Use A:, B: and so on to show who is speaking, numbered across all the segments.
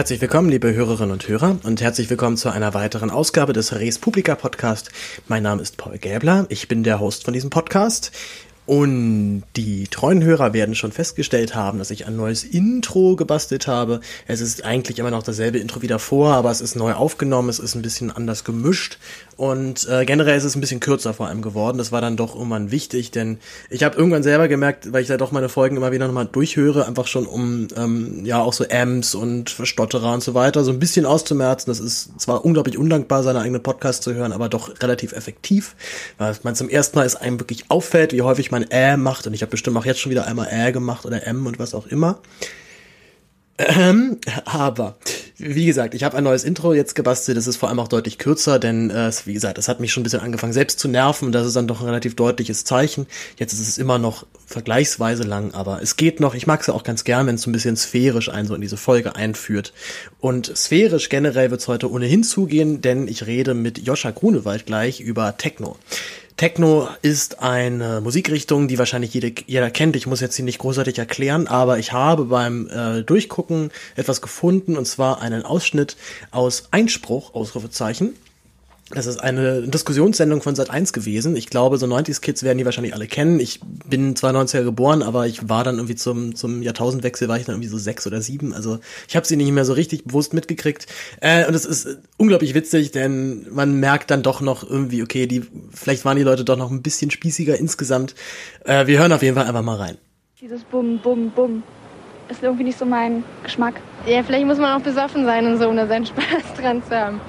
A: Herzlich willkommen, liebe Hörerinnen und Hörer, und herzlich willkommen zu einer weiteren Ausgabe des Res Publica Podcast. Mein Name ist Paul Gäbler, ich bin der Host von diesem Podcast. Und die treuen Hörer werden schon festgestellt haben, dass ich ein neues Intro gebastelt habe. Es ist eigentlich immer noch dasselbe Intro wie davor, aber es ist neu aufgenommen, es ist ein bisschen anders gemischt und äh, generell ist es ein bisschen kürzer vor allem geworden. Das war dann doch irgendwann wichtig, denn ich habe irgendwann selber gemerkt, weil ich da doch meine Folgen immer wieder nochmal durchhöre, einfach schon um ähm, ja auch so Ms und Verstotterer und so weiter so ein bisschen auszumerzen. Das ist zwar unglaublich undankbar, seine eigene Podcast zu hören, aber doch relativ effektiv, weil man zum ersten Mal ist einem wirklich auffällt, wie häufig man man Ä macht und ich habe bestimmt auch jetzt schon wieder einmal Ä gemacht oder M und was auch immer. Ähm, aber wie gesagt, ich habe ein neues Intro jetzt gebastelt. Das ist vor allem auch deutlich kürzer, denn äh, wie gesagt, es hat mich schon ein bisschen angefangen selbst zu nerven und das ist dann doch ein relativ deutliches Zeichen. Jetzt ist es immer noch vergleichsweise lang, aber es geht noch. Ich mag es ja auch ganz gern, wenn es so ein bisschen sphärisch ein so in diese Folge einführt. Und sphärisch generell wird es heute ohnehin zugehen, denn ich rede mit Joscha Grunewald gleich über Techno. Techno ist eine Musikrichtung, die wahrscheinlich jede, jeder kennt. Ich muss jetzt sie nicht großartig erklären, aber ich habe beim äh, Durchgucken etwas gefunden und zwar einen Ausschnitt aus Einspruch, Ausrufezeichen das ist eine Diskussionssendung von Sat1 gewesen. Ich glaube, so 90s Kids werden die wahrscheinlich alle kennen. Ich bin 92er geboren, aber ich war dann irgendwie zum, zum Jahrtausendwechsel, war ich dann irgendwie so sechs oder sieben. Also ich habe sie nicht mehr so richtig bewusst mitgekriegt. Äh, und es ist unglaublich witzig, denn man merkt dann doch noch irgendwie, okay, die, vielleicht waren die Leute doch noch ein bisschen spießiger insgesamt. Äh, wir hören auf jeden Fall einfach mal rein.
B: Dieses Bum, Bum, Bum ist irgendwie nicht so mein Geschmack.
C: Ja, vielleicht muss man auch besoffen sein und so, um da seinen Spaß dran zu haben.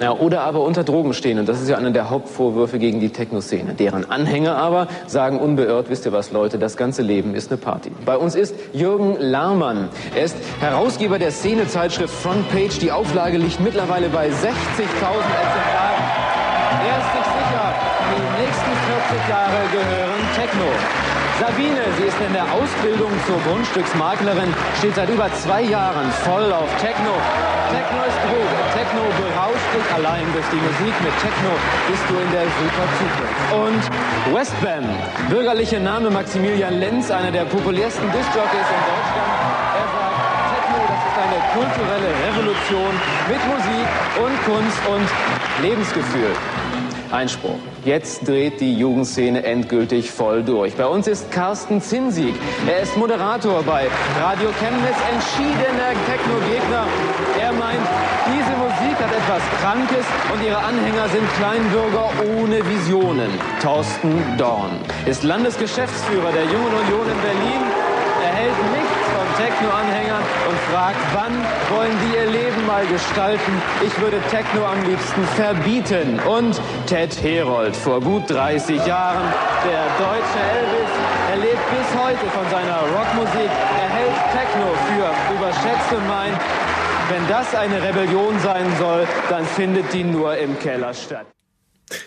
D: Naja, oder aber unter Drogen stehen. Und das ist ja einer der Hauptvorwürfe gegen die Techno-Szene. Deren Anhänger aber sagen unbeirrt, wisst ihr was, Leute, das ganze Leben ist eine Party. Bei uns ist Jürgen Lahrmann. Er ist Herausgeber der Szene-Zeitschrift Frontpage. Die Auflage liegt mittlerweile bei 60.000 Exemplaren. Er ist sich sicher, die nächsten 40 Jahre gehören Techno. Sabine, sie ist in der Ausbildung zur Grundstücksmaklerin, steht seit über zwei Jahren voll auf Techno. Techno ist Droge. Techno allein durch die Musik. Mit Techno bist du in der super Zukunft. Und Westbam, bürgerliche Name Maximilian Lenz, einer der populärsten Discjockeys in Deutschland. Er sagt, Techno, das ist eine kulturelle Revolution mit Musik und Kunst und Lebensgefühl. Einspruch. Jetzt dreht die Jugendszene endgültig voll durch. Bei uns ist Carsten Zinsieg. Er ist Moderator bei Radio Chemnitz, entschiedener Techno-Gegner. Er meint, diese hat etwas Krankes und ihre Anhänger sind Kleinbürger ohne Visionen. Thorsten Dorn ist Landesgeschäftsführer der Jungen Union in Berlin. Er hält nichts Techno-Anhängern und fragt, wann wollen die ihr Leben mal gestalten? Ich würde Techno am liebsten verbieten. Und Ted Herold, vor gut 30 Jahren, der deutsche Elvis, er lebt bis heute von seiner Rockmusik. Er hält Techno für überschätzt und meint, wenn das eine Rebellion sein soll, dann findet die nur im Keller statt.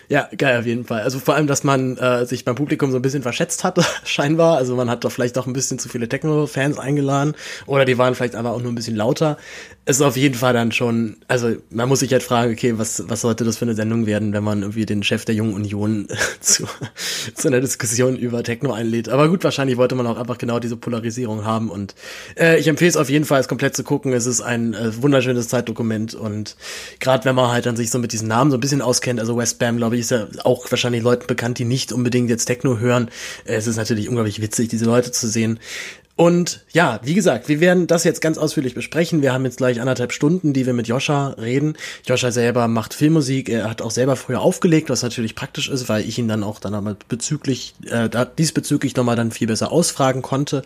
A: Ja, geil auf jeden Fall. Also vor allem, dass man äh, sich beim Publikum so ein bisschen verschätzt hat, scheinbar. Also man hat doch vielleicht auch ein bisschen zu viele Techno-Fans eingeladen oder die waren vielleicht aber auch nur ein bisschen lauter ist auf jeden Fall dann schon, also man muss sich halt fragen, okay, was, was sollte das für eine Sendung werden, wenn man irgendwie den Chef der Jungen Union zu, zu einer Diskussion über Techno einlädt. Aber gut, wahrscheinlich wollte man auch einfach genau diese Polarisierung haben und äh, ich empfehle es auf jeden Fall, es komplett zu gucken. Es ist ein äh, wunderschönes Zeitdokument und gerade wenn man halt dann sich so mit diesen Namen so ein bisschen auskennt, also Westbam, glaube ich, ist ja auch wahrscheinlich Leuten bekannt, die nicht unbedingt jetzt Techno hören. Äh, es ist natürlich unglaublich witzig, diese Leute zu sehen. Und ja, wie gesagt, wir werden das jetzt ganz ausführlich besprechen. Wir haben jetzt gleich anderthalb Stunden, die wir mit Joscha reden. Joscha selber macht Filmmusik, er hat auch selber früher aufgelegt, was natürlich praktisch ist, weil ich ihn dann auch dann aber bezüglich, äh, diesbezüglich nochmal dann viel besser ausfragen konnte.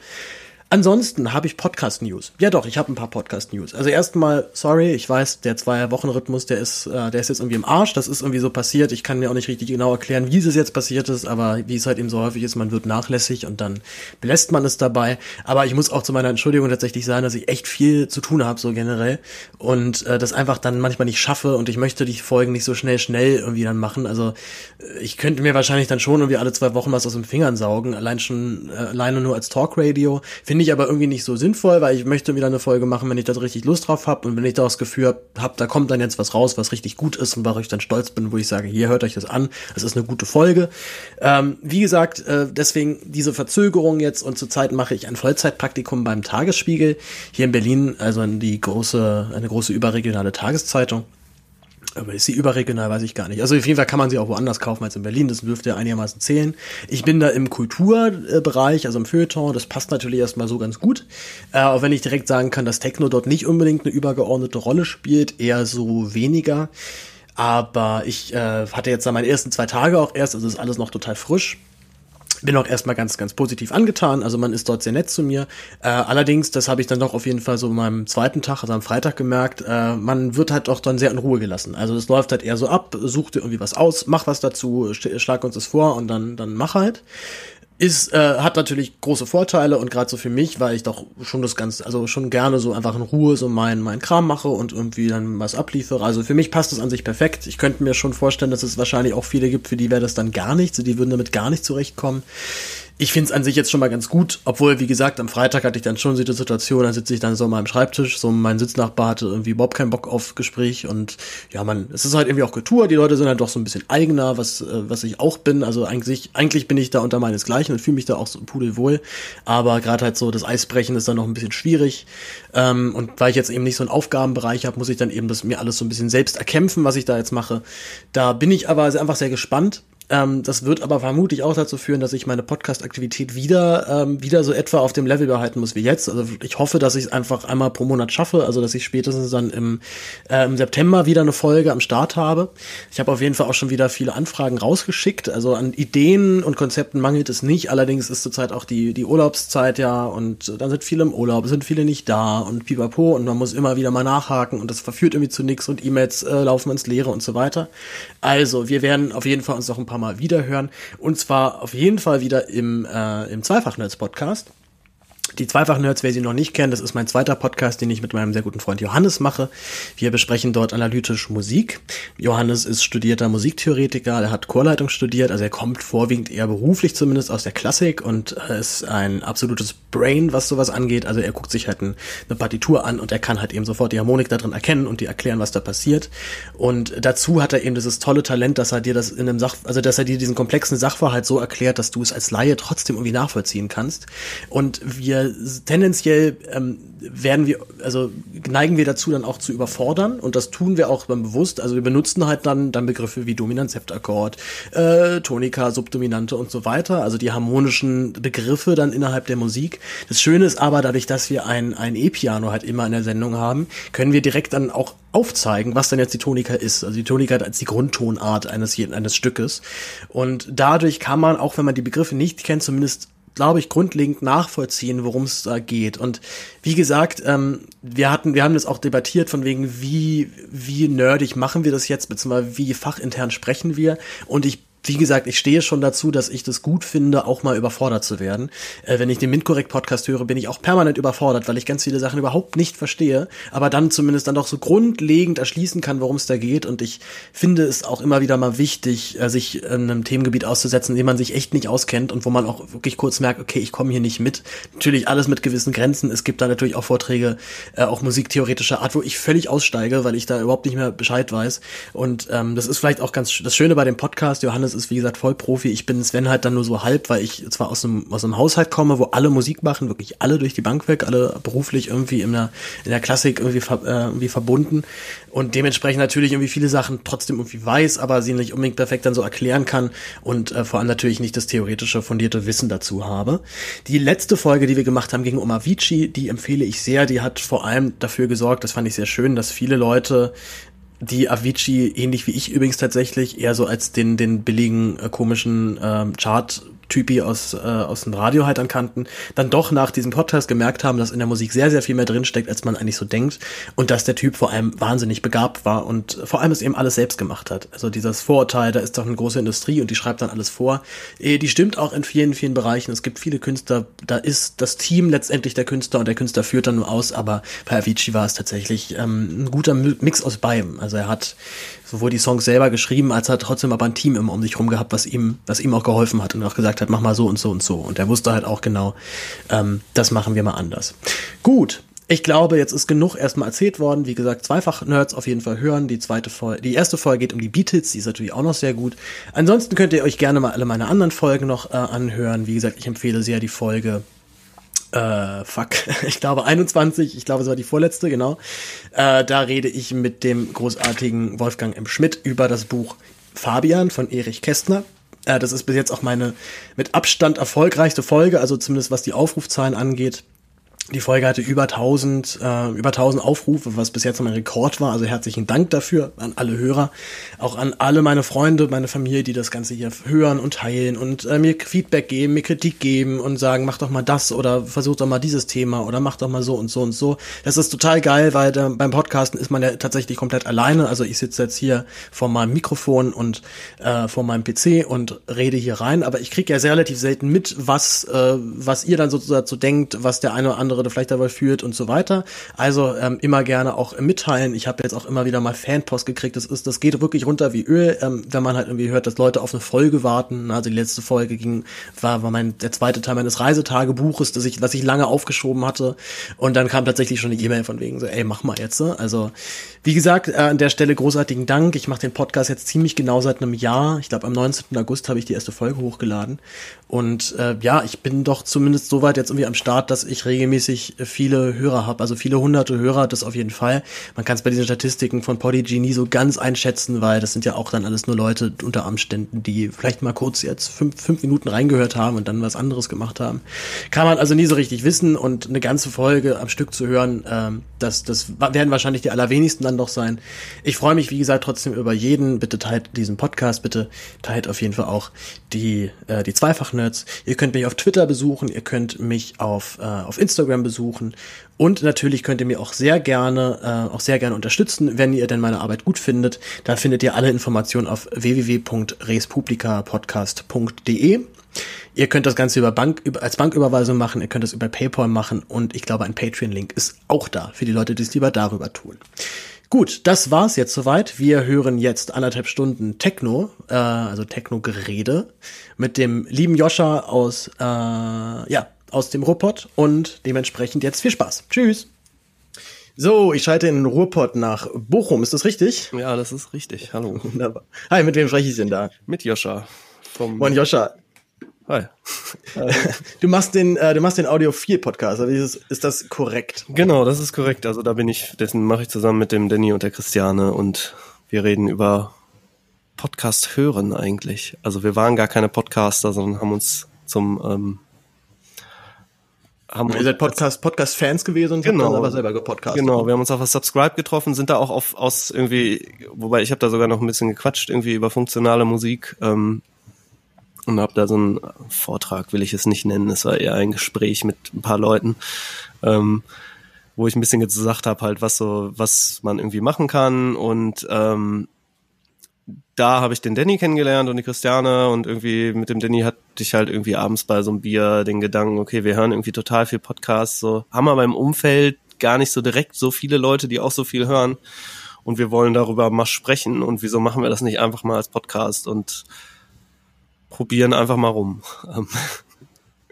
A: Ansonsten habe ich Podcast-News. Ja doch, ich habe ein paar Podcast-News. Also erstmal, sorry, ich weiß, der Zwei-Wochen-Rhythmus, der ist, äh, der ist jetzt irgendwie im Arsch. Das ist irgendwie so passiert. Ich kann mir auch nicht richtig genau erklären, wie es jetzt passiert ist, aber wie es halt eben so häufig ist, man wird nachlässig und dann belässt man es dabei. Aber ich muss auch zu meiner Entschuldigung tatsächlich sagen, dass ich echt viel zu tun habe, so generell. Und äh, das einfach dann manchmal nicht schaffe und ich möchte die Folgen nicht so schnell, schnell irgendwie dann machen. Also äh, ich könnte mir wahrscheinlich dann schon irgendwie alle zwei Wochen was aus den Fingern saugen. Allein schon, äh, alleine nur als Talkradio. Finde finde ich aber irgendwie nicht so sinnvoll, weil ich möchte wieder eine Folge machen, wenn ich da richtig Lust drauf habe und wenn ich da das Gefühl habe, da kommt dann jetzt was raus, was richtig gut ist und worauf ich dann stolz bin, wo ich sage, hier hört euch das an, das ist eine gute Folge. Ähm, wie gesagt, äh, deswegen diese Verzögerung jetzt und zurzeit mache ich ein Vollzeitpraktikum beim Tagesspiegel hier in Berlin, also die große, eine große überregionale Tageszeitung. Aber ist sie überregional, weiß ich gar nicht. Also auf jeden Fall kann man sie auch woanders kaufen als in Berlin. Das dürfte einigermaßen zählen. Ich bin da im Kulturbereich, also im Feuilleton. Das passt natürlich erstmal so ganz gut. Äh, auch wenn ich direkt sagen kann, dass Techno dort nicht unbedingt eine übergeordnete Rolle spielt, eher so weniger. Aber ich äh, hatte jetzt da meine ersten zwei Tage auch erst, also ist alles noch total frisch bin auch erstmal ganz, ganz positiv angetan. Also man ist dort sehr nett zu mir. Äh, allerdings, das habe ich dann doch auf jeden Fall so in meinem zweiten Tag, also am Freitag gemerkt, äh, man wird halt auch dann sehr in Ruhe gelassen. Also es läuft halt eher so ab, such dir irgendwie was aus, mach was dazu, schlag uns das vor und dann, dann mach halt ist äh, hat natürlich große Vorteile und gerade so für mich, weil ich doch schon das ganze also schon gerne so einfach in Ruhe so mein mein Kram mache und irgendwie dann was abliefere. Also für mich passt das an sich perfekt. Ich könnte mir schon vorstellen, dass es wahrscheinlich auch viele gibt, für die wäre das dann gar nichts, die würden damit gar nicht zurechtkommen ich finde es an sich jetzt schon mal ganz gut, obwohl, wie gesagt, am Freitag hatte ich dann schon die Situation, da sitze ich dann so an meinem Schreibtisch, so mein Sitznachbar hatte irgendwie überhaupt keinen Bock auf Gespräch und ja, man, es ist halt irgendwie auch Kultur, die Leute sind halt doch so ein bisschen eigener, was, äh, was ich auch bin, also eigentlich, eigentlich bin ich da unter meinesgleichen und fühle mich da auch so pudelwohl, aber gerade halt so das Eisbrechen ist dann noch ein bisschen schwierig. Ähm, und weil ich jetzt eben nicht so einen Aufgabenbereich habe, muss ich dann eben das mir alles so ein bisschen selbst erkämpfen, was ich da jetzt mache. Da bin ich aber einfach sehr gespannt, ähm, das wird aber vermutlich auch dazu führen, dass ich meine Podcast-Aktivität wieder, ähm, wieder so etwa auf dem Level behalten muss wie jetzt. Also ich hoffe, dass ich es einfach einmal pro Monat schaffe, also dass ich spätestens dann im, äh, im September wieder eine Folge am Start habe. Ich habe auf jeden Fall auch schon wieder viele Anfragen rausgeschickt. Also an Ideen und Konzepten mangelt es nicht. Allerdings ist zurzeit auch die, die Urlaubszeit ja und dann sind viele im Urlaub, sind viele nicht da und pipapo und man muss immer wieder mal nachhaken und das verführt irgendwie zu nichts und E-Mails äh, laufen ins Leere und so weiter. Also wir werden auf jeden Fall uns noch ein paar paar Mal wiederhören. Und zwar auf jeden Fall wieder im, äh, im Zweifach-Nerds-Podcast. Die Zweifach-Nerds, wer sie noch nicht kennt, das ist mein zweiter Podcast, den ich mit meinem sehr guten Freund Johannes mache. Wir besprechen dort analytisch Musik. Johannes ist studierter Musiktheoretiker, er hat Chorleitung studiert, also er kommt vorwiegend eher beruflich zumindest aus der Klassik und äh, ist ein absolutes Brain, was sowas angeht. Also er guckt sich halt ein, eine Partitur an und er kann halt eben sofort die Harmonik da drin erkennen und die erklären, was da passiert. Und dazu hat er eben dieses tolle Talent, dass er dir das in einem Sach, also dass er dir diesen komplexen Sachverhalt so erklärt, dass du es als Laie trotzdem irgendwie nachvollziehen kannst. Und wir tendenziell ähm, werden wir, also neigen wir dazu dann auch zu überfordern und das tun wir auch beim bewusst. Also wir benutzen halt dann, dann Begriffe wie Dominant Septakkord, äh, Tonika, Subdominante und so weiter, also die harmonischen Begriffe dann innerhalb der Musik. Das Schöne ist aber, dadurch, dass wir ein, ein E-Piano halt immer in der Sendung haben, können wir direkt dann auch aufzeigen, was dann jetzt die Tonika ist. Also die Tonika als die Grundtonart eines, eines Stückes. Und dadurch kann man, auch wenn man die Begriffe nicht kennt, zumindest glaube ich, grundlegend nachvollziehen, worum es da geht. Und wie gesagt, ähm, wir hatten, wir haben das auch debattiert von wegen, wie, wie nerdig machen wir das jetzt, beziehungsweise wie fachintern sprechen wir. Und ich wie gesagt, ich stehe schon dazu, dass ich das gut finde, auch mal überfordert zu werden. Äh, wenn ich den MintCorrect-Podcast höre, bin ich auch permanent überfordert, weil ich ganz viele Sachen überhaupt nicht verstehe, aber dann zumindest dann doch so grundlegend erschließen kann, worum es da geht. Und ich finde es auch immer wieder mal wichtig, äh, sich in einem Themengebiet auszusetzen, in dem man sich echt nicht auskennt und wo man auch wirklich kurz merkt, okay, ich komme hier nicht mit. Natürlich alles mit gewissen Grenzen. Es gibt da natürlich auch Vorträge, äh, auch musiktheoretischer Art, wo ich völlig aussteige, weil ich da überhaupt nicht mehr Bescheid weiß. Und ähm, das ist vielleicht auch ganz das Schöne bei dem Podcast. Johannes ist, wie gesagt, voll Profi. Ich bin Sven halt dann nur so halb, weil ich zwar aus einem, aus einem Haushalt komme, wo alle Musik machen, wirklich alle durch die Bank weg, alle beruflich irgendwie in der, in der Klassik irgendwie, äh, irgendwie verbunden und dementsprechend natürlich irgendwie viele Sachen trotzdem irgendwie weiß, aber sie nicht unbedingt perfekt dann so erklären kann und äh, vor allem natürlich nicht das theoretische, fundierte Wissen dazu habe. Die letzte Folge, die wir gemacht haben, ging um Avicii, die empfehle ich sehr. Die hat vor allem dafür gesorgt, das fand ich sehr schön, dass viele Leute die Avicii, ähnlich wie ich übrigens tatsächlich, eher so als den, den billigen, äh, komischen ähm, Chart Typi aus, äh, aus dem Radio halt an kannten, dann doch nach diesem Podcast gemerkt haben, dass in der Musik sehr, sehr viel mehr drinsteckt, als man eigentlich so denkt und dass der Typ vor allem wahnsinnig begabt war und vor allem es eben alles selbst gemacht hat. Also dieses Vorurteil, da ist doch eine große Industrie und die schreibt dann alles vor. Äh, die stimmt auch in vielen, vielen Bereichen. Es gibt viele Künstler, da ist das Team letztendlich der Künstler und der Künstler führt dann nur aus, aber bei Avicii war es tatsächlich ähm, ein guter Mix aus beidem. Also er hat sowohl die Songs selber geschrieben, als hat trotzdem aber ein Team immer um sich rum gehabt, was ihm, was ihm auch geholfen hat und auch gesagt hat, mach mal so und so und so. Und er wusste halt auch genau, ähm, das machen wir mal anders. Gut, ich glaube, jetzt ist genug erstmal erzählt worden. Wie gesagt, zweifach Nerds auf jeden Fall hören. Die zweite Folge, die erste Folge geht um die Beatles, die ist natürlich auch noch sehr gut. Ansonsten könnt ihr euch gerne mal alle meine anderen Folgen noch äh, anhören. Wie gesagt, ich empfehle sehr die Folge äh, fuck, ich glaube 21, ich glaube es war die vorletzte, genau. Äh, da rede ich mit dem großartigen Wolfgang M. Schmidt über das Buch Fabian von Erich Kästner. Äh, das ist bis jetzt auch meine mit Abstand erfolgreichste Folge, also zumindest was die Aufrufzahlen angeht. Die Folge hatte über 1000, äh, über 1000 Aufrufe, was bis jetzt mein Rekord war. Also herzlichen Dank dafür an alle Hörer, auch an alle meine Freunde, meine Familie, die das Ganze hier hören und teilen und äh, mir Feedback geben, mir Kritik geben und sagen, mach doch mal das oder versuch doch mal dieses Thema oder mach doch mal so und so und so. Das ist total geil, weil äh, beim Podcasten ist man ja tatsächlich komplett alleine. Also ich sitze jetzt hier vor meinem Mikrofon und äh, vor meinem PC und rede hier rein, aber ich kriege ja sehr relativ selten mit, was, äh, was ihr dann sozusagen so denkt, was der eine oder andere andere vielleicht dabei führt und so weiter. Also ähm, immer gerne auch mitteilen. Ich habe jetzt auch immer wieder mal Fanpost gekriegt. Das ist, das geht wirklich runter wie Öl, ähm, wenn man halt irgendwie hört, dass Leute auf eine Folge warten. Also die letzte Folge ging, war, war mein der zweite Teil meines Reisetagebuches, das ich, was ich lange aufgeschoben hatte. Und dann kam tatsächlich schon eine E-Mail von wegen so, ey, mach mal jetzt. Ne? Also wie gesagt, äh, an der Stelle großartigen Dank. Ich mache den Podcast jetzt ziemlich genau seit einem Jahr. Ich glaube, am 19. August habe ich die erste Folge hochgeladen. Und äh, ja, ich bin doch zumindest so weit jetzt irgendwie am Start, dass ich regelmäßig viele Hörer habe. Also viele hunderte Hörer, das auf jeden Fall. Man kann es bei diesen Statistiken von Podigy nie so ganz einschätzen, weil das sind ja auch dann alles nur Leute unter Umständen, die vielleicht mal kurz jetzt fünf, fünf Minuten reingehört haben und dann was anderes gemacht haben. Kann man also nie so richtig wissen und eine ganze Folge am Stück zu hören, ähm, das, das werden wahrscheinlich die allerwenigsten dann doch sein. Ich freue mich, wie gesagt, trotzdem über jeden. Bitte teilt diesen Podcast, bitte teilt auf jeden Fall auch die, äh, die Zweifach-Nerds. Ihr könnt mich auf Twitter besuchen, ihr könnt mich auf, äh, auf Instagram besuchen und natürlich könnt ihr mir auch sehr gerne, äh, auch sehr gerne unterstützen, wenn ihr denn meine Arbeit gut findet. Da findet ihr alle Informationen auf www.respublicapodcast.de. Ihr könnt das Ganze über Bank, über, als Banküberweisung machen, ihr könnt es über PayPal machen und ich glaube, ein Patreon-Link ist auch da für die Leute, die es lieber darüber tun. Gut, das war's jetzt soweit. Wir hören jetzt anderthalb Stunden Techno, äh, also Techno-Gerede mit dem lieben Joscha aus, äh, ja, aus dem Ruhrpott und dementsprechend jetzt viel Spaß. Tschüss. So, ich schalte in den Ruhrpott nach Bochum. Ist das richtig?
E: Ja, das ist richtig. Hallo.
A: Wunderbar. Hi, mit wem spreche ich denn da?
E: Mit Joscha.
A: Vom Moin Joscha.
E: Hi.
A: du machst den, äh, du machst den Audio 4 Podcast, also ist, ist das korrekt?
E: Genau, das ist korrekt. Also da bin ich, dessen mache ich zusammen mit dem Danny und der Christiane und wir reden über Podcast hören eigentlich. Also wir waren gar keine Podcaster, sondern haben uns zum ähm,
A: haben Ihr seid Podcast, Podcast-Fans gewesen und
E: genau,
A: habt dann aber selber gepodcastet.
E: Genau, wir haben uns auf das Subscribe getroffen, sind da auch auf, aus irgendwie, wobei ich habe da sogar noch ein bisschen gequatscht, irgendwie über funktionale Musik ähm, und habe da so einen Vortrag, will ich es nicht nennen, es war eher ein Gespräch mit ein paar Leuten, ähm, wo ich ein bisschen gesagt habe, halt, was so, was man irgendwie machen kann und ähm, da habe ich den Danny kennengelernt und die Christiane und irgendwie mit dem Danny hatte ich halt irgendwie abends bei so einem Bier den Gedanken, okay, wir hören irgendwie total viel Podcasts, so haben aber im Umfeld gar nicht so direkt so viele Leute, die auch so viel hören und wir wollen darüber mal sprechen und wieso machen wir das nicht einfach mal als Podcast und probieren einfach mal rum.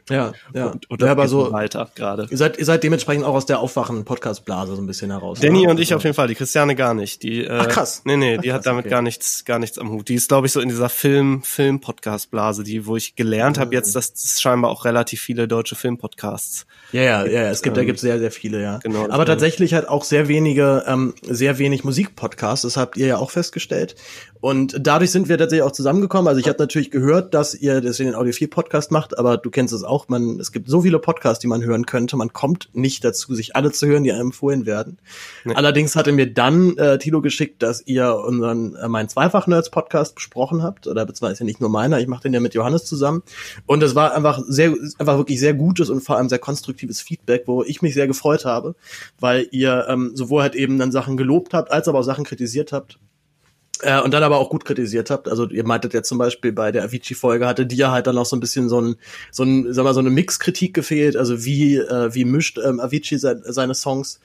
A: Ja, ja.
E: Und, und ja,
A: aber so
E: weiter gerade.
A: Ihr seid, ihr seid dementsprechend auch aus der aufwachen Podcast-Blase so ein bisschen heraus.
E: Danny oder? und ich auf jeden Fall, die Christiane gar nicht. Die, äh,
A: Ach krass.
E: Nee, nee,
A: Ach,
E: die
A: krass,
E: hat damit
A: okay.
E: gar nichts, gar nichts am Hut. Die ist, glaube ich, so in dieser Film, Film-Podcast-Blase, die, wo ich gelernt mhm. habe jetzt, dass es scheinbar auch relativ viele deutsche Film-Podcasts.
A: Ja, ja, ja, ja, es gibt, ähm, da gibt sehr, sehr viele, ja.
E: Genau.
A: Aber tatsächlich halt auch sehr wenige, ähm, sehr wenig Musik-Podcasts, das habt ihr ja auch festgestellt. Und dadurch sind wir tatsächlich auch zusammengekommen. Also ich habe natürlich gehört, dass ihr das in den Audio 4 Podcast macht, aber du kennst es auch, man, es gibt so viele Podcasts, die man hören könnte. Man kommt nicht dazu, sich alle zu hören, die einem empfohlen werden. Nee. Allerdings hatte mir dann äh, Tilo geschickt, dass ihr unseren äh, meinen Zweifach-Nerds-Podcast besprochen habt. Oder beziehungsweise nicht nur meiner, ich mache den ja mit Johannes zusammen. Und es war einfach sehr, einfach wirklich sehr gutes und vor allem sehr konstruktives Feedback, wo ich mich sehr gefreut habe, weil ihr ähm, sowohl halt eben dann Sachen gelobt habt, als aber auch Sachen kritisiert habt. Äh, und dann aber auch gut kritisiert habt. Also ihr meintet ja zum Beispiel bei der Avicii-Folge hatte dir halt dann auch so ein bisschen so ein, so ein, sag mal, so eine Mix-Kritik gefehlt. Also wie, äh, wie mischt ähm, Avicii se seine Songs.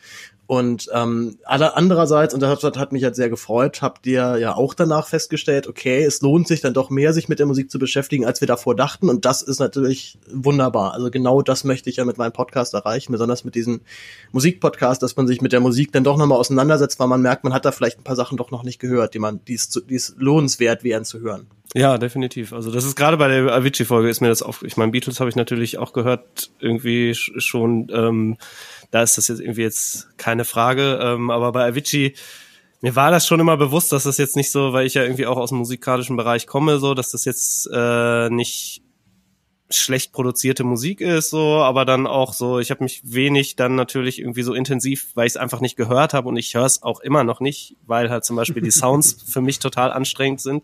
A: Und ähm, andererseits, und das hat, hat mich halt sehr gefreut, habt ihr ja auch danach festgestellt, okay, es lohnt sich dann doch mehr, sich mit der Musik zu beschäftigen, als wir davor dachten. Und das ist natürlich wunderbar. Also genau das möchte ich ja mit meinem Podcast erreichen, besonders mit diesem Musikpodcast, dass man sich mit der Musik dann doch nochmal auseinandersetzt, weil man merkt, man hat da vielleicht ein paar Sachen doch noch nicht gehört, die man, die es, die es lohnenswert wären zu hören.
E: Ja, definitiv. Also das ist gerade bei der Avicii-Folge ist mir das auf. Ich meine, Beatles habe ich natürlich auch gehört, irgendwie schon. Ähm, da ist das jetzt irgendwie jetzt keine Frage. Ähm, aber bei Avicii, mir war das schon immer bewusst, dass das jetzt nicht so, weil ich ja irgendwie auch aus dem musikalischen Bereich komme, so, dass das jetzt äh, nicht schlecht produzierte Musik ist, so, aber dann auch so, ich habe mich wenig dann natürlich irgendwie so intensiv, weil ich es einfach nicht gehört habe und ich höre es auch immer noch nicht, weil halt zum Beispiel die Sounds für mich total anstrengend sind.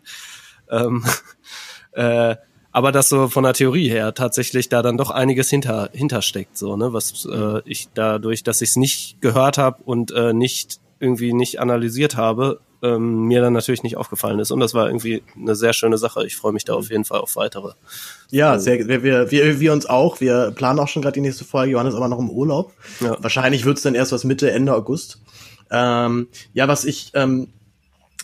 E: Ähm, äh, aber dass so von der Theorie her tatsächlich da dann doch einiges hinter hintersteckt, so ne, was äh, ich dadurch, dass ich es nicht gehört habe und äh, nicht irgendwie nicht analysiert habe, ähm, mir dann natürlich nicht aufgefallen ist. Und das war irgendwie eine sehr schöne Sache. Ich freue mich da auf jeden Fall auf weitere.
A: Ja, sehr, wir, wir, wir, wir uns auch. Wir planen auch schon gerade die nächste Folge. Johannes aber noch im Urlaub. Ja. Wahrscheinlich wird's dann erst was Mitte, Ende August. Ähm, ja, was ich ähm,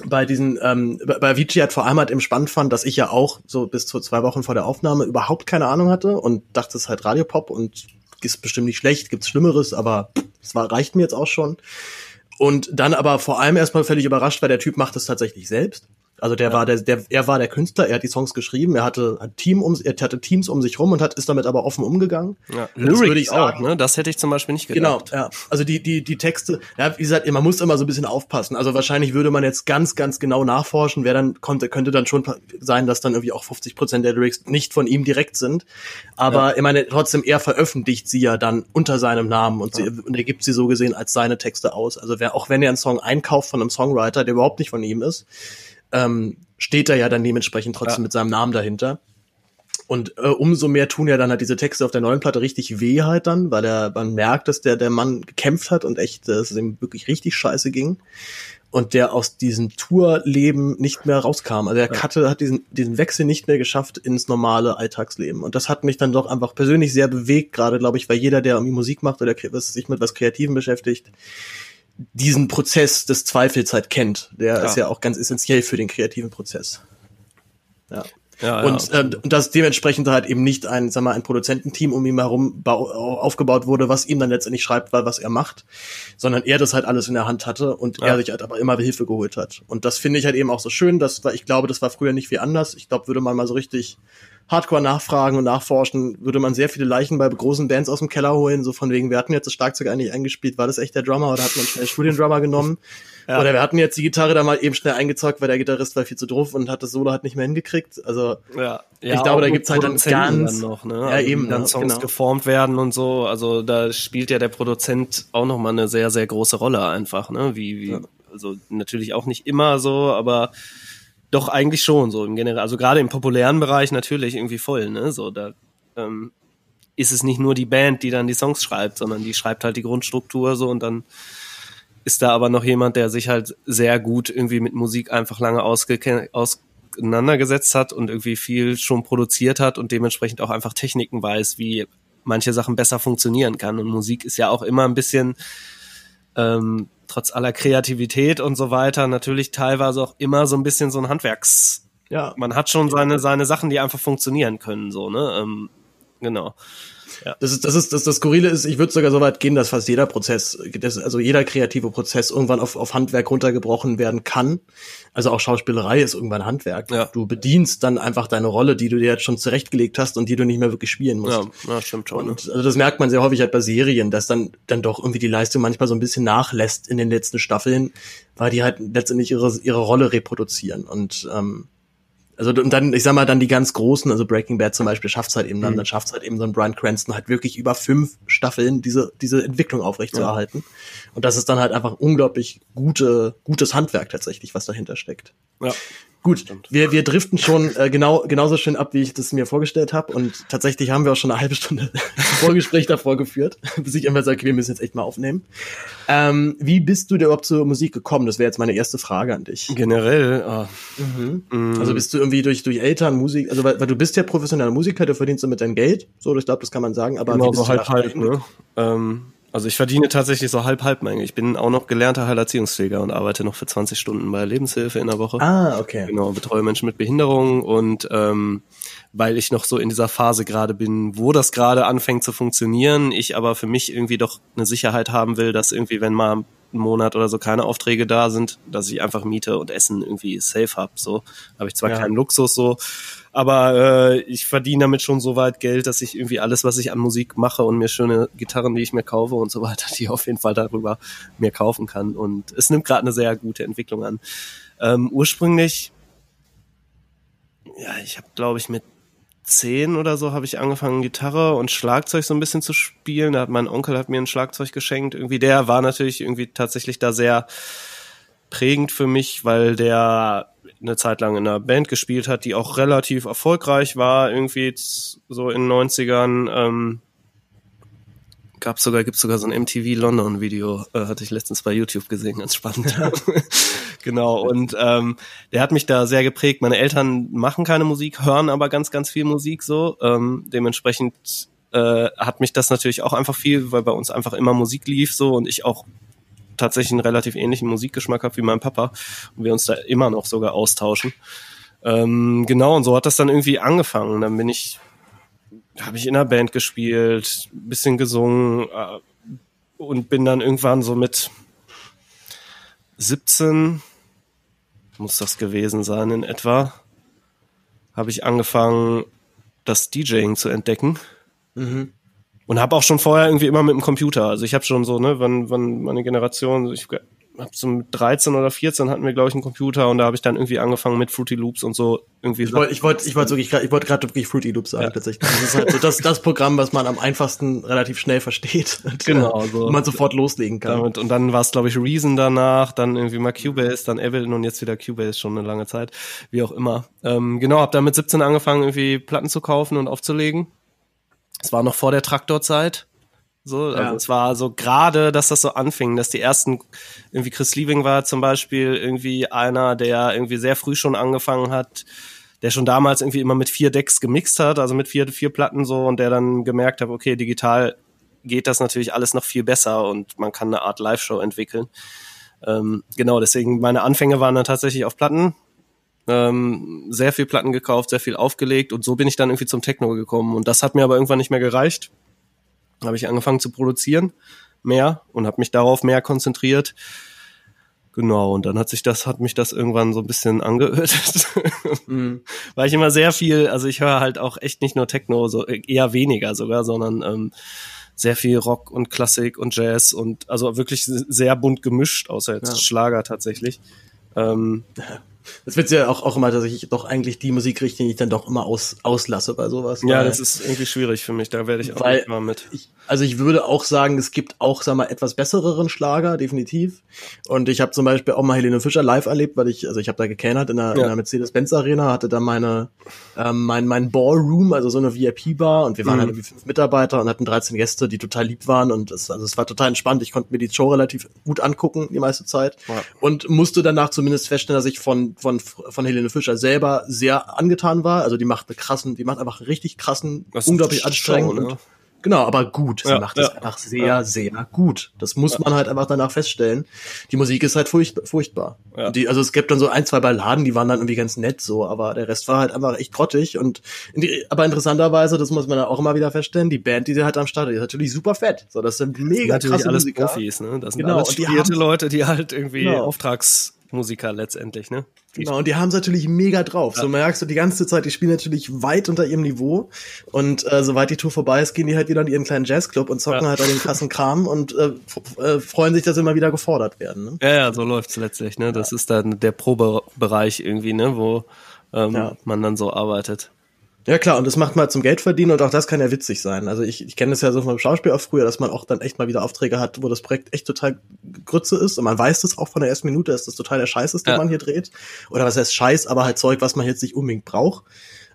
A: bei diesen, ähm, bei Vici hat vor allem halt im spannend fand, dass ich ja auch so bis zu zwei Wochen vor der Aufnahme überhaupt keine Ahnung hatte und dachte, es ist halt Radiopop und ist bestimmt nicht schlecht, gibt's Schlimmeres, aber es war, reicht mir jetzt auch schon. Und dann aber vor allem erstmal völlig überrascht, weil der Typ macht es tatsächlich selbst. Also der ja. war der, der, er war der Künstler, er hat die Songs geschrieben, er hatte ein Team um, er hatte Teams um sich rum und hat ist damit aber offen umgegangen.
E: Ja. Das würde ich sagen. Auch, ne? Das hätte ich zum Beispiel nicht
A: gedacht. Genau, ja. Also die, die, die Texte, ja, wie gesagt, man muss immer so ein bisschen aufpassen. Also wahrscheinlich würde man jetzt ganz, ganz genau nachforschen, wer dann konnte, könnte dann schon sein, dass dann irgendwie auch 50 Prozent der Lyrics nicht von ihm direkt sind. Aber ja. ich meine, trotzdem, er veröffentlicht sie ja dann unter seinem Namen und, sie, und er gibt sie so gesehen als seine Texte aus. Also wer, auch wenn er einen Song einkauft von einem Songwriter, der überhaupt nicht von ihm ist, ähm, steht er ja dann dementsprechend trotzdem ja. mit seinem Namen dahinter. Und äh, umso mehr tun ja dann halt diese Texte auf der neuen Platte richtig weh halt dann, weil er, man merkt, dass der, der Mann gekämpft hat und echt, dass es ihm wirklich richtig scheiße ging. Und der aus diesem Tourleben nicht mehr rauskam. Also er ja. hatte, hat diesen, diesen Wechsel nicht mehr geschafft ins normale Alltagsleben. Und das hat mich dann doch einfach persönlich sehr bewegt, gerade glaube ich, weil jeder, der irgendwie Musik macht oder sich mit was Kreativem beschäftigt, diesen Prozess des Zweifels halt kennt. Der ja. ist ja auch ganz essentiell für den kreativen Prozess. Ja. Ja, und, ja, äh, und das dementsprechend halt eben nicht ein, sag mal, ein Produzententeam um ihn herum aufgebaut wurde, was ihm dann letztendlich schreibt, weil was er macht, sondern er das halt alles in der Hand hatte und ja. er sich halt aber immer Hilfe geholt hat. Und das finde ich halt eben auch so schön, dass, ich glaube, das war früher nicht wie anders. Ich glaube, würde man mal so richtig Hardcore nachfragen und nachforschen, würde man sehr viele Leichen bei großen Bands aus dem Keller holen, so von wegen, wir hatten jetzt das Schlagzeug eigentlich eingespielt, war das echt der Drummer oder hat man schnell Studiendrummer genommen? Ja. Oder wir hatten jetzt die Gitarre da mal eben schnell eingezockt, weil der Gitarrist war viel zu doof und hat das Solo halt nicht mehr hingekriegt. Also
E: ja.
A: Ja, ich glaube, da gibt's halt dann ganz
E: dann noch, ne? Ja, also, eben, dann? Songs genau. geformt werden und so. Also da spielt ja der Produzent auch noch mal eine sehr sehr große Rolle einfach, ne? Wie, wie also natürlich auch nicht immer so, aber doch, eigentlich schon, so im Generell. Also gerade im populären Bereich natürlich irgendwie voll, ne? So, da ähm, ist es nicht nur die Band, die dann die Songs schreibt, sondern die schreibt halt die Grundstruktur so und dann ist da aber noch jemand, der sich halt sehr gut irgendwie mit Musik einfach lange auseinandergesetzt hat und irgendwie viel schon produziert hat und dementsprechend auch einfach Techniken weiß, wie manche Sachen besser funktionieren kann. Und Musik ist ja auch immer ein bisschen ähm, trotz aller Kreativität und so weiter natürlich teilweise auch immer so ein bisschen so ein Handwerks. Ja. Man hat schon seine, seine Sachen, die einfach funktionieren können, so, ne? Ähm, genau.
A: Ja. Das ist, das ist, das, das Skurrile ist, ich würde sogar so weit gehen, dass fast jeder Prozess, also jeder kreative Prozess irgendwann auf, auf Handwerk runtergebrochen werden kann. Also auch Schauspielerei ist irgendwann Handwerk. Ja. Du bedienst dann einfach deine Rolle, die du dir jetzt schon zurechtgelegt hast und die du nicht mehr wirklich spielen musst.
E: Ja, ja stimmt schon.
A: Und also das merkt man sehr häufig halt bei Serien, dass dann, dann doch irgendwie die Leistung manchmal so ein bisschen nachlässt in den letzten Staffeln, weil die halt letztendlich ihre, ihre Rolle reproduzieren. Und ähm, also und dann, ich sag mal, dann die ganz großen, also Breaking Bad zum Beispiel schafft's halt eben dann, mhm. dann schafft's halt eben so ein Brian Cranston halt wirklich über fünf Staffeln diese, diese Entwicklung aufrechtzuerhalten. Ja. Und das ist dann halt einfach unglaublich gute, gutes Handwerk tatsächlich, was dahinter steckt. Ja. Gut, wir, wir driften schon äh, genau genauso schön ab, wie ich das mir vorgestellt habe. Und tatsächlich haben wir auch schon eine halbe Stunde Vorgespräch davor geführt, bis ich immer sage, wir müssen jetzt echt mal aufnehmen. Ähm, wie bist du denn überhaupt zur Musik gekommen? Das wäre jetzt meine erste Frage an dich.
E: Generell. Oh.
A: Mhm. Mhm. Also bist du irgendwie durch, durch Eltern, Musik, also weil, weil du bist ja professioneller Musiker, du verdienst damit dein Geld. So, ich glaube, das kann man sagen. Aber
E: genau, so halt halt, ne? Ähm, Also ich verdiene tatsächlich so halb halb mein. Ich bin auch noch gelernter Heilerziehungspfleger und arbeite noch für 20 Stunden bei Lebenshilfe in der Woche.
A: Ah, okay.
E: Genau, betreue Menschen mit Behinderung und ähm, weil ich noch so in dieser Phase gerade bin, wo das gerade anfängt zu funktionieren, ich aber für mich irgendwie doch eine Sicherheit haben will, dass irgendwie, wenn mal einen Monat oder so keine Aufträge da sind, dass ich einfach Miete und Essen irgendwie safe hab. So habe ich zwar
A: Ja.
E: keinen Luxus so, aber äh, ich verdiene damit schon so weit Geld, dass ich irgendwie alles, was ich an Musik mache und mir schöne Gitarren, die ich mir kaufe und so weiter, die auf jeden Fall darüber mir kaufen kann. Und es nimmt gerade eine sehr gute Entwicklung an. Ähm, ursprünglich, ja, ich habe, glaube ich, mit zehn oder so habe ich angefangen, Gitarre und Schlagzeug so ein bisschen zu spielen. Da hat mein Onkel hat mir ein Schlagzeug geschenkt. Irgendwie der war natürlich irgendwie tatsächlich da sehr prägend für mich, weil der eine Zeit lang in einer Band gespielt hat, die auch relativ erfolgreich war, irgendwie so in den 90ern. Ähm, gab sogar, gibt sogar so ein MTV London Video, äh, hatte ich letztens bei YouTube gesehen, ganz spannend. genau, und ähm, der hat mich da sehr geprägt. Meine Eltern machen keine Musik, hören aber ganz, ganz viel Musik so. Ähm, dementsprechend äh, hat mich das natürlich auch einfach viel, weil bei uns einfach immer Musik lief so und ich auch tatsächlich einen relativ ähnlichen Musikgeschmack habe wie mein Papa und wir uns da immer noch sogar austauschen. Ähm, genau, und so hat das dann irgendwie angefangen. Dann bin ich, habe ich in einer Band gespielt, ein bisschen gesungen äh, und bin dann irgendwann so mit 17, muss das gewesen sein in etwa, habe ich angefangen, das DJing zu entdecken. Und habe auch schon vorher irgendwie immer mit dem Computer. Also ich habe schon so, ne, wann, wann meine Generation, ich habe so mit 13 oder 14 hatten wir, glaube ich, einen Computer und da habe ich dann irgendwie angefangen mit Fruity Loops und so irgendwie.
A: Ich wollte ich wollte ich wollte wirklich ich wollte gerade wirklich Fruity Loops sagen tatsächlich. Das ist halt so das das Programm, was man am einfachsten relativ schnell versteht. Und,
E: Genau,
A: äh,
E: so.
A: wo man sofort loslegen kann.
E: damit, und dann war es, glaube ich, Reason danach, dann irgendwie mal Cubase, dann Ableton und jetzt wieder Cubase schon eine lange Zeit, wie auch immer. Ähm, genau, habe dann mit 17 angefangen, irgendwie Platten zu kaufen und aufzulegen. Es war noch vor der Traktorzeit. So, also
A: Ja.
E: es war so gerade, dass das so anfing, dass die ersten, irgendwie Chris Liebing war zum Beispiel irgendwie einer, der irgendwie sehr früh schon angefangen hat, der schon damals irgendwie immer mit vier Decks gemixt hat, also mit vier, vier Platten so und der dann gemerkt hat, okay, digital geht das natürlich alles noch viel besser und man kann eine Art Live-Show entwickeln. Ähm, genau, deswegen meine Anfänge waren dann tatsächlich auf Platten. Ähm, sehr viel Platten gekauft, sehr viel aufgelegt und so bin ich dann irgendwie zum Techno gekommen und das hat mir aber irgendwann nicht mehr gereicht. Habe ich angefangen zu produzieren mehr und habe mich darauf mehr konzentriert. Genau, und dann hat sich das, hat mich das irgendwann so ein bisschen angeödet. Weil ich immer sehr viel, also ich höre halt auch echt nicht nur Techno, so eher weniger sogar, sondern ähm, sehr viel Rock und Klassik und Jazz und also wirklich sehr bunt gemischt, außer jetzt
A: Ja.
E: Schlager tatsächlich. Ähm,
A: Das wird ja auch, auch immer, dass ich doch eigentlich die Musik richte, die ich dann doch immer aus, auslasse bei sowas.
E: ja, das ist irgendwie schwierig für mich, da werde ich auch
A: Weil-
E: nicht mal mit.
A: Ich, also ich würde auch sagen, es gibt auch, sag mal, etwas bessereren Schlager, definitiv. Und ich habe zum Beispiel auch mal Helene Fischer live erlebt, weil ich, also ich habe da gekennert in der, in
E: Ja.
A: der Mercedes-Benz-Arena, hatte da meine, ähm, mein, mein Ballroom, also so eine VIP-Bar und wir waren
E: Mhm.
A: halt irgendwie fünf Mitarbeiter und hatten 13 Gäste, die total lieb waren und es, also es war total entspannt. Ich konnte mir die Show relativ gut angucken, die meiste Zeit.
E: Ja.
A: Und musste danach zumindest feststellen, dass ich von, von, von Helene Fischer selber sehr angetan war. Also die macht eine krassen, die macht einfach einen richtig krassen,
E: Das
A: unglaublich
E: Show,
A: anstrengend
E: ne?
A: und Genau, aber gut. Sie
E: Ja,
A: macht es
E: ja.
A: einfach sehr, sehr gut. Das muss man halt einfach danach feststellen. Die Musik ist halt furcht, furchtbar.
E: Ja.
A: Die, also es gibt dann so ein, zwei Balladen, die waren dann irgendwie ganz nett so, aber der Rest war halt einfach echt grottig. Und die, aber interessanterweise, das muss man dann auch immer wieder feststellen, die Band, die sie halt am Start hat, ist natürlich super fett. So, das sind mega
E: natürlich
A: krasse
E: alles
A: Musiker.
E: Profis, ne? Das sind
A: Genau,
E: alles studierte Leute, die halt irgendwie
A: Genau.
E: Auftragsmusiker letztendlich, ne?
A: Genau, und die haben es natürlich mega drauf. So merkst du die ganze Zeit, die spielen natürlich weit unter ihrem Niveau. Und äh, sobald die Tour vorbei ist, gehen die halt wieder in ihren kleinen Jazzclub und zocken
E: Ja.
A: halt an den krassen Kram und äh, äh, freuen sich, dass sie immer wieder gefordert werden. Ne?
E: Ja, ja, so läuft's letztlich, ne? Das ist dann der Probebereich irgendwie, ne, wo ähm,
A: Ja.
E: man dann so arbeitet.
A: Ja klar, und das macht man halt zum Geld verdienen und auch das kann ja witzig sein. Also ich, ich kenne das ja so vom Schauspiel auch früher, dass man auch dann echt mal wieder Aufträge hat, wo das Projekt echt total Grütze ist und man weiß das auch von der ersten Minute, dass das total der Scheiß ist, den
E: Ja.
A: man hier dreht. Oder was heißt Scheiß, aber halt Zeug, was man jetzt nicht unbedingt braucht.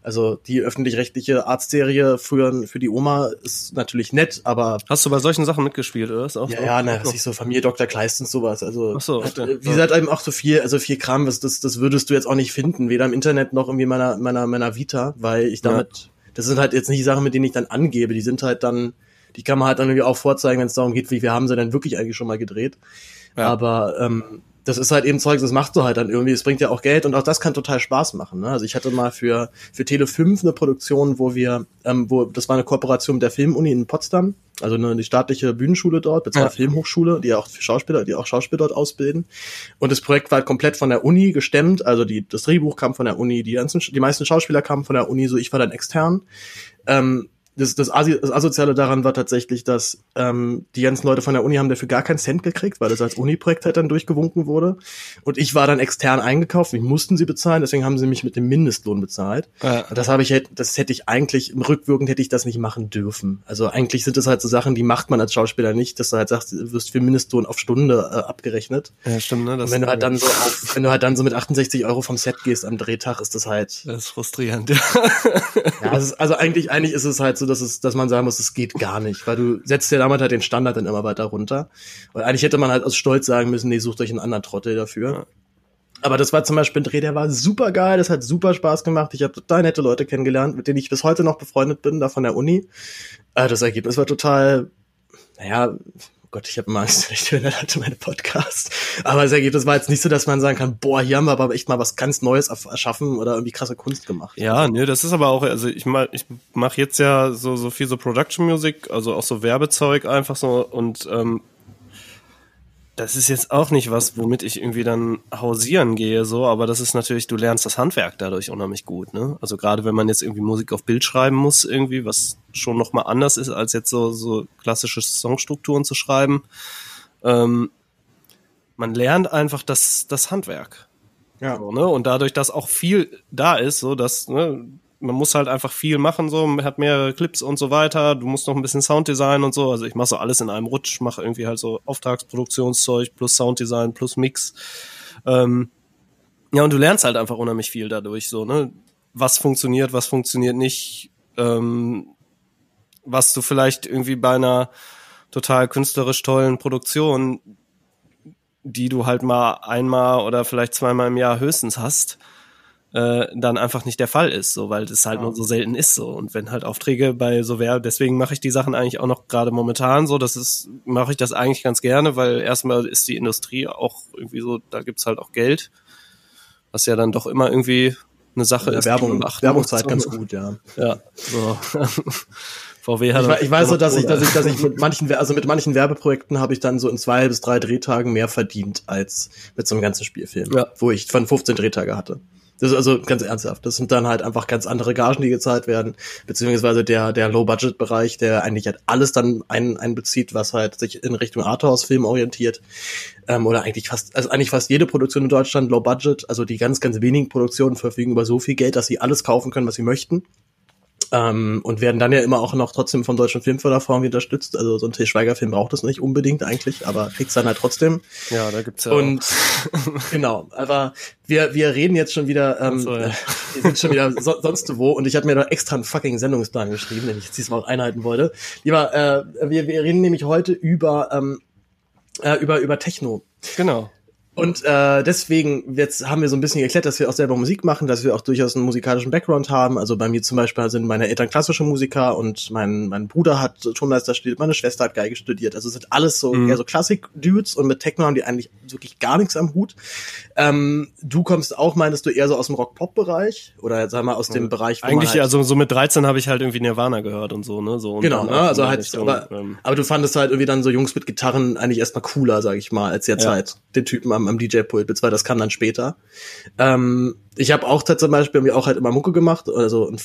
A: Also die öffentlich-rechtliche Arztserie für, für die Oma ist natürlich nett, aber
E: Hast du bei solchen Sachen mitgespielt, oder? Ist auch
A: ja,
E: so?
A: ja, na, was ich so Familie Dr. Kleist und sowas. Also
E: Ach so,
A: hat, äh, wie gesagt, eben auch so viel, also viel Kram, was das, das würdest du jetzt auch nicht finden, weder im Internet noch irgendwie in meiner, meiner, meiner Vita, weil ich damit, das sind halt jetzt nicht die Sachen, mit denen ich dann angebe, die sind halt dann Die kann man halt dann irgendwie auch vorzeigen, wenn es darum geht, wie wir haben sie denn wirklich eigentlich schon mal gedreht. Ja. Aber ähm, das ist halt eben Zeug, das machst du halt dann irgendwie. Es bringt ja auch Geld und auch das kann total Spaß machen. Ne? Also ich hatte mal für für Tele 5 eine Produktion, wo wir, ähm, wo das war eine Kooperation mit der Filmuni in Potsdam, also eine, die staatliche Bühnenschule dort, beziehungsweise ja. Filmhochschule, die auch für Schauspieler, die auch Schauspieler dort ausbilden. Und das Projekt war halt komplett von der Uni gestemmt. Also die das Drehbuch kam von der Uni, die ganzen, die meisten Schauspieler kamen von der Uni, so ich war dann extern. Ähm, das, das, Asi das Asoziale daran war tatsächlich, dass ähm, die ganzen Leute von der Uni haben dafür gar keinen Cent gekriegt, weil das als Uni-Projekt halt dann durchgewunken wurde. Und ich war dann extern eingekauft, mich mussten sie bezahlen, deswegen haben sie mich mit dem Mindestlohn bezahlt. Ja. Und das habe ich, das hätte ich eigentlich, rückwirkend hätte ich das nicht machen dürfen. Also eigentlich sind das halt so Sachen, die macht man als Schauspieler nicht, dass du halt sagst, du wirst für Mindestlohn auf Stunde äh, abgerechnet.
E: Ja, stimmt, ne?
A: Das Und wenn du halt dann so auf, wenn du halt dann so mit 68 Euro vom Set gehst am Drehtag, ist das halt.
E: Das ist frustrierend.
A: ja, ist, also eigentlich, eigentlich ist es halt so, dass es, dass man sagen muss, es geht gar nicht, weil du setzt ja damit halt den Standard dann immer weiter runter. Und eigentlich hätte man halt aus Stolz sagen müssen, nee, sucht euch einen anderen Trottel dafür. Ja. Aber das war zum Beispiel ein Dreh, der war super geil, das hat super Spaß gemacht. Ich habe total nette Leute kennengelernt, mit denen ich bis heute noch befreundet bin, da von der Uni. Äh, das Ergebnis war total, naja, Oh Gott, ich habe immer Angst, ich höre halt meine Podcast. Aber das Ergebnis war jetzt nicht so, dass man sagen kann, boah, hier haben wir aber echt mal was ganz Neues erschaffen oder irgendwie krasse Kunst gemacht.
E: Ja, ne, das ist aber auch, also ich mach, ich mach jetzt ja so so viel so Production Music, also auch so Werbezeug einfach so und ähm, das ist jetzt auch nicht was, womit ich irgendwie dann hausieren gehe, so, aber das ist natürlich, du lernst das Handwerk dadurch unheimlich gut, ne? Also gerade wenn man jetzt irgendwie Musik auf Bild schreiben muss, irgendwie, was schon nochmal anders ist, als jetzt so, so klassische Songstrukturen zu schreiben. Ähm, man lernt einfach das, das Handwerk. Ja. So, ne? Und dadurch, dass auch viel da ist, so dass, ne, man muss halt einfach viel machen, so, man hat mehrere Clips und so weiter, du musst noch ein bisschen Sounddesign und so, also ich mache so alles in einem Rutsch, mache irgendwie halt so Auftragsproduktionszeug plus Sounddesign plus Mix. Ähm, ja, und du lernst halt einfach unheimlich viel dadurch, so, ne? Was funktioniert, was funktioniert nicht, ähm, was du vielleicht irgendwie bei einer total künstlerisch tollen Produktion, die du halt mal einmal oder vielleicht zweimal im Jahr höchstens hast, äh, dann einfach nicht der Fall ist, so weil das halt ja. nur so selten ist so und wenn halt Aufträge bei so wäre, deswegen mache ich die Sachen eigentlich auch noch gerade momentan so, das ist mache ich das eigentlich ganz gerne, weil erstmal ist die Industrie auch irgendwie so, da gibt's halt auch Geld, was ja dann doch immer irgendwie eine Sache
A: ja,
E: ist.
A: Werbung, Werbungszeit so. ganz gut, ja.
E: Ja, so.
A: VW hat ich, ich weiß so, dass ich, dass ich, dass ich mit manchen, also mit manchen Werbeprojekten habe ich dann so in zwei bis drei Drehtagen mehr verdient als mit so einem ganzen Spielfilm, ja. wo ich von 15 Drehtage hatte. Das ist also ganz ernsthaft. Das sind dann halt einfach ganz andere Gagen, die gezahlt werden, beziehungsweise der, der Low-Budget-Bereich, der eigentlich halt alles dann ein, einbezieht, was halt sich in Richtung Arthouse-Film orientiert. Ähm, oder eigentlich fast, also eigentlich fast jede Produktion in Deutschland Low-Budget, also die ganz, ganz wenigen Produktionen verfügen über so viel Geld, dass sie alles kaufen können, was sie möchten. Ähm, und werden dann ja immer auch noch trotzdem vom Deutschen Filmförderfonds unterstützt. Also so ein Til Schweiger-Film braucht es nicht unbedingt eigentlich, aber kriegt's dann halt trotzdem.
E: Ja, da gibt's ja
A: Und genau, aber wir, wir reden jetzt schon wieder, ähm, so, ja. wir sind schon wieder so, sonst wo und ich habe mir da extra einen fucking Sendungsplan geschrieben, den ich jetzt diesmal auch einhalten wollte. Lieber, äh, wir, wir reden nämlich heute über, ähm, äh, über, über Techno.
E: Genau.
A: Und äh, deswegen jetzt haben wir so ein bisschen geklärt, dass wir auch selber Musik machen, dass wir auch durchaus einen musikalischen Background haben. Also bei mir zum Beispiel sind meine Eltern klassische Musiker und mein, mein Bruder hat Tonmeister studiert, meine Schwester hat Geige studiert. Also sind alles so mhm. eher so Klassik-Dudes und mit Techno haben die eigentlich wirklich gar nichts am Hut. Ähm, du kommst auch, meinst du, eher so aus dem Rock-Pop-Bereich oder sag mal aus dem Bereich,
E: wo Eigentlich, halt also so mit 13 habe ich halt irgendwie Nirvana gehört und so, ne? So, und
A: genau, ne? Also halt, Richtung, aber, ähm, aber du fandest halt irgendwie dann so Jungs mit Gitarren eigentlich erstmal cooler, sag ich mal, als jetzt ja. halt den Typen am, am DJ-Pult, beziehungsweise das kam dann später. Ähm, ich habe auch zum Beispiel, haben wir auch halt immer Mucke gemacht, also und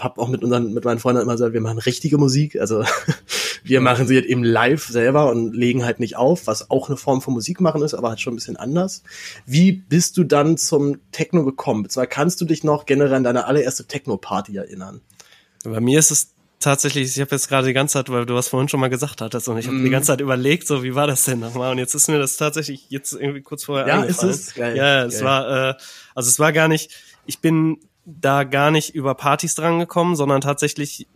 A: habe auch mit unseren, mit meinen Freunden immer gesagt, wir machen richtige Musik, also wir machen sie halt eben live selber und legen halt nicht auf, was auch eine Form von Musik machen ist, aber halt schon ein bisschen anders. Wie bist du dann zum Techno gekommen? Zwar kannst du dich noch generell an deine allererste Techno-Party erinnern.
E: Bei mir ist es tatsächlich, ich habe jetzt gerade die ganze Zeit, weil du was vorhin schon mal gesagt hattest und ich habe mm. die ganze Zeit überlegt, so wie war das denn nochmal und jetzt ist mir das tatsächlich jetzt irgendwie kurz vorher
A: Ja, ist es?
E: Geil. Ja, es war, äh, also es war gar nicht, ich bin da gar nicht über Partys dran gekommen, sondern tatsächlich,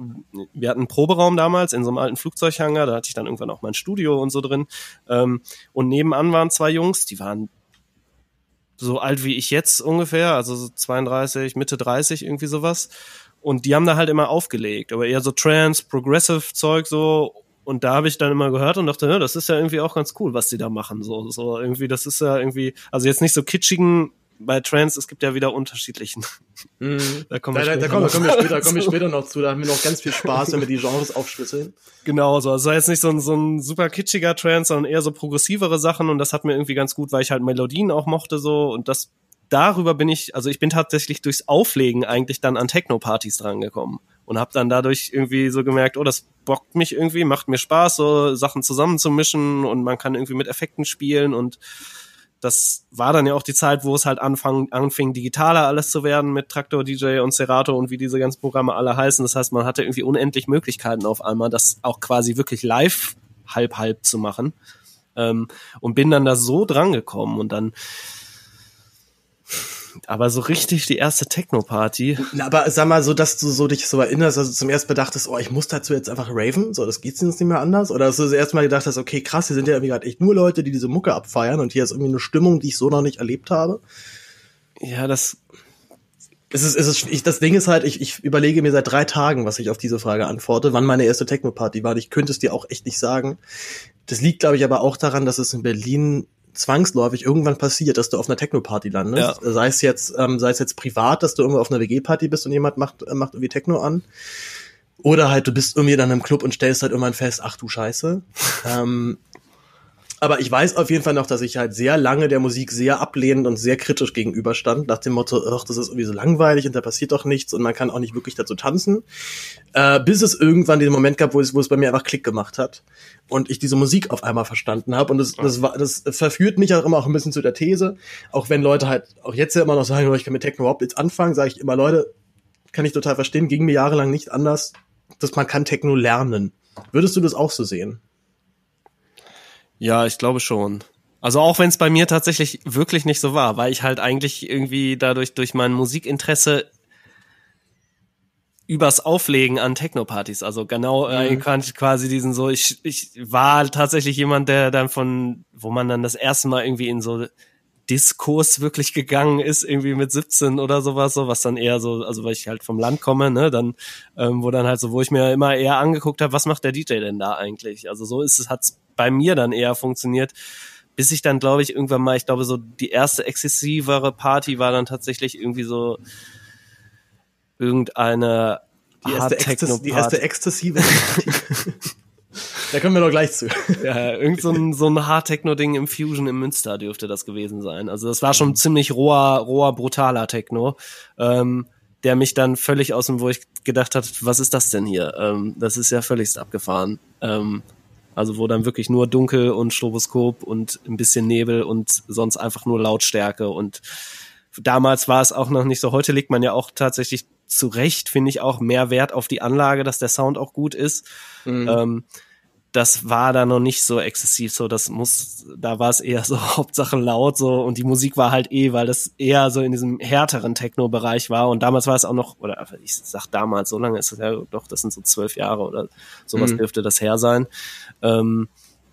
E: wir hatten einen Proberaum damals in so einem alten Flugzeughanger, da hatte ich dann irgendwann auch mein Studio und so drin. Ähm, und nebenan waren zwei Jungs, die waren so alt wie ich jetzt ungefähr, also so 32, Mitte 30, irgendwie sowas. Und die haben da halt immer aufgelegt, aber eher so Trance, Progressive Zeug so und da habe ich dann immer gehört und dachte, ja, das ist ja irgendwie auch ganz cool, was die da machen. So, so irgendwie, das ist ja irgendwie, also jetzt nicht so kitschigen bei Trans, es gibt ja wieder unterschiedlichen.
A: Mm. Da kommen wir, da, da, da kommen, kommen wir später, kommen wir später noch zu. Da haben wir noch ganz viel Spaß, wenn wir die Genres aufschlüsseln.
E: Genau, so. Also jetzt nicht so ein, so ein super kitschiger Trance, sondern eher so progressivere Sachen und das hat mir irgendwie ganz gut, weil ich halt Melodien auch mochte so und das darüber bin ich, also ich bin tatsächlich durchs Auflegen eigentlich dann an Techno-Partys drangekommen und habe dann dadurch irgendwie so gemerkt, oh, das bockt mich irgendwie, macht mir Spaß, so Sachen zusammenzumischen und man kann irgendwie mit Effekten spielen und das war dann ja auch die Zeit, wo es halt anfang, anfing, digitaler alles zu werden mit Traktor, DJ und Serato und wie diese ganzen Programme alle heißen. Das heißt, man hatte irgendwie unendlich Möglichkeiten auf einmal, das auch quasi wirklich live halb halb zu machen. Ähm, und bin dann da so dran gekommen und dann aber so richtig die erste Techno-Party.
A: Aber sag mal so, dass du so dich so erinnerst, also zum ersten Mal dachtest, oh, ich muss dazu jetzt einfach raven, so, das geht's jetzt nicht mehr anders. Oder dass du das erste Mal gedacht hast, okay, krass, hier sind ja irgendwie gerade echt nur Leute, die diese Mucke abfeiern und hier ist irgendwie eine Stimmung, die ich so noch nicht erlebt habe.
E: Ja, das.
A: Es ist, es ist, ich, das Ding ist halt, ich, ich überlege mir seit drei Tagen, was ich auf diese Frage antworte, wann meine erste Techno-Party war. Ich könnte es dir auch echt nicht sagen. Das liegt, glaube ich, aber auch daran, dass es in Berlin zwangsläufig irgendwann passiert, dass du auf einer Techno-Party landest. Ja. Sei es jetzt, ähm, sei es jetzt privat, dass du irgendwo auf einer WG-Party bist und jemand macht, äh, macht irgendwie Techno an. Oder halt, du bist irgendwie dann im Club und stellst halt irgendwann fest, ach du Scheiße. ähm, aber ich weiß auf jeden Fall noch, dass ich halt sehr lange der Musik sehr ablehnend und sehr kritisch gegenüberstand, nach dem Motto, ach, das ist irgendwie so langweilig und da passiert doch nichts und man kann auch nicht wirklich dazu tanzen. Äh, bis es irgendwann den Moment gab, wo es, wo es bei mir einfach Klick gemacht hat und ich diese Musik auf einmal verstanden habe. Und das, das, war, das verführt mich auch immer auch ein bisschen zu der These, auch wenn Leute halt auch jetzt ja immer noch sagen, oh, ich kann mit Techno überhaupt jetzt anfangen, sage ich immer, Leute, kann ich total verstehen, ging mir jahrelang nicht anders, dass man kann Techno lernen. Würdest du das auch so sehen?
E: Ja, ich glaube schon. Also auch wenn es bei mir tatsächlich wirklich nicht so war, weil ich halt eigentlich irgendwie dadurch durch mein Musikinteresse übers Auflegen an Techno-Partys, also genau äh, mhm. äh, quasi diesen so, ich, ich war tatsächlich jemand, der dann von, wo man dann das erste Mal irgendwie in so Diskurs wirklich gegangen ist, irgendwie mit 17 oder sowas, so, was dann eher so, also weil ich halt vom Land komme, ne, dann, ähm, wo dann halt so, wo ich mir immer eher angeguckt habe, was macht der DJ denn da eigentlich? Also so ist es, hat's bei mir dann eher funktioniert, bis ich dann, glaube ich, irgendwann mal, ich glaube, so die erste exzessivere Party war dann tatsächlich irgendwie so irgendeine
A: die erste, Ecstasy, die erste exzessive Party. Da kommen wir doch gleich zu.
E: Ja, irgend so ein, so ein Hard-Techno-Ding im Fusion im Münster dürfte das gewesen sein. Also das war schon ziemlich roher, roher, brutaler Techno, ähm, der mich dann völlig aus dem, wo ich gedacht hat, was ist das denn hier? Ähm, das ist ja völligst abgefahren. Ähm, also wo dann wirklich nur dunkel und Stroboskop und ein bisschen Nebel und sonst einfach nur Lautstärke und damals war es auch noch nicht so. Heute legt man ja auch tatsächlich zu Recht, finde ich, auch mehr Wert auf die Anlage, dass der Sound auch gut ist. Mhm. Ähm, das war da noch nicht so exzessiv so, das muss, da war es eher so Hauptsache laut so und die Musik war halt eh, weil das eher so in diesem härteren Techno-Bereich war und damals war es auch noch, oder ich sag damals, so lange ist es ja doch, das sind so zwölf Jahre oder sowas mhm. dürfte das her sein. Ähm,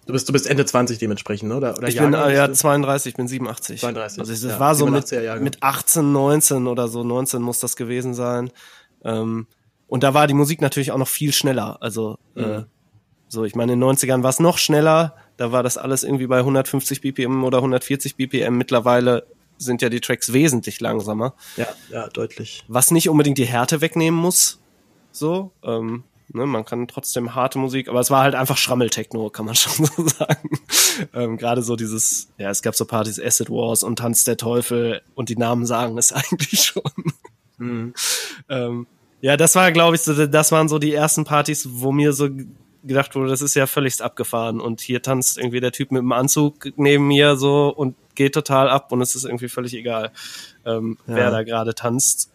A: Du bist, du bist Ende 20 dementsprechend, oder? oder
E: ich bin äh, ja 32, ich bin 87.
A: 32.
E: Also das ja, war so mit, mit 18, 19 oder so, 19 muss das gewesen sein. Ähm, und da war die Musik natürlich auch noch viel schneller. Also äh, mhm. äh, so, ich meine, in den 90ern war es noch schneller. Da war das alles irgendwie bei 150 BPM oder 140 BPM. Mittlerweile sind ja die Tracks wesentlich langsamer.
A: Ja, ja, deutlich.
E: Was nicht unbedingt die Härte wegnehmen muss. So, ähm, ne, man kann trotzdem harte Musik, aber es war halt einfach Schrammeltechno, kann man schon so sagen. ähm, Gerade so dieses, ja, es gab so Partys Acid Wars und Tanz der Teufel und die Namen sagen es eigentlich schon. Mhm. ähm, ja, das war, glaube ich, so, das waren so die ersten Partys, wo mir so gedacht wurde, das ist ja völligst abgefahren und hier tanzt irgendwie der Typ mit dem Anzug neben mir so und geht total ab und es ist irgendwie völlig egal, ähm, ja. wer da gerade tanzt.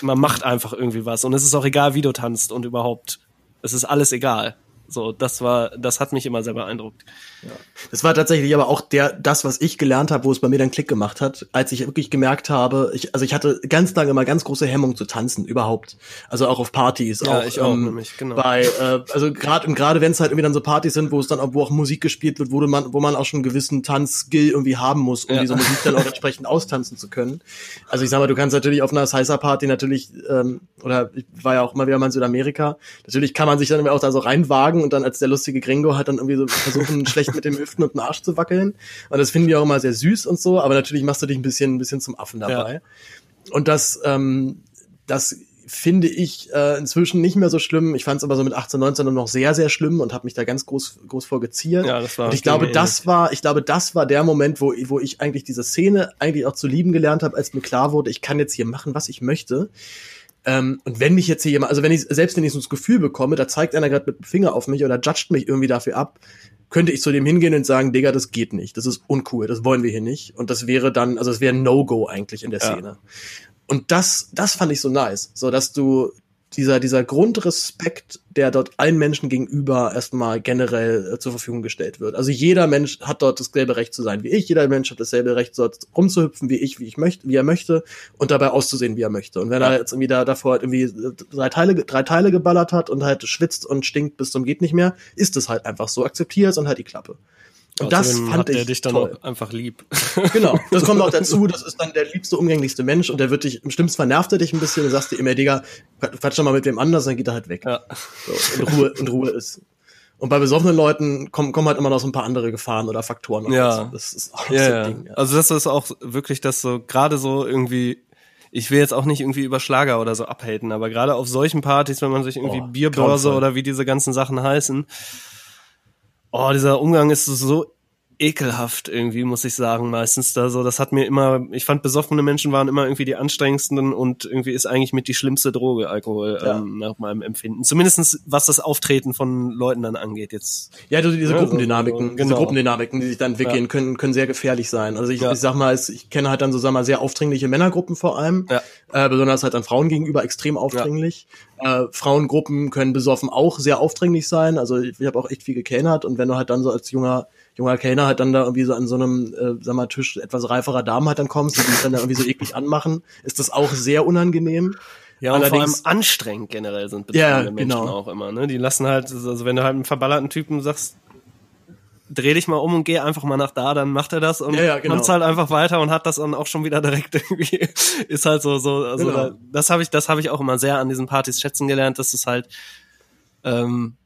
E: Man macht einfach irgendwie was und es ist auch egal, wie du tanzt und überhaupt. Es ist alles egal. So, das war, das hat mich immer sehr beeindruckt.
A: Ja. Das war tatsächlich aber auch der, das, was ich gelernt habe, wo es bei mir dann Klick gemacht hat, als ich wirklich gemerkt habe, ich, also ich hatte ganz lange mal ganz große Hemmung zu tanzen, überhaupt. Also auch auf Partys. Ja, auch,
E: ich auch, ähm, nämlich, genau.
A: Bei, äh, also gerade und gerade wenn es halt irgendwie dann so Partys sind, wo es dann auch, wo auch Musik gespielt wird, wo man, wo man auch schon einen gewissen Tanzskill irgendwie haben muss, um ja. diese Musik dann auch entsprechend austanzen zu können. Also ich sag mal, du kannst natürlich auf einer Salsa Party natürlich, ähm, oder ich war ja auch immer wieder mal in Südamerika, natürlich kann man sich dann auch da so reinwagen Und dann als der lustige Gringo hat dann irgendwie so versuchen, schlecht mit dem Hüften und dem Arsch zu wackeln. Und das finden die auch immer sehr süß und so, aber natürlich machst du dich ein bisschen, ein bisschen zum Affen dabei. Ja. Und das, ähm, das finde ich äh, inzwischen nicht mehr so schlimm. Ich fand es aber so mit 18, 19 noch sehr, sehr schlimm und habe mich da ganz groß, groß vorgeziert. Ja, das war und ich glaube, das war, ich glaube, das war der Moment, wo, wo ich eigentlich diese Szene eigentlich auch zu lieben gelernt habe, als mir klar wurde, ich kann jetzt hier machen, was ich möchte. Ähm, und wenn mich jetzt hier jemand, also wenn ich, selbst wenn ich so das Gefühl bekomme, da zeigt einer gerade mit dem Finger auf mich oder judgt mich irgendwie dafür ab, könnte ich zu dem hingehen und sagen, Digga, das geht nicht, das ist uncool, das wollen wir hier nicht. Und das wäre dann, also es wäre ein No-Go eigentlich in der Szene. Ja. Und das, das fand ich so nice, so dass du dieser, dieser Grundrespekt, der dort allen Menschen gegenüber erstmal generell äh, zur Verfügung gestellt wird. Also jeder Mensch hat dort dasselbe Recht zu sein wie ich, jeder Mensch hat dasselbe Recht, dort rumzuhüpfen wie ich, wie ich möchte, wie er möchte und dabei auszusehen, wie er möchte. Und wenn ja. er jetzt irgendwie da davor halt irgendwie drei Teile, drei Teile geballert hat und halt schwitzt und stinkt bis zum geht nicht mehr, ist es halt einfach so. Akzeptier es und halt die Klappe.
E: Und das fand hat ich dich dann toll. auch einfach lieb.
A: Genau, das kommt auch dazu, das ist dann der liebste, umgänglichste Mensch und der wird dich, im schlimmsten Fall nervt er dich ein bisschen und sagst dir immer, Digga, quatsch doch mal mit wem anders, dann geht er halt weg. Ja. So, und Ruhe, und Ruhe ist. Und bei besoffenen Leuten kommen, kommen halt immer noch so ein paar andere Gefahren oder Faktoren.
E: Ja. Das ist auch ja, so ein Ding. Ja. Also das ist auch wirklich das so, gerade so irgendwie, ich will jetzt auch nicht irgendwie über Schlager oder so abhaten, aber gerade auf solchen Partys, wenn man sich irgendwie oh, Bierbörse oder wie diese ganzen Sachen heißen, oh, dieser Umgang ist so ekelhaft irgendwie, muss ich sagen, meistens da so. Das hat mir immer, ich fand besoffene Menschen waren immer irgendwie die anstrengendsten und irgendwie ist eigentlich mit die schlimmste Droge Alkohol ja. ähm, nach meinem Empfinden. Zumindestens was das Auftreten von Leuten dann angeht jetzt.
A: Ja, diese ja, Gruppendynamiken, so, genau. diese Gruppendynamiken, die sich dann entwickeln, ja. können, können sehr gefährlich sein. Also ich, ich sag mal, ich kenne halt dann so, sag mal, sehr aufdringliche Männergruppen vor allem, äh, besonders halt an Frauen gegenüber extrem aufdringlich. Äh, Frauengruppen können besoffen auch sehr aufdringlich sein. Also ich, ich habe auch echt viel gekellnert und wenn du halt dann so als junger junger Kellner halt dann da irgendwie so an so einem, äh, sag mal, Tisch etwas reiferer Damen halt dann kommst, die dich dann da irgendwie so eklig anmachen, ist das auch sehr unangenehm.
E: Ja, und vor allem anstrengend generell sind
A: betroffene ja, Menschen
E: genau. auch immer. Ne? Die lassen halt, also wenn du halt einen verballerten Typen sagst, dreh dich mal um und geh einfach mal nach da, dann macht er das und ja, ja, genau. kommt's halt einfach weiter und hat das dann auch schon wieder direkt irgendwie ist halt so so also genau. da, das habe ich das habe ich auch immer sehr an diesen Partys schätzen gelernt, dass es halt ähm,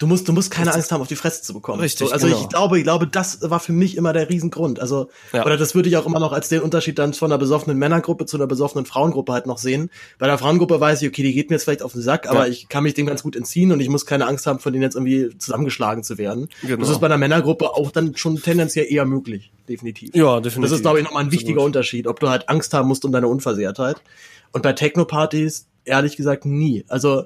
A: Du musst, du musst keine Angst haben, auf die Fresse zu bekommen. Richtig. So, also genau. ich glaube, ich glaube, das war für mich immer der Riesengrund. Also, ja. oder das würde ich auch immer noch als den Unterschied dann von einer besoffenen Männergruppe zu einer besoffenen Frauengruppe halt noch sehen. Bei der Frauengruppe weiß ich, okay, die geht mir jetzt vielleicht auf den Sack, aber ja. ich kann mich dem ganz gut entziehen und ich muss keine Angst haben, von denen jetzt irgendwie zusammengeschlagen zu werden. Genau. Das ist bei einer Männergruppe auch dann schon tendenziell eher möglich. Definitiv.
E: Ja, definitiv.
A: Das ist, glaube ich, nochmal ein wichtiger Unterschied, ob du halt Angst haben musst um deine Unversehrtheit. Und bei Techno-Partys, ehrlich gesagt, nie. Also,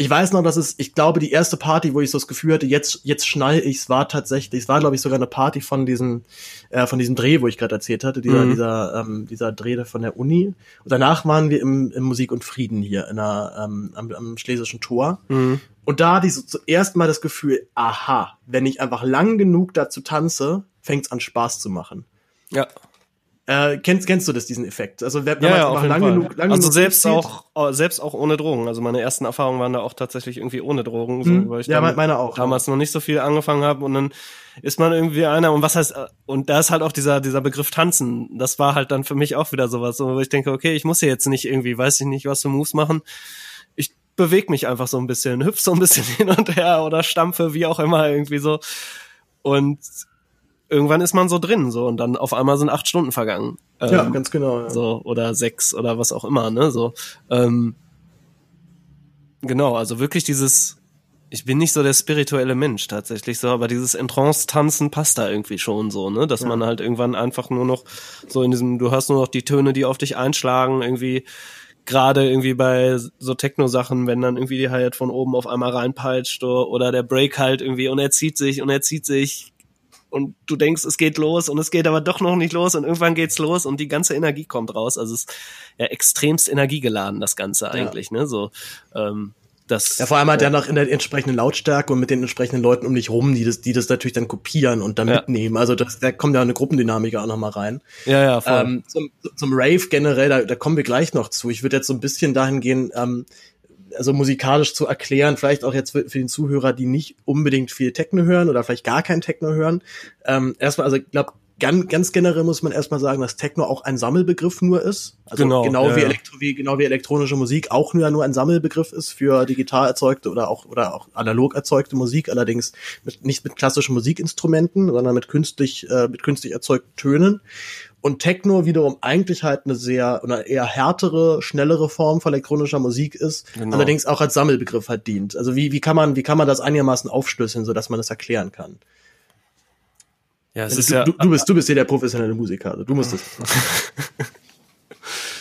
A: ich weiß noch, dass es, ich glaube, die erste Party, wo ich so das Gefühl hatte, jetzt, jetzt schnall ich's, war tatsächlich, es war, glaube ich, sogar eine Party von diesem, äh, von diesem Dreh, wo ich gerade erzählt hatte, dieser, mhm. dieser, ähm, dieser Dreh von der Uni. Und danach waren wir im, im Musik und Frieden hier in der, ähm, am, am Schlesischen Tor. Mhm. Und da hatte ich so zuerst mal das Gefühl, aha, wenn ich einfach lang genug dazu tanze, fängt's an Spaß zu machen.
E: Ja.
A: Äh, kennst, kennst du das, diesen Effekt? Also wenn,
E: ja, man ja, lang genug, lang Also genug selbst auch, oh, selbst auch ohne Drogen. Also meine ersten Erfahrungen waren da auch tatsächlich irgendwie ohne Drogen, so,
A: hm. weil ich ja, meine auch.
E: damals noch nicht so viel angefangen habe und dann ist man irgendwie einer und was heißt und da ist halt auch dieser dieser Begriff tanzen. Das war halt dann für mich auch wieder sowas, wo ich denke, okay, ich muss ja jetzt nicht irgendwie, weiß ich nicht, was für Moves machen. Ich bewege mich einfach so ein bisschen, hüpf so ein bisschen hin und her oder stampfe, wie auch immer irgendwie so. Und irgendwann ist man so drin, so, und dann auf einmal sind acht Stunden vergangen.
A: Ähm, ja, ganz genau. Ja.
E: So, oder sechs oder was auch immer, ne, so. Ähm, genau, also wirklich dieses, ich bin nicht so der spirituelle Mensch tatsächlich so, aber dieses Entrance-Tanzen passt da irgendwie schon so, ne, dass ja. man halt irgendwann einfach nur noch so in diesem, du hast nur noch die Töne, die auf dich einschlagen, irgendwie, gerade irgendwie bei so Techno-Sachen, wenn dann irgendwie die Hi-Hat von oben auf einmal reinpeitscht oder, oder der Break halt irgendwie und er zieht sich und er zieht sich und du denkst, es geht los und es geht aber doch noch nicht los und irgendwann geht's los und die ganze Energie kommt raus. Also es ist ja extremst energiegeladen, das Ganze eigentlich, ja. ne? So, ähm, das,
A: ja, vor allem halt ja noch in der entsprechenden Lautstärke und mit den entsprechenden Leuten um dich rum, die das, die das natürlich dann kopieren und dann ja. mitnehmen. Also das, da kommt ja eine Gruppendynamik auch nochmal rein.
E: Ja, ja, voll.
A: Ähm, zum, zum Rave generell, da, da kommen wir gleich noch zu. Ich würde jetzt so ein bisschen dahin gehen, ähm, also musikalisch zu erklären, vielleicht auch jetzt für, für, den Zuhörer, die nicht unbedingt viel Techno hören oder vielleicht gar kein Techno hören. Ähm, erstmal, also ich glaube, ganz, ganz generell muss man erstmal sagen, dass Techno auch ein Sammelbegriff nur ist. Also
E: Genau,
A: genau,
E: ja,
A: wie. Elektro, wie genau wie elektronische Musik auch nur, nur ein Sammelbegriff ist für digital erzeugte oder auch oder auch analog erzeugte Musik, allerdings mit, nicht mit klassischen Musikinstrumenten, sondern mit künstlich äh, mit künstlich erzeugten Tönen. Und Techno wiederum eigentlich halt eine sehr oder eher härtere, schnellere Form von elektronischer Musik ist,
E: Genau.
A: allerdings auch als Sammelbegriff halt dient. Also wie, wie kann man wie kann man das einigermaßen aufschlüsseln, so dass man das erklären kann?
E: Ja, es ist
A: du,
E: ja,
A: du, du bist du bist hier der professionelle Musiker, also du musst es.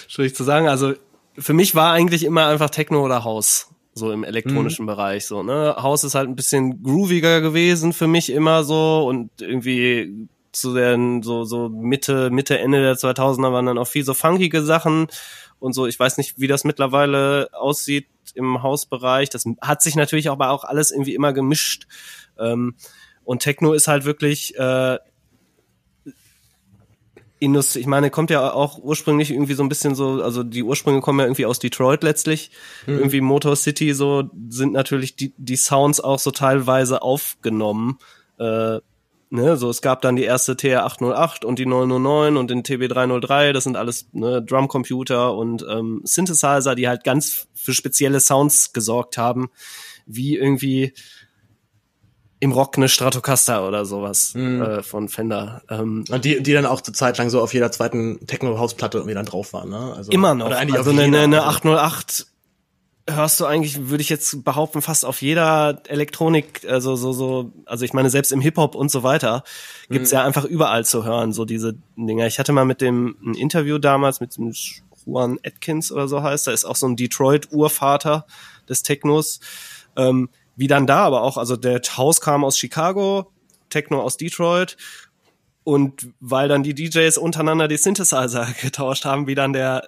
E: schwierig zu sagen. Also für mich war eigentlich immer einfach Techno oder House, so im elektronischen Bereich. So, ne? House ist halt ein bisschen grooviger gewesen für mich immer so und irgendwie zu den so so Mitte Mitte Ende der 2000er waren dann auch viel so funkige Sachen und so. Ich weiß nicht, wie das mittlerweile aussieht im Hausbereich. Das hat sich natürlich aber auch alles irgendwie immer gemischt. Ähm, und Techno ist halt wirklich äh, Industrie, ich meine, kommt ja auch ursprünglich irgendwie so ein bisschen so, also die Ursprünge kommen ja irgendwie aus Detroit letztlich. Irgendwie Motor City so sind natürlich die, die Sounds auch so teilweise aufgenommen. Äh, ne, so es gab dann die erste TR-808 und die 909 und den TB303, das sind alles ne, Drumcomputer und ähm, Synthesizer, die halt ganz für spezielle Sounds gesorgt haben, wie irgendwie im Rock eine Stratocaster oder sowas äh, von Fender. Ähm,
A: Und die, die dann auch zur Zeit lang so auf jeder zweiten Techno-Hausplatte irgendwie dann drauf waren, ne? Also,
E: Immer noch.
A: Oder eigentlich
E: also
A: auf
E: eine, eine
A: also.
E: 808 hörst du eigentlich, würde ich jetzt behaupten, fast auf jeder Elektronik, also so, so, also ich meine, selbst im Hip-Hop und so weiter, gibt's ja einfach überall zu hören, so diese Dinger. Ich hatte mal mit dem ein Interview damals mit dem Juan Atkins oder so heißt, da ist auch so ein Detroit-Urvater des Technos. Ähm, wie dann da aber auch, also der Haus kam aus Chicago, Techno aus Detroit und weil dann die DJs untereinander die Synthesizer getauscht haben, wie dann der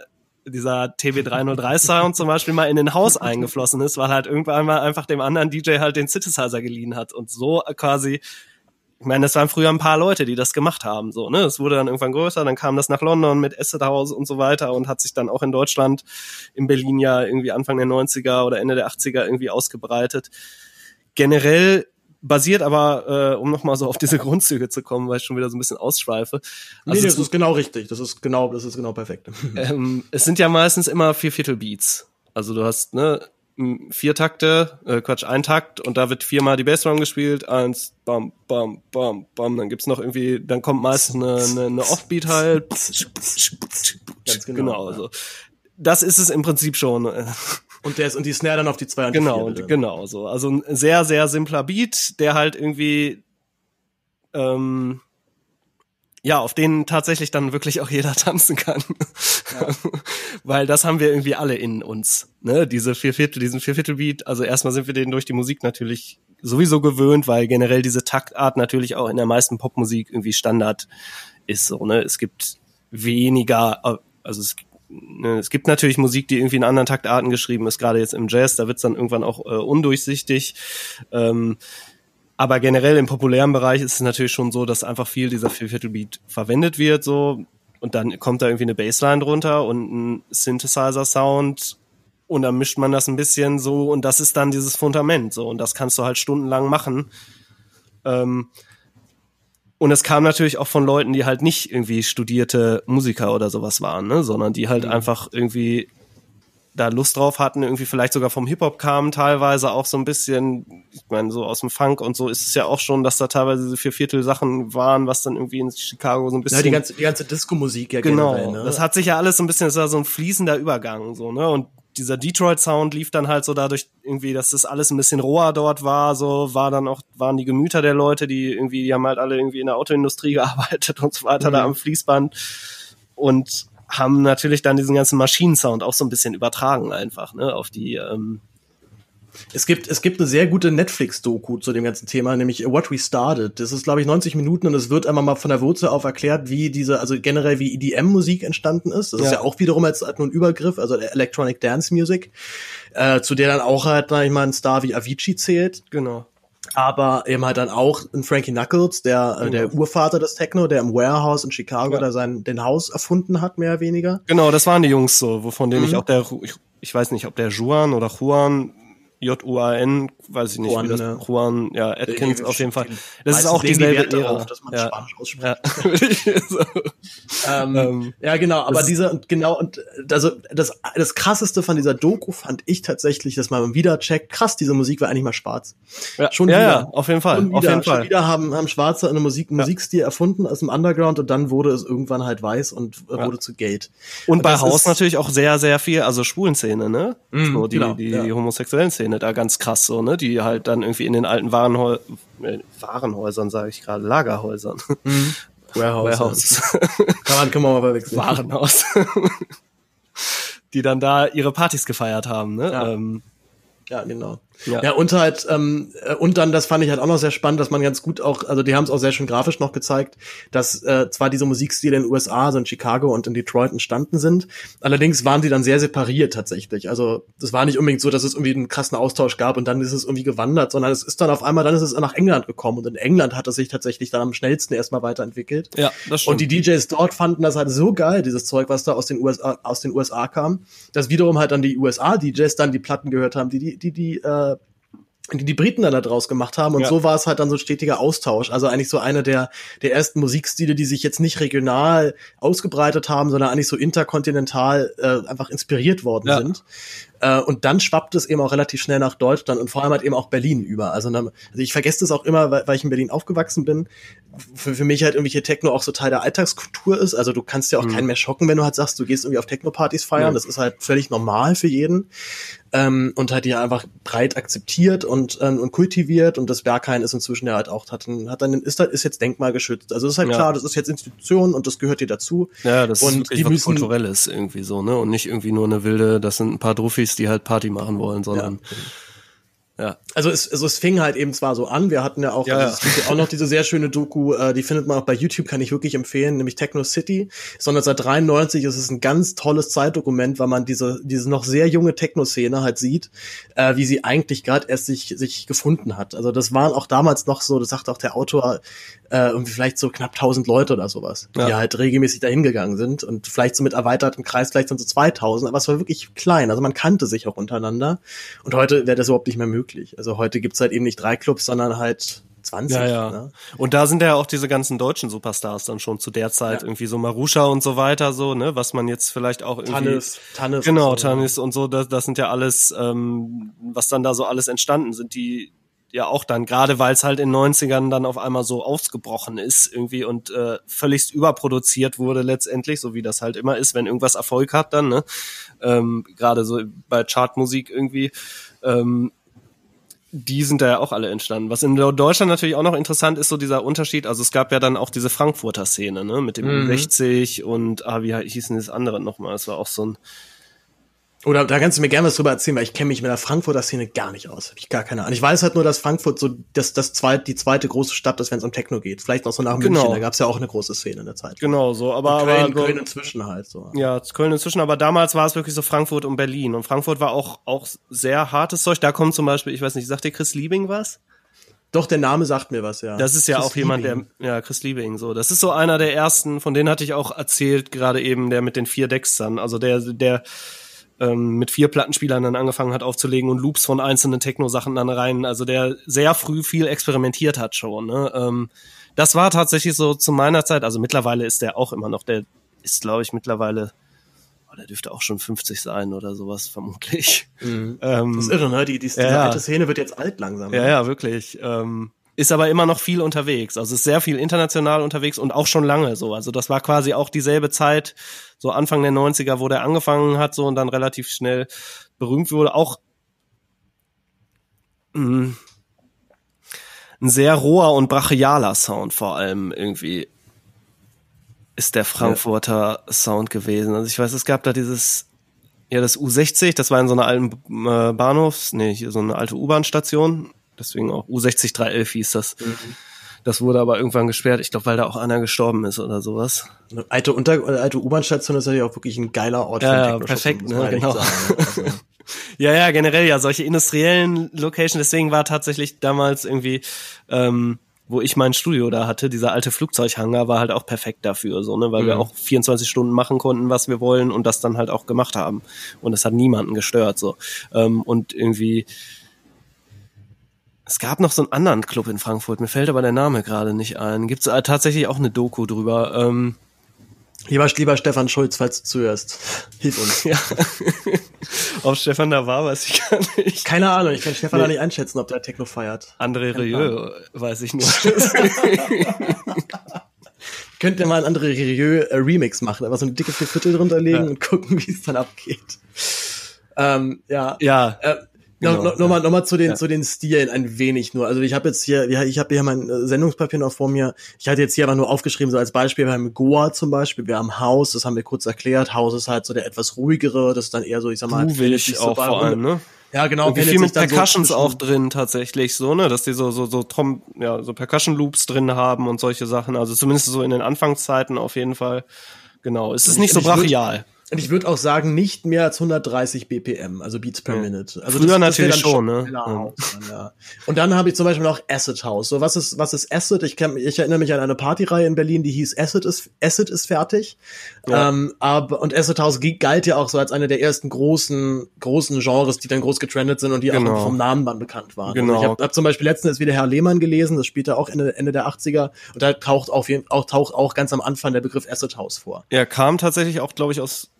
E: dieser TB303 Sound zum Beispiel mal in den Haus eingeflossen ist, weil halt irgendwann mal einfach dem anderen DJ halt den Synthesizer geliehen hat und so quasi ich meine, das waren früher ein paar Leute, die das gemacht haben, so, ne? Es wurde dann irgendwann größer, dann kam das nach London mit Acid House und so weiter und hat sich dann auch in Deutschland, in Berlin ja irgendwie Anfang der 90er oder Ende der 80er irgendwie ausgebreitet. Generell basiert aber, äh, um nochmal so auf diese Grundzüge zu kommen, weil ich schon wieder so ein bisschen ausschweife.
A: Nee,
E: Also
A: das
E: es-
A: ist genau richtig. Das ist genau, das ist genau perfekt.
E: ähm, es sind ja meistens immer vier Viertel Beats. Also du hast ne vier Takte, äh, Quatsch, ein Takt und da wird viermal die Bassdrum gespielt, eins, bam, bam, bam, bam, dann gibt's noch irgendwie, dann kommt meist eine, eine, eine Offbeat halt.
A: Ganz genau,
E: Genau,
A: ja.
E: also das ist es im Prinzip schon.
A: Und der ist, und die Snare dann auf die zwei und die
E: Genau,
A: vier, bitte.
E: genau so. Also ein sehr, sehr simpler Beat, der halt irgendwie ähm, ja, auf den tatsächlich dann wirklich auch jeder tanzen kann. Weil das haben wir irgendwie alle in uns. Ne? Diese Vierviertel, diesen Vierviertelbeat. Also erstmal sind wir den durch die Musik natürlich sowieso gewöhnt, weil generell diese Taktart natürlich auch in der meisten Popmusik irgendwie Standard ist. So, ne? Es gibt weniger, also es, ne, es gibt natürlich Musik, die irgendwie in anderen Taktarten geschrieben ist, gerade jetzt im Jazz, da wird's dann irgendwann auch äh, undurchsichtig. Ähm, aber generell im populären Bereich ist es natürlich schon so, dass einfach viel dieser Vierviertelbeat verwendet wird, so. Und dann kommt da irgendwie eine Bassline drunter und ein Synthesizer-Sound und dann mischt man das ein bisschen so und das ist dann dieses Fundament, so. Und das kannst du halt stundenlang machen. Ähm, und es kam natürlich auch von Leuten, die halt nicht irgendwie studierte Musiker oder sowas waren, ne, sondern die halt einfach irgendwie da Lust drauf hatten, irgendwie vielleicht sogar vom Hip-Hop kamen, teilweise auch so ein bisschen, ich meine, so aus dem Funk und so ist es ja auch schon, dass da teilweise diese Vierviertel-Sachen waren, was dann irgendwie in Chicago so ein bisschen.
A: Ja, die ganze, die ganze Disco-Musik ja
E: genau.
A: generell, ne?
E: Das hat sich ja alles so ein bisschen, das war so ein fließender Übergang, so, ne, und dieser Detroit-Sound lief dann halt so dadurch irgendwie, dass das alles ein bisschen roher dort war, so war dann auch, waren die Gemüter der Leute, die irgendwie, die haben halt alle irgendwie in der Autoindustrie gearbeitet und so weiter, da am Fließband und haben natürlich dann diesen ganzen Maschinensound auch so ein bisschen übertragen einfach, ne, auf die, ähm,
A: Es gibt, es gibt eine sehr gute Netflix-Doku zu dem ganzen Thema, nämlich What We Started. Das ist, glaube ich, 90 Minuten und es wird einmal mal von der Wurzel auf erklärt, wie diese, also generell wie EDM-Musik entstanden ist. Das ist
E: Ja.
A: ja auch wiederum als nur ein Übergriff, also Electronic Dance Music, äh, zu der dann auch halt, sag ich mal, ein Star wie Avicii zählt.
E: genau.
A: aber eben halt dann auch ein Frankie Knuckles, der, äh, der Urvater des Techno, der im Warehouse in Chicago
E: Ja.
A: da sein, den Haus erfunden hat, mehr oder weniger.
E: Genau, das waren die Jungs so, wovon denen ich
A: Mhm.
E: auch der, ich, ich weiß nicht, ob der Juan oder Juan J-U-A-N, weiß ich nicht,
A: Juan,
E: wie das,
A: ne?
E: Juan, ja, Atkins
A: Äh,
E: auf jeden Fall.
A: die
E: Das ist auch
A: die
E: dieselbe
A: Wert
E: Ära.
A: darauf, dass man
E: ja.
A: Spanisch ausspricht.
E: Ja. so.
A: Ähm,
E: Ähm,
A: ja, genau, aber diese, und genau, und also das, das krasseste von dieser Doku fand ich tatsächlich, dass man wieder checkt, krass, diese Musik war eigentlich mal schwarz.
E: Ja,
A: Schon
E: ja,
A: wieder.
E: ja, auf jeden Fall,
A: Schon
E: auf
A: wieder,
E: jeden
A: schon
E: Fall.
A: wieder haben, haben Schwarze eine Musik, Musikstil erfunden aus dem Underground und dann wurde es irgendwann halt weiß und äh, wurde zu Gate.
E: Und bei
A: das
E: Haus
A: ist-
E: natürlich auch sehr, sehr viel, also Schwulenszene, ne?
A: Mhm,
E: so die,
A: genau,
E: die
A: ja.
E: homosexuellen Szene da ganz krass so, ne? Die halt dann irgendwie in den alten Warenhäu äh, Warenhäusern, sage ich gerade, Lagerhäusern.
A: Warehouse.
E: Warehouse.
A: Kann man, kann man mal verwechseln.
E: Warenhaus. die dann da ihre Partys gefeiert haben, ne?
A: Ja.
E: Ähm,
A: Ja, genau.
E: Ja.
A: Ja. und halt, ähm, äh, und dann, das fand ich halt auch noch sehr spannend, dass man ganz gut auch, also die haben es auch sehr schön grafisch noch gezeigt, dass äh, zwar diese Musikstile in den USA, also in Chicago und in Detroit entstanden sind, allerdings waren die dann sehr separiert tatsächlich. Also das war nicht unbedingt so, dass es irgendwie einen krassen Austausch gab und dann ist es irgendwie gewandert, sondern es ist dann auf einmal, dann ist es nach England gekommen und in England hat es sich tatsächlich dann am schnellsten erstmal weiterentwickelt.
E: ja, das stimmt.
A: Und die DJs dort fanden das halt so geil, dieses Zeug, was da aus den USA, aus den USA kam, dass wiederum halt dann die USA-DJs dann die Platten gehört haben, die die, die, die, äh, die die Briten dann da draus gemacht haben. Und
E: Ja.
A: so war es halt dann so ein stetiger Austausch. Also eigentlich so eine der, der ersten Musikstile, die sich jetzt nicht regional ausgebreitet haben, sondern eigentlich so interkontinental äh, einfach inspiriert worden
E: Ja.
A: sind. Äh, und dann schwappt es eben auch relativ schnell nach Deutschland und vor allem halt eben auch Berlin über. Also, dann, also ich vergesse das auch immer, weil, weil ich in Berlin aufgewachsen bin. Für, für mich halt irgendwelche Techno auch so Teil der Alltagskultur ist. Also du kannst ja auch keinen mehr schocken, wenn du halt sagst, du gehst irgendwie auf Techno-Partys feiern.
E: Mhm.
A: Das ist halt völlig normal für jeden. Ähm, und halt ja einfach breit akzeptiert und, ähm, und kultiviert. Und das Berghain ist inzwischen ja halt auch, hat, ein, hat dann, ist, ist jetzt denkmalgeschützt. Also das ist halt
E: Ja.
A: klar, das ist jetzt Institution und das gehört dir dazu.
E: Ja, das
A: Und
E: ist wirklich
A: die
E: was
A: müssen-
E: Kulturelles irgendwie so, ne? Und nicht irgendwie nur eine wilde, das sind ein paar Druffis, die halt Party machen wollen, sondern ja.
A: Also es, also es fing halt eben zwar so an, wir hatten ja auch,
E: Ja,
A: also
E: ja.
A: es gibt ja auch noch diese sehr schöne Doku, äh, die findet man auch bei YouTube, kann ich wirklich empfehlen, nämlich Techno City. Sondern seit 93 ist es ein ganz tolles Zeitdokument, weil man diese, diese noch sehr junge Techno-Szene halt sieht, äh, wie sie eigentlich gerade erst sich, sich gefunden hat. Also das waren auch damals noch so, das sagt auch der Autor, äh, irgendwie vielleicht so knapp 1000 Leute oder sowas, die
E: Ja.
A: halt regelmäßig dahin gegangen sind und vielleicht so mit erweitertem Kreis vielleicht dann so 2000, aber es war wirklich klein, also man kannte sich auch untereinander und heute wäre das überhaupt nicht mehr möglich. Also heute gibt's halt eben nicht drei Clubs, sondern halt 20.
E: Ja, ja.
A: Ne?
E: Und da sind ja auch diese ganzen deutschen Superstars dann schon zu der Zeit
A: Ja.
E: irgendwie so Marusha und so weiter, so, ne, was man jetzt vielleicht auch irgendwie.
A: Tannis, Tannis.
E: Genau,
A: und so.
E: Tannis und so, das, das sind ja alles, ähm, was dann da so alles entstanden sind, die ja auch dann, gerade weil es halt in den 90ern dann auf einmal so ausgebrochen ist irgendwie und äh, völligst überproduziert wurde letztendlich, so wie das halt immer ist, wenn irgendwas Erfolg hat dann, ne? Ähm, gerade so bei Chartmusik irgendwie. Ähm, die sind da ja auch alle entstanden. Was in Deutschland natürlich auch noch interessant ist, so dieser Unterschied. Also es gab ja dann auch diese Frankfurter Szene, ne, mit dem
A: Mhm.
E: U60 und, ah, wie hieß denn das andere nochmal? Das war auch so ein,
A: Oder da kannst du mir gerne was drüber erzählen, weil ich kenne mich mit der Frankfurter Szene gar nicht aus. Hab ich gar keine Ahnung. Ich weiß halt nur, dass Frankfurt so das, das zweit, die zweite große Stadt ist, wenn es um Techno geht. Vielleicht noch so nach
E: Genau.
A: München, da gab's ja auch eine große Szene in der Zeit.
E: genau so, aber,
A: Köln,
E: aber
A: Köln inzwischen halt so.
E: ja, Köln inzwischen, aber damals war es wirklich so Frankfurt und Berlin. Und Frankfurt war auch, auch sehr hartes Zeug. Da kommt zum Beispiel, ich weiß nicht, sagt dir Chris Liebing was?
A: Doch, der Name sagt mir was, ja.
E: Das ist ja
A: Chris
E: auch jemand,
A: Liebing.
E: der, ja, Chris Liebing, so. Das ist so einer der ersten, von denen hatte ich auch erzählt, gerade eben, der mit den vier Dextern. Also der, der ähm, mit vier Plattenspielern dann angefangen hat aufzulegen und Loops von einzelnen Techno-Sachen dann rein. Also der sehr früh viel experimentiert hat schon. Ne? Ähm, das war tatsächlich so zu meiner Zeit. Also mittlerweile ist der auch immer noch, der ist, glaube ich, mittlerweile, oh, der dürfte auch schon 50 sein oder sowas, vermutlich. Ähm,
A: Das ist irre, ne? Die, die, diese
E: Ja, ja.
A: alte Szene wird jetzt alt langsam.
E: Ja,
A: ne?
E: ja, wirklich. Ähm, ist aber immer noch viel unterwegs. Also ist sehr viel international unterwegs und auch schon lange so. Also das war quasi auch dieselbe Zeit, so Anfang der 90er, wo der angefangen hat so und dann relativ schnell berühmt wurde. Auch mh, ein sehr roher und brachialer Sound vor allem irgendwie ist der Frankfurter Sound gewesen. Also ich weiß, es gab da dieses ja, das U60, das war in so einer alten äh, Bahnhofs, nee, hier so eine alte U-Bahn-Station, deswegen auch U60 311 hieß das. Das wurde aber irgendwann gesperrt, ich glaube, weil da auch einer gestorben ist oder sowas.
A: Eine alte, Unter alte U-Bahn-Station ist ja auch wirklich ein geiler Ort
E: Ja,
A: für
E: ja,
A: einen
E: perfekt, ne, genau.
A: sagen? Also,
E: Ja, ja, generell ja, solche industriellen Locations, deswegen war tatsächlich damals irgendwie, ähm, wo ich mein Studio da hatte, dieser alte Flugzeughangar war halt auch perfekt dafür, so, ne, weil wir
A: Mhm.
E: auch 24 Stunden machen konnten, was wir wollen und das dann halt auch gemacht haben. Und es hat niemanden gestört, so. Ähm, und irgendwie, Es gab noch so einen anderen Club in Frankfurt, mir fällt aber der Name gerade nicht ein. Gibt es äh, tatsächlich auch eine Doku drüber. Ähm,
A: Lieber, lieber Stefan Schulz, falls du zuhörst, hilf uns.
E: ja. ob Stefan da war, weiß ich gar nicht.
A: Keine Ahnung, ich kann Stefan nee. da nicht einschätzen, ob der Techno feiert.
E: André Rieu, weiß ich nur.
A: Könnt ihr mal ein André Rieu äh, Remix machen, aber so eine dicke Viertel drunter legen ja. und gucken, wie es dann abgeht. Ähm, ja.
E: Ja.
A: Äh, Genau, no, no, Nochmal noch mal zu den, ja. zu den Stilen ein wenig nur. Also ich habe jetzt hier, ja, ich habe hier mein äh, Sendungspapier noch vor mir. Ich hatte jetzt hier aber nur aufgeschrieben, so als Beispiel, wir haben Goa zum Beispiel, wir haben Haus, das haben wir kurz erklärt. Haus ist halt so der etwas ruhigere, das ist dann eher so, ich sag mal,
E: ich auch so vor allem, ne?
A: Ja, genau.
E: Und wie viel mit Percussions so auch drin tatsächlich so, ne, dass die so so so Trom ja, so Percussion Loops drin haben und solche Sachen, also zumindest so in den Anfangszeiten auf jeden Fall. Genau, es ist nicht so brachial.
A: Und ich würde auch sagen, nicht mehr als 130 BPM, also Beats per ja. Minute. Also
E: Früher das, natürlich das schon, ne?
A: Ja. ja. Und dann habe ich zum Beispiel noch Acid House. So, was ist, was ist Acid? Ich, kenn, ich erinnere mich an eine Partyreihe in Berlin, die hieß Acid ist, Acid ist fertig. Ja. Ähm, aber, und Acid House galt ja auch so als eine der ersten großen, großen Genres, die dann groß getrendet sind und die genau. auch vom Namen dann bekannt waren.
E: Genau.
A: Also ich habe hab zum Beispiel letztens wieder Herr Lehmann gelesen, das spielte auch Ende, Ende der 80er. Und da taucht auch, auch, taucht auch ganz am Anfang der Begriff Acid House vor.
E: Er kam tatsächlich auch, glaube ich, aus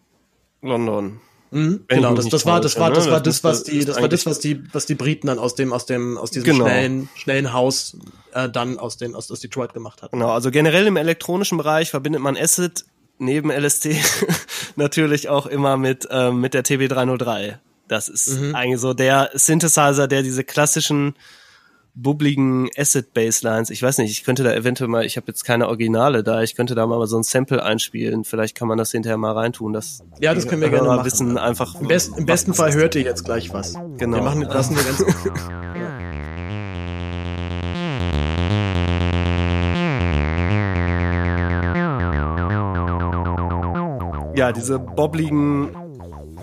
E: London.
A: Mhm, genau, das, das war, das war, das war das, was die, das war das, was die, was die Briten dann aus dem, aus dem, aus diesem genau. schnellen, schnellen Haus äh, dann aus den, aus, aus Detroit gemacht hat.
E: Genau, also generell im elektronischen Bereich verbindet man Acid neben LSD natürlich auch immer mit ähm, mit der TB303. Das ist mhm. eigentlich so der Synthesizer, der diese klassischen bubbligen Acid-Basslines. Ich weiß nicht, ich könnte da eventuell mal, ich habe jetzt keine Originale da, ich könnte da mal so ein Sample einspielen. Vielleicht kann man das hinterher mal reintun. Das
A: ja, das können wir gerne machen.
E: Wissen einfach.
A: Im, Best, im besten Fall hört ihr jetzt gleich was.
E: Genau.
A: Wir machen, lassen wir ganz.
E: ja, diese bobbligen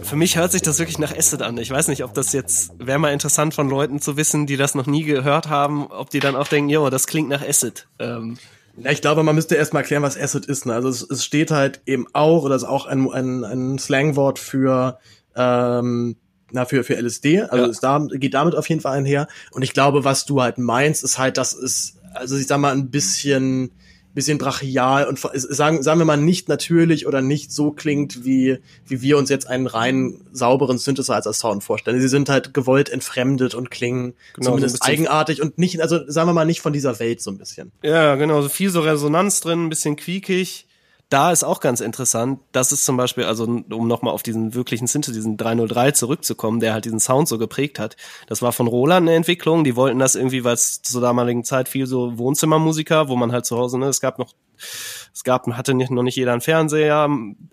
E: für mich hört sich das wirklich nach Acid an. Ich weiß nicht, ob das jetzt, wäre mal interessant von Leuten zu wissen, die das noch nie gehört haben, ob die dann auch denken, jo, das klingt nach Acid. Ähm,
A: ja, ich glaube, man müsste erstmal erklären, was Acid ist. Ne? Also es, es steht halt eben auch, oder ist auch ein, ein, ein Slangwort für, ähm, na, für, für LSD. Also ja. es da, geht damit auf jeden Fall einher. Und ich glaube, was du halt meinst, ist halt, dass es, also ich sag mal, ein bisschen bisschen brachial und sagen, sagen wir mal nicht natürlich oder nicht so klingt, wie, wie wir uns jetzt einen rein sauberen Synthesizer-Sound vorstellen. Sie sind halt gewollt entfremdet und klingen genau, zumindest so eigenartig und nicht, also sagen wir mal nicht von dieser Welt so ein bisschen.
E: Ja, genau, so viel so Resonanz drin, ein bisschen quiekig da ist auch ganz interessant, das ist zum Beispiel, also um nochmal auf diesen wirklichen Synth, diesen 303 zurückzukommen, der halt diesen Sound so geprägt hat. Das war von Roland eine Entwicklung, die wollten das irgendwie, weil es zur damaligen Zeit viel so Wohnzimmermusiker, wo man halt zu Hause, ne, es gab noch, es gab, hatte nicht, noch nicht jeder einen Fernseher,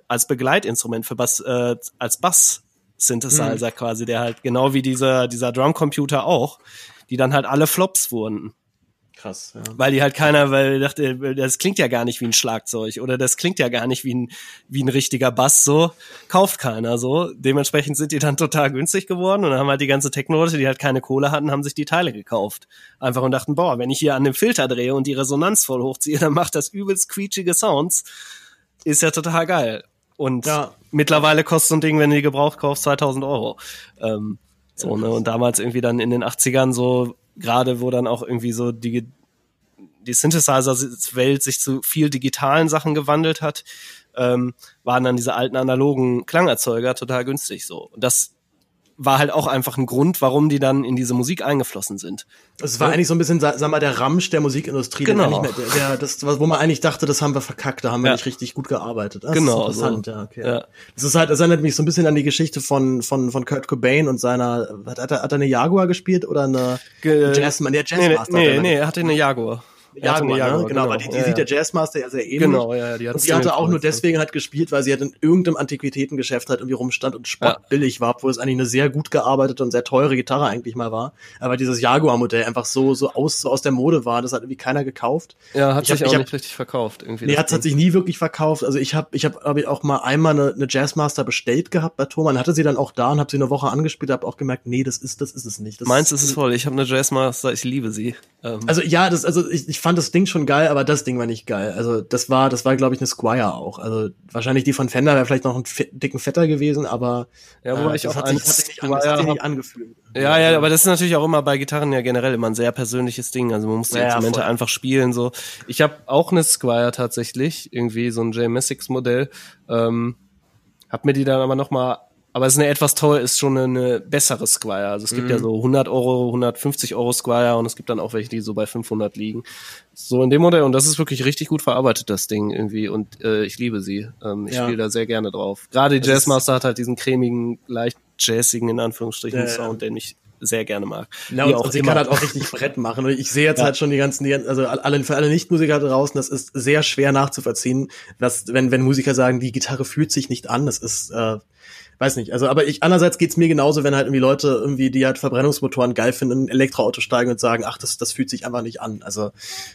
E: als Begleitinstrument für Bass, äh, als Bass Synthesizer mhm. quasi, der halt genau wie dieser, dieser Drumcomputer auch, die dann halt alle Flops wurden.
A: Krass, ja.
E: Weil die halt keiner, weil dachte, das klingt ja gar nicht wie ein Schlagzeug oder das klingt ja gar nicht wie ein, wie ein richtiger Bass, so. Kauft keiner, so. Dementsprechend sind die dann total günstig geworden und dann haben halt die ganze Techno-Leute, die halt keine Kohle hatten, haben sich die Teile gekauft. Einfach und dachten, boah, wenn ich hier an dem Filter drehe und die Resonanz voll hochziehe, dann macht das übelst quietschige Sounds. Ist ja total geil. Und ja. mittlerweile kostet so ein Ding, wenn du die gebraucht kaufst, 2000 Euro. Ähm, so, ne? Und damals irgendwie dann in den 80ern so gerade wo dann auch irgendwie so die, die Synthesizer-Welt sich zu viel digitalen Sachen gewandelt hat, ähm, waren dann diese alten analogen Klangerzeuger total günstig so. Und das war halt auch einfach ein Grund, warum die dann in diese Musik eingeflossen sind.
A: Es war eigentlich so ein bisschen, sag mal, der Ramsch der Musikindustrie.
E: Genau.
A: Der, der, der, das, wo man eigentlich dachte, das haben wir verkackt, da haben wir ja. nicht richtig gut gearbeitet. Das
E: genau.
A: Ist interessant, so. ja, okay. Ja. Das ist halt, das erinnert mich so ein bisschen an die Geschichte von, von, von Kurt Cobain und seiner, hat, hat, er, hat er eine Jaguar gespielt oder eine
E: Ge Jazzman? Der Jazzmaster. Nee, nee, nee, er hatte eine Jaguar.
A: Jaguar, Jaguar, ne? genau, genau. aber die, die
E: ja,
A: sieht der Jazzmaster ja sehr ähnlich.
E: Genau, ja,
A: die hat Und die hatte auch nur deswegen halt gespielt, weil sie halt in irgendeinem Antiquitätengeschäft halt irgendwie rumstand und spottbillig war, wo es eigentlich eine sehr gut gearbeitete und sehr teure Gitarre eigentlich mal war. Aber dieses Jaguar-Modell einfach so, so aus, so aus der Mode war, das hat irgendwie keiner gekauft.
E: Ja, hat
A: ich
E: sich
A: hab,
E: auch
A: hab,
E: nicht richtig verkauft irgendwie.
A: Nee, hat, hat sich nie wirklich verkauft. Also ich habe ich hab, hab ich auch mal einmal eine, eine Jazzmaster bestellt gehabt bei Thomann, hatte sie dann auch da und habe sie eine Woche angespielt, habe auch gemerkt, nee, das ist das ist es nicht. Das
E: Meins ist es voll. Ich habe eine Jazzmaster, ich liebe sie.
A: Ähm. Also ja, das also ich, ich fand das Ding schon geil, aber das Ding war nicht geil. Also das war, das war, glaube ich, eine Squire auch. Also wahrscheinlich die von Fender wäre vielleicht noch ein dicken Fetter gewesen, aber
E: ja, wobei äh, ich auch
A: hat sich, hat sich nicht, an, hat sich nicht angefühlt.
E: Ja, ja, aber das ist natürlich auch immer bei Gitarren ja generell immer ein sehr persönliches Ding. Also man muss die ja, Instrumente voll. einfach spielen. So, ich habe auch eine Squire tatsächlich, irgendwie so ein J Messics Modell. Ähm, hab mir die dann aber noch mal aber es ist eine etwas teuer, ist schon eine bessere Squire. Also es gibt ja mhm. so 100 Euro, 150 Euro Squire und es gibt dann auch welche, die so bei 500 liegen. So in dem Modell und das ist wirklich richtig gut verarbeitet, das Ding irgendwie und äh, ich liebe sie. Ähm, ich ja. spiele da sehr gerne drauf. Gerade die Jazzmaster hat halt diesen cremigen, leicht jazzigen in Anführungsstrichen ja, Sound, den ich sehr gerne mag.
A: Ja, und, und sie immer. kann halt auch richtig Brett machen. Ich sehe jetzt ja. halt schon die ganzen, also alle, für alle Nichtmusiker draußen, das ist sehr schwer nachzuvollziehen, dass, wenn, wenn Musiker sagen, die Gitarre fühlt sich nicht an, das ist, äh, weiß nicht. Also, aber ich, andererseits geht's mir genauso, wenn halt irgendwie Leute irgendwie, die halt Verbrennungsmotoren geil finden, in ein Elektroauto steigen und sagen, ach, das, das fühlt sich einfach nicht an. Also,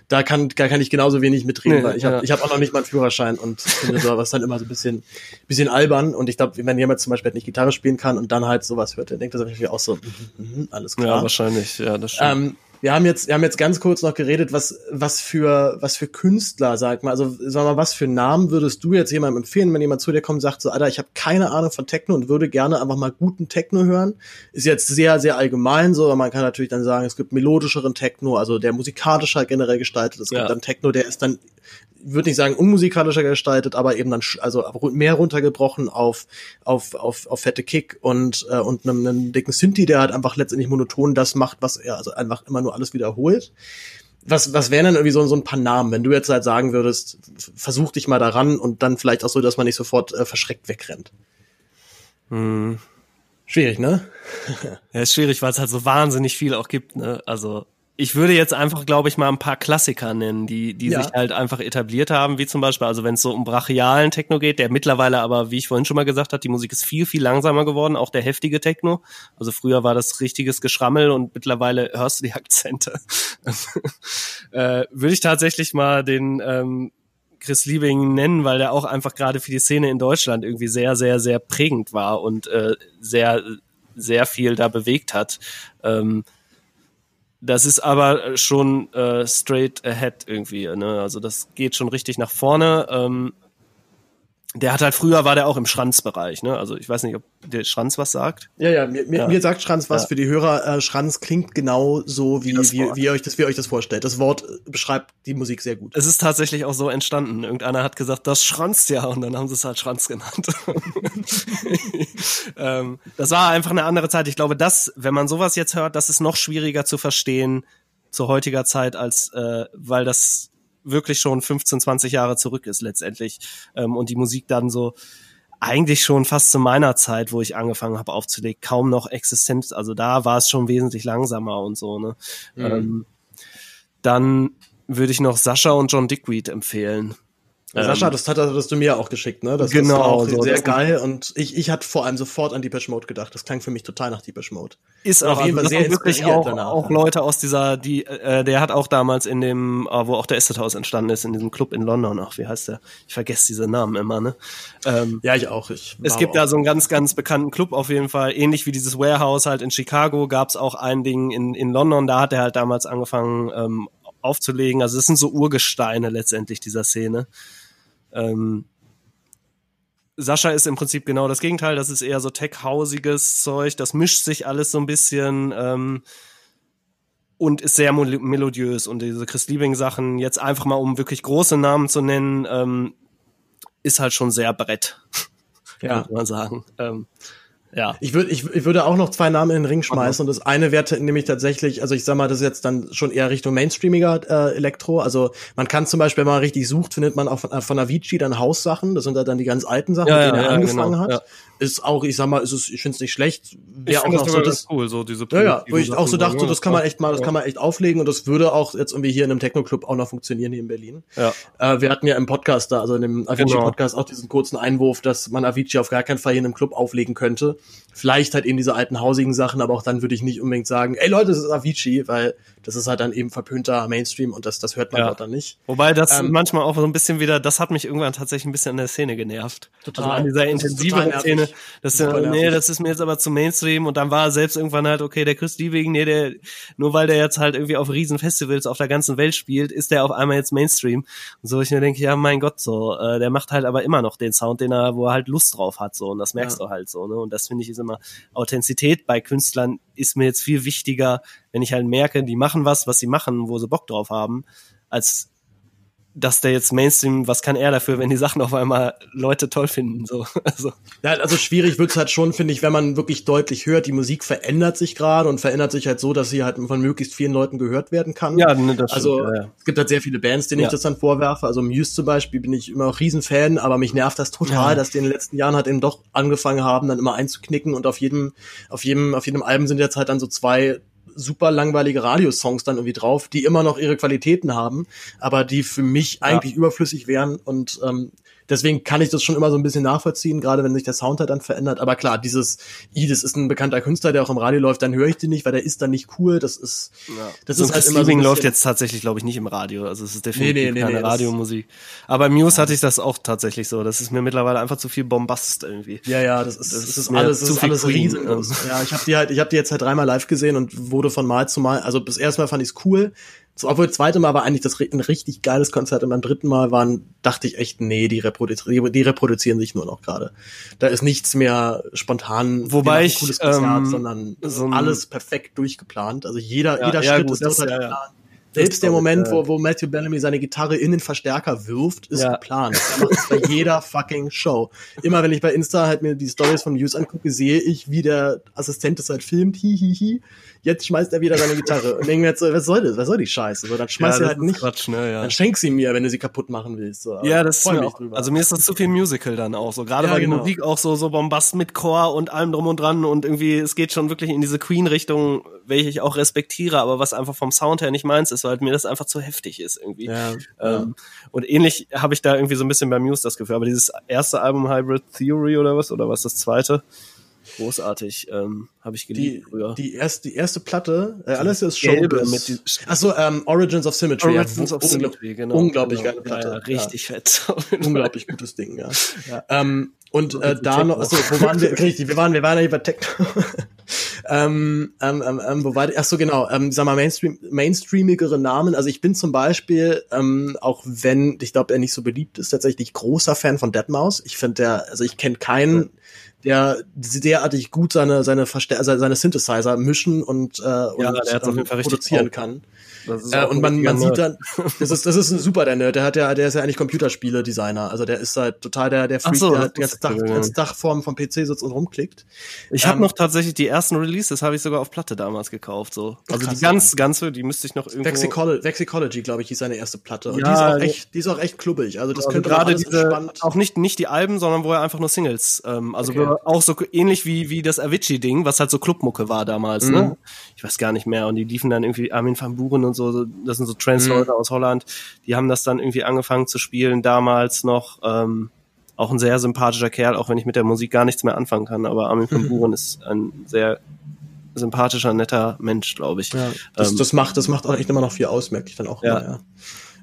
A: da kann, da kann ich genauso wenig mitreden, nee, weil ich habe, ja. ich habe auch noch nicht mal einen Führerschein und finde sowas dann immer so ein bisschen, bisschen albern. Und ich glaube, wenn jemand zum Beispiel halt nicht Gitarre spielen kann und dann halt sowas hört, dann denkt er sich auch so, mm, mm, alles klar.
E: Ja, wahrscheinlich, ja, das stimmt.
A: Ähm, wir haben jetzt, wir haben jetzt ganz kurz noch geredet, was, was für, was für Künstler, sag mal, also sag mal, was für Namen würdest du jetzt jemandem empfehlen, wenn jemand zu dir kommt und sagt so, Alter, ich habe keine Ahnung von Techno und würde gerne einfach mal guten Techno hören. Ist jetzt sehr, sehr allgemein so, aber man kann natürlich dann sagen, es gibt melodischeren Techno, also der musikalischer generell gestaltet. Es ja. gibt dann Techno, der ist dann würde nicht sagen unmusikalischer gestaltet, aber eben dann also mehr runtergebrochen auf auf auf, auf fette Kick und äh, und einem, einem dicken Synthi, der halt einfach letztendlich monoton das macht, was er also einfach immer nur alles wiederholt. Was was wären denn irgendwie so, so ein paar Namen, wenn du jetzt halt sagen würdest, versuch dich mal daran und dann vielleicht auch so, dass man nicht sofort äh, verschreckt wegrennt. Hm. Schwierig, ne?
E: ja, ist schwierig, weil es halt so wahnsinnig viel auch gibt, ne? Also ich würde jetzt einfach, glaube ich, mal ein paar Klassiker nennen, die, die ja. sich halt einfach etabliert haben, wie zum Beispiel, also wenn es so um brachialen Techno geht, der mittlerweile aber, wie ich vorhin schon mal gesagt habe, die Musik ist viel, viel langsamer geworden, auch der heftige Techno. Also früher war das richtiges Geschrammel und mittlerweile hörst du die Akzente. äh, würde ich tatsächlich mal den ähm, Chris Liebing nennen, weil der auch einfach gerade für die Szene in Deutschland irgendwie sehr, sehr, sehr prägend war und äh, sehr, sehr viel da bewegt hat. Ähm, das ist aber schon äh, straight ahead irgendwie. Ne? Also das geht schon richtig nach vorne. Ähm, der hat halt früher war der auch im Schranzbereich, ne? Also ich weiß nicht, ob der Schranz was sagt.
A: Ja, ja, mir, ja. mir sagt Schranz was ja. für die Hörer. Äh, Schranz klingt genau so, wie, wie, wie, wie, ihr euch das, wie ihr euch das vorstellt. Das Wort beschreibt die Musik sehr gut.
E: Es ist tatsächlich auch so entstanden. Irgendeiner hat gesagt, das schranzt ja, und dann haben sie es halt Schranz genannt. ähm, das war einfach eine andere Zeit. Ich glaube, das, wenn man sowas jetzt hört, das ist noch schwieriger zu verstehen zu heutiger Zeit, als äh, weil das wirklich schon 15, 20 Jahre zurück ist letztendlich. Ähm, und die Musik dann so eigentlich schon fast zu meiner Zeit, wo ich angefangen habe aufzulegen, kaum noch existent. Also da war es schon wesentlich langsamer und so. Ne? Mhm. Ähm, dann würde ich noch Sascha und John Dickweed empfehlen.
A: Ja, Sascha, ähm, das hat das du mir auch geschickt, ne? Das
E: genau,
A: auch so, sehr geil und ich, ich hatte vor allem sofort an Deepish Mode gedacht. Das klang für mich total nach Deepish Mode.
E: Ist auch jeden Fall sehr wirklich auch, danach, auch Leute aus dieser, die, äh, der hat auch damals in dem, äh, wo auch der Acid House entstanden ist, in diesem Club in London, ach, wie heißt der? Ich vergesse diese Namen immer, ne?
A: Ähm, ja, ich auch. Ich
E: es gibt auch. da so einen ganz, ganz bekannten Club auf jeden Fall, ähnlich wie dieses Warehouse halt in Chicago, gab's auch ein Ding in, in London, da hat er halt damals angefangen ähm, aufzulegen. Also es sind so Urgesteine letztendlich dieser Szene. Ähm, Sascha ist im Prinzip genau das Gegenteil. Das ist eher so tech-hausiges Zeug. Das mischt sich alles so ein bisschen ähm, und ist sehr melodiös. Und diese Chris Liebing-Sachen, jetzt einfach mal um wirklich große Namen zu nennen, ähm, ist halt schon sehr Brett. Ja. Muss man sagen. Ähm,
A: ja. Ich würde ich, ich würde auch noch zwei Namen in den Ring schmeißen und das eine wäre nämlich tatsächlich, also ich sag mal, das ist jetzt dann schon eher Richtung Mainstreamiger äh, Elektro. Also man kann zum Beispiel, wenn man richtig sucht, findet man auch von, äh, von Avicii dann Haussachen. Das sind halt dann die ganz alten Sachen, ja, mit denen ja, er angefangen genau, hat. Ist auch, ich sag mal, ist es, ich finde es nicht schlecht.
E: Wäre auch noch so das
A: cool, so diese ja, ja, wo ich auch so dachte, so, das kann man echt mal, das kann man echt auflegen und das würde auch jetzt irgendwie hier in einem Techno-Club auch noch funktionieren hier in Berlin. Ja. Äh, wir hatten ja im Podcast da, also in dem Avicii-Podcast genau. auch diesen kurzen Einwurf, dass man Avicii auf gar keinen Fall hier in einem Club auflegen könnte. Vielleicht halt eben diese alten hausigen Sachen, aber auch dann würde ich nicht unbedingt sagen, ey Leute, das ist Avicii, weil das ist halt dann eben verpönter Mainstream und das, das hört man ja. dort dann nicht.
E: Wobei das ähm, manchmal auch so ein bisschen wieder, das hat mich irgendwann tatsächlich ein bisschen an der Szene genervt. Total. Also an dieser intensiven Szene das, ist, nee, das ist mir jetzt aber zu Mainstream und dann war selbst irgendwann halt, okay, der Chris Liebing, nee, der, nur weil der jetzt halt irgendwie auf Riesenfestivals auf der ganzen Welt spielt, ist der auf einmal jetzt Mainstream. Und so ich mir denke, ja, mein Gott, so, äh, der macht halt aber immer noch den Sound, den er, wo er halt Lust drauf hat, so, und das merkst ja. du halt so, ne, und das finde ich ist immer, Authentizität bei Künstlern ist mir jetzt viel wichtiger, wenn ich halt merke, die machen was, was sie machen, wo sie Bock drauf haben, als dass der jetzt Mainstream, was kann er dafür, wenn die Sachen auf einmal Leute toll finden, so.
A: Also. Ja, also schwierig wird's halt schon, finde ich, wenn man wirklich deutlich hört, die Musik verändert sich gerade und verändert sich halt so, dass sie halt von möglichst vielen Leuten gehört werden kann.
E: Ja, ne, das
A: Also,
E: stimmt, ja, ja.
A: es gibt halt sehr viele Bands, denen ja. ich das dann vorwerfe. Also Muse zum Beispiel bin ich immer noch Riesenfan, aber mich nervt das total, dass die in den letzten Jahren halt eben doch angefangen haben, dann immer einzuknicken und auf jedem, auf jedem, auf jedem Album sind jetzt halt dann so zwei super langweilige Radiosongs dann irgendwie drauf, die immer noch ihre Qualitäten haben, aber die für mich eigentlich ja. überflüssig wären und ähm, deswegen kann ich das schon immer so ein bisschen nachvollziehen, gerade wenn sich der Sound halt dann verändert. Aber klar, dieses, i, das ist ein bekannter Künstler, der auch im Radio läuft, dann höre ich den nicht, weil der ist dann nicht cool. Das ist,
E: ja. das so ist halt immer so läuft jetzt tatsächlich, glaube ich, nicht im Radio. Also es ist definitiv nee, nee, nee, keine Radiomusik. Aber Muse ja. hatte ich das auch tatsächlich so. Das ist mir mittlerweile einfach zu viel Bombast irgendwie.
A: Ja, ja, das ist, das, das ist alles, das ist alles riesengroß. Ja, ich habe die halt, ich habe die jetzt halt dreimal live gesehen und wurde von Mal zu Mal, also bis erstmal fand ich es cool, so, obwohl das zweite Mal war eigentlich das ein richtig geiles Konzert und beim dritten Mal waren, dachte ich echt, nee, die, reproduzi die reproduzieren sich nur noch gerade. Da ist nichts mehr spontan,
E: wobei ich,
A: cooles Konzert, ähm, sondern so alles perfekt durchgeplant. Also jeder, ja, jeder ja, Schritt gut, ist das, halt ja, geplant. Selbst der Moment, wo, wo Matthew Bellamy seine Gitarre in den Verstärker wirft, ist ja. geplant. Er macht das bei jeder fucking Show. Immer wenn ich bei Insta halt mir die Stories von Muse angucke, sehe ich, wie der Assistent das halt filmt, hihihi. Hi, hi jetzt schmeißt er wieder seine Gitarre. Und wir jetzt so, was soll das? Was soll die Scheiße? So, dann schmeiß ja, sie halt nicht.
E: Quatsch, ne, ja.
A: Dann schenk sie mir, wenn du sie kaputt machen willst. So.
E: Ja, das ist mir auch, drüber. Also mir ist das zu viel Musical dann auch so. Gerade ja, weil die genau. Musik auch so, so Bombast mit Chor und allem drum und dran und irgendwie, es geht schon wirklich in diese Queen-Richtung, welche ich auch respektiere, aber was einfach vom Sound her nicht meins ist, weil mir das einfach zu heftig ist irgendwie. Ja, ähm, und ähnlich habe ich da irgendwie so ein bisschen bei Muse das Gefühl. Aber dieses erste Album Hybrid Theory oder was, oder was das zweite? Großartig. Ähm, Habe ich geliebt
A: die, früher. Die erste, die erste Platte, äh, alles ist Showbiz. Achso, ähm, Origins of Symmetry.
E: Origins of Symmetry, genau.
A: Unglaublich
E: genau.
A: geile Platte. Ja,
E: richtig
A: ja.
E: fett.
A: unglaublich gutes Ding, ja. ja. Ähm, und äh, da noch, achso, wo waren wir? Richtig, wir waren, wir waren ja bei Techno. ähm, ähm, ähm, ähm, wo war, ach so genau, ähm, sag mal Mainstream, mainstreamigere Namen. Also ich bin zum Beispiel, ähm, auch wenn ich glaube, er nicht so beliebt ist, tatsächlich großer Fan von Deadmau5. Ich finde der, also ich kenne keinen der derartig gut seine seine Verstär seine Synthesizer mischen und, äh, und
E: ja, ähm,
A: produzieren kann. Äh, und man, man sieht dann, das ist, das ist ein super, der Nerd. Der hat ja, der ist ja eigentlich Computerspiele-Designer. Also der ist halt total der, der Freak, so, der halt das Dach, das Dach vorm, vom PC sitzt und rumklickt.
E: Ich ähm, habe noch tatsächlich die ersten Releases habe ich sogar auf Platte damals gekauft, so. Also krass, die ganz, ja. ganze, die müsste ich noch irgendwo.
A: Vexicology, Vexicology glaube ich, ist seine erste Platte. Und ja, die ist auch echt, die ist auch echt klubbig. Also das also könnte
E: gerade diese, auch nicht, nicht die Alben, sondern wo er einfach nur Singles, ähm, also okay. auch so ähnlich wie, wie das Avicii-Ding, was halt so Clubmucke war damals, ne? mhm. ne? Ich weiß gar nicht mehr. Und die liefen dann irgendwie Armin van Buren und so, das sind so Trance-Leute mhm. aus Holland, die haben das dann irgendwie angefangen zu spielen, damals noch. Ähm, auch ein sehr sympathischer Kerl, auch wenn ich mit der Musik gar nichts mehr anfangen kann. Aber Armin van Buren ist ein sehr sympathischer, netter Mensch, glaube ich.
A: Ja, das, ähm, das macht, das macht auch echt immer noch viel aus, merke ich dann auch. Ja. Immer, ja.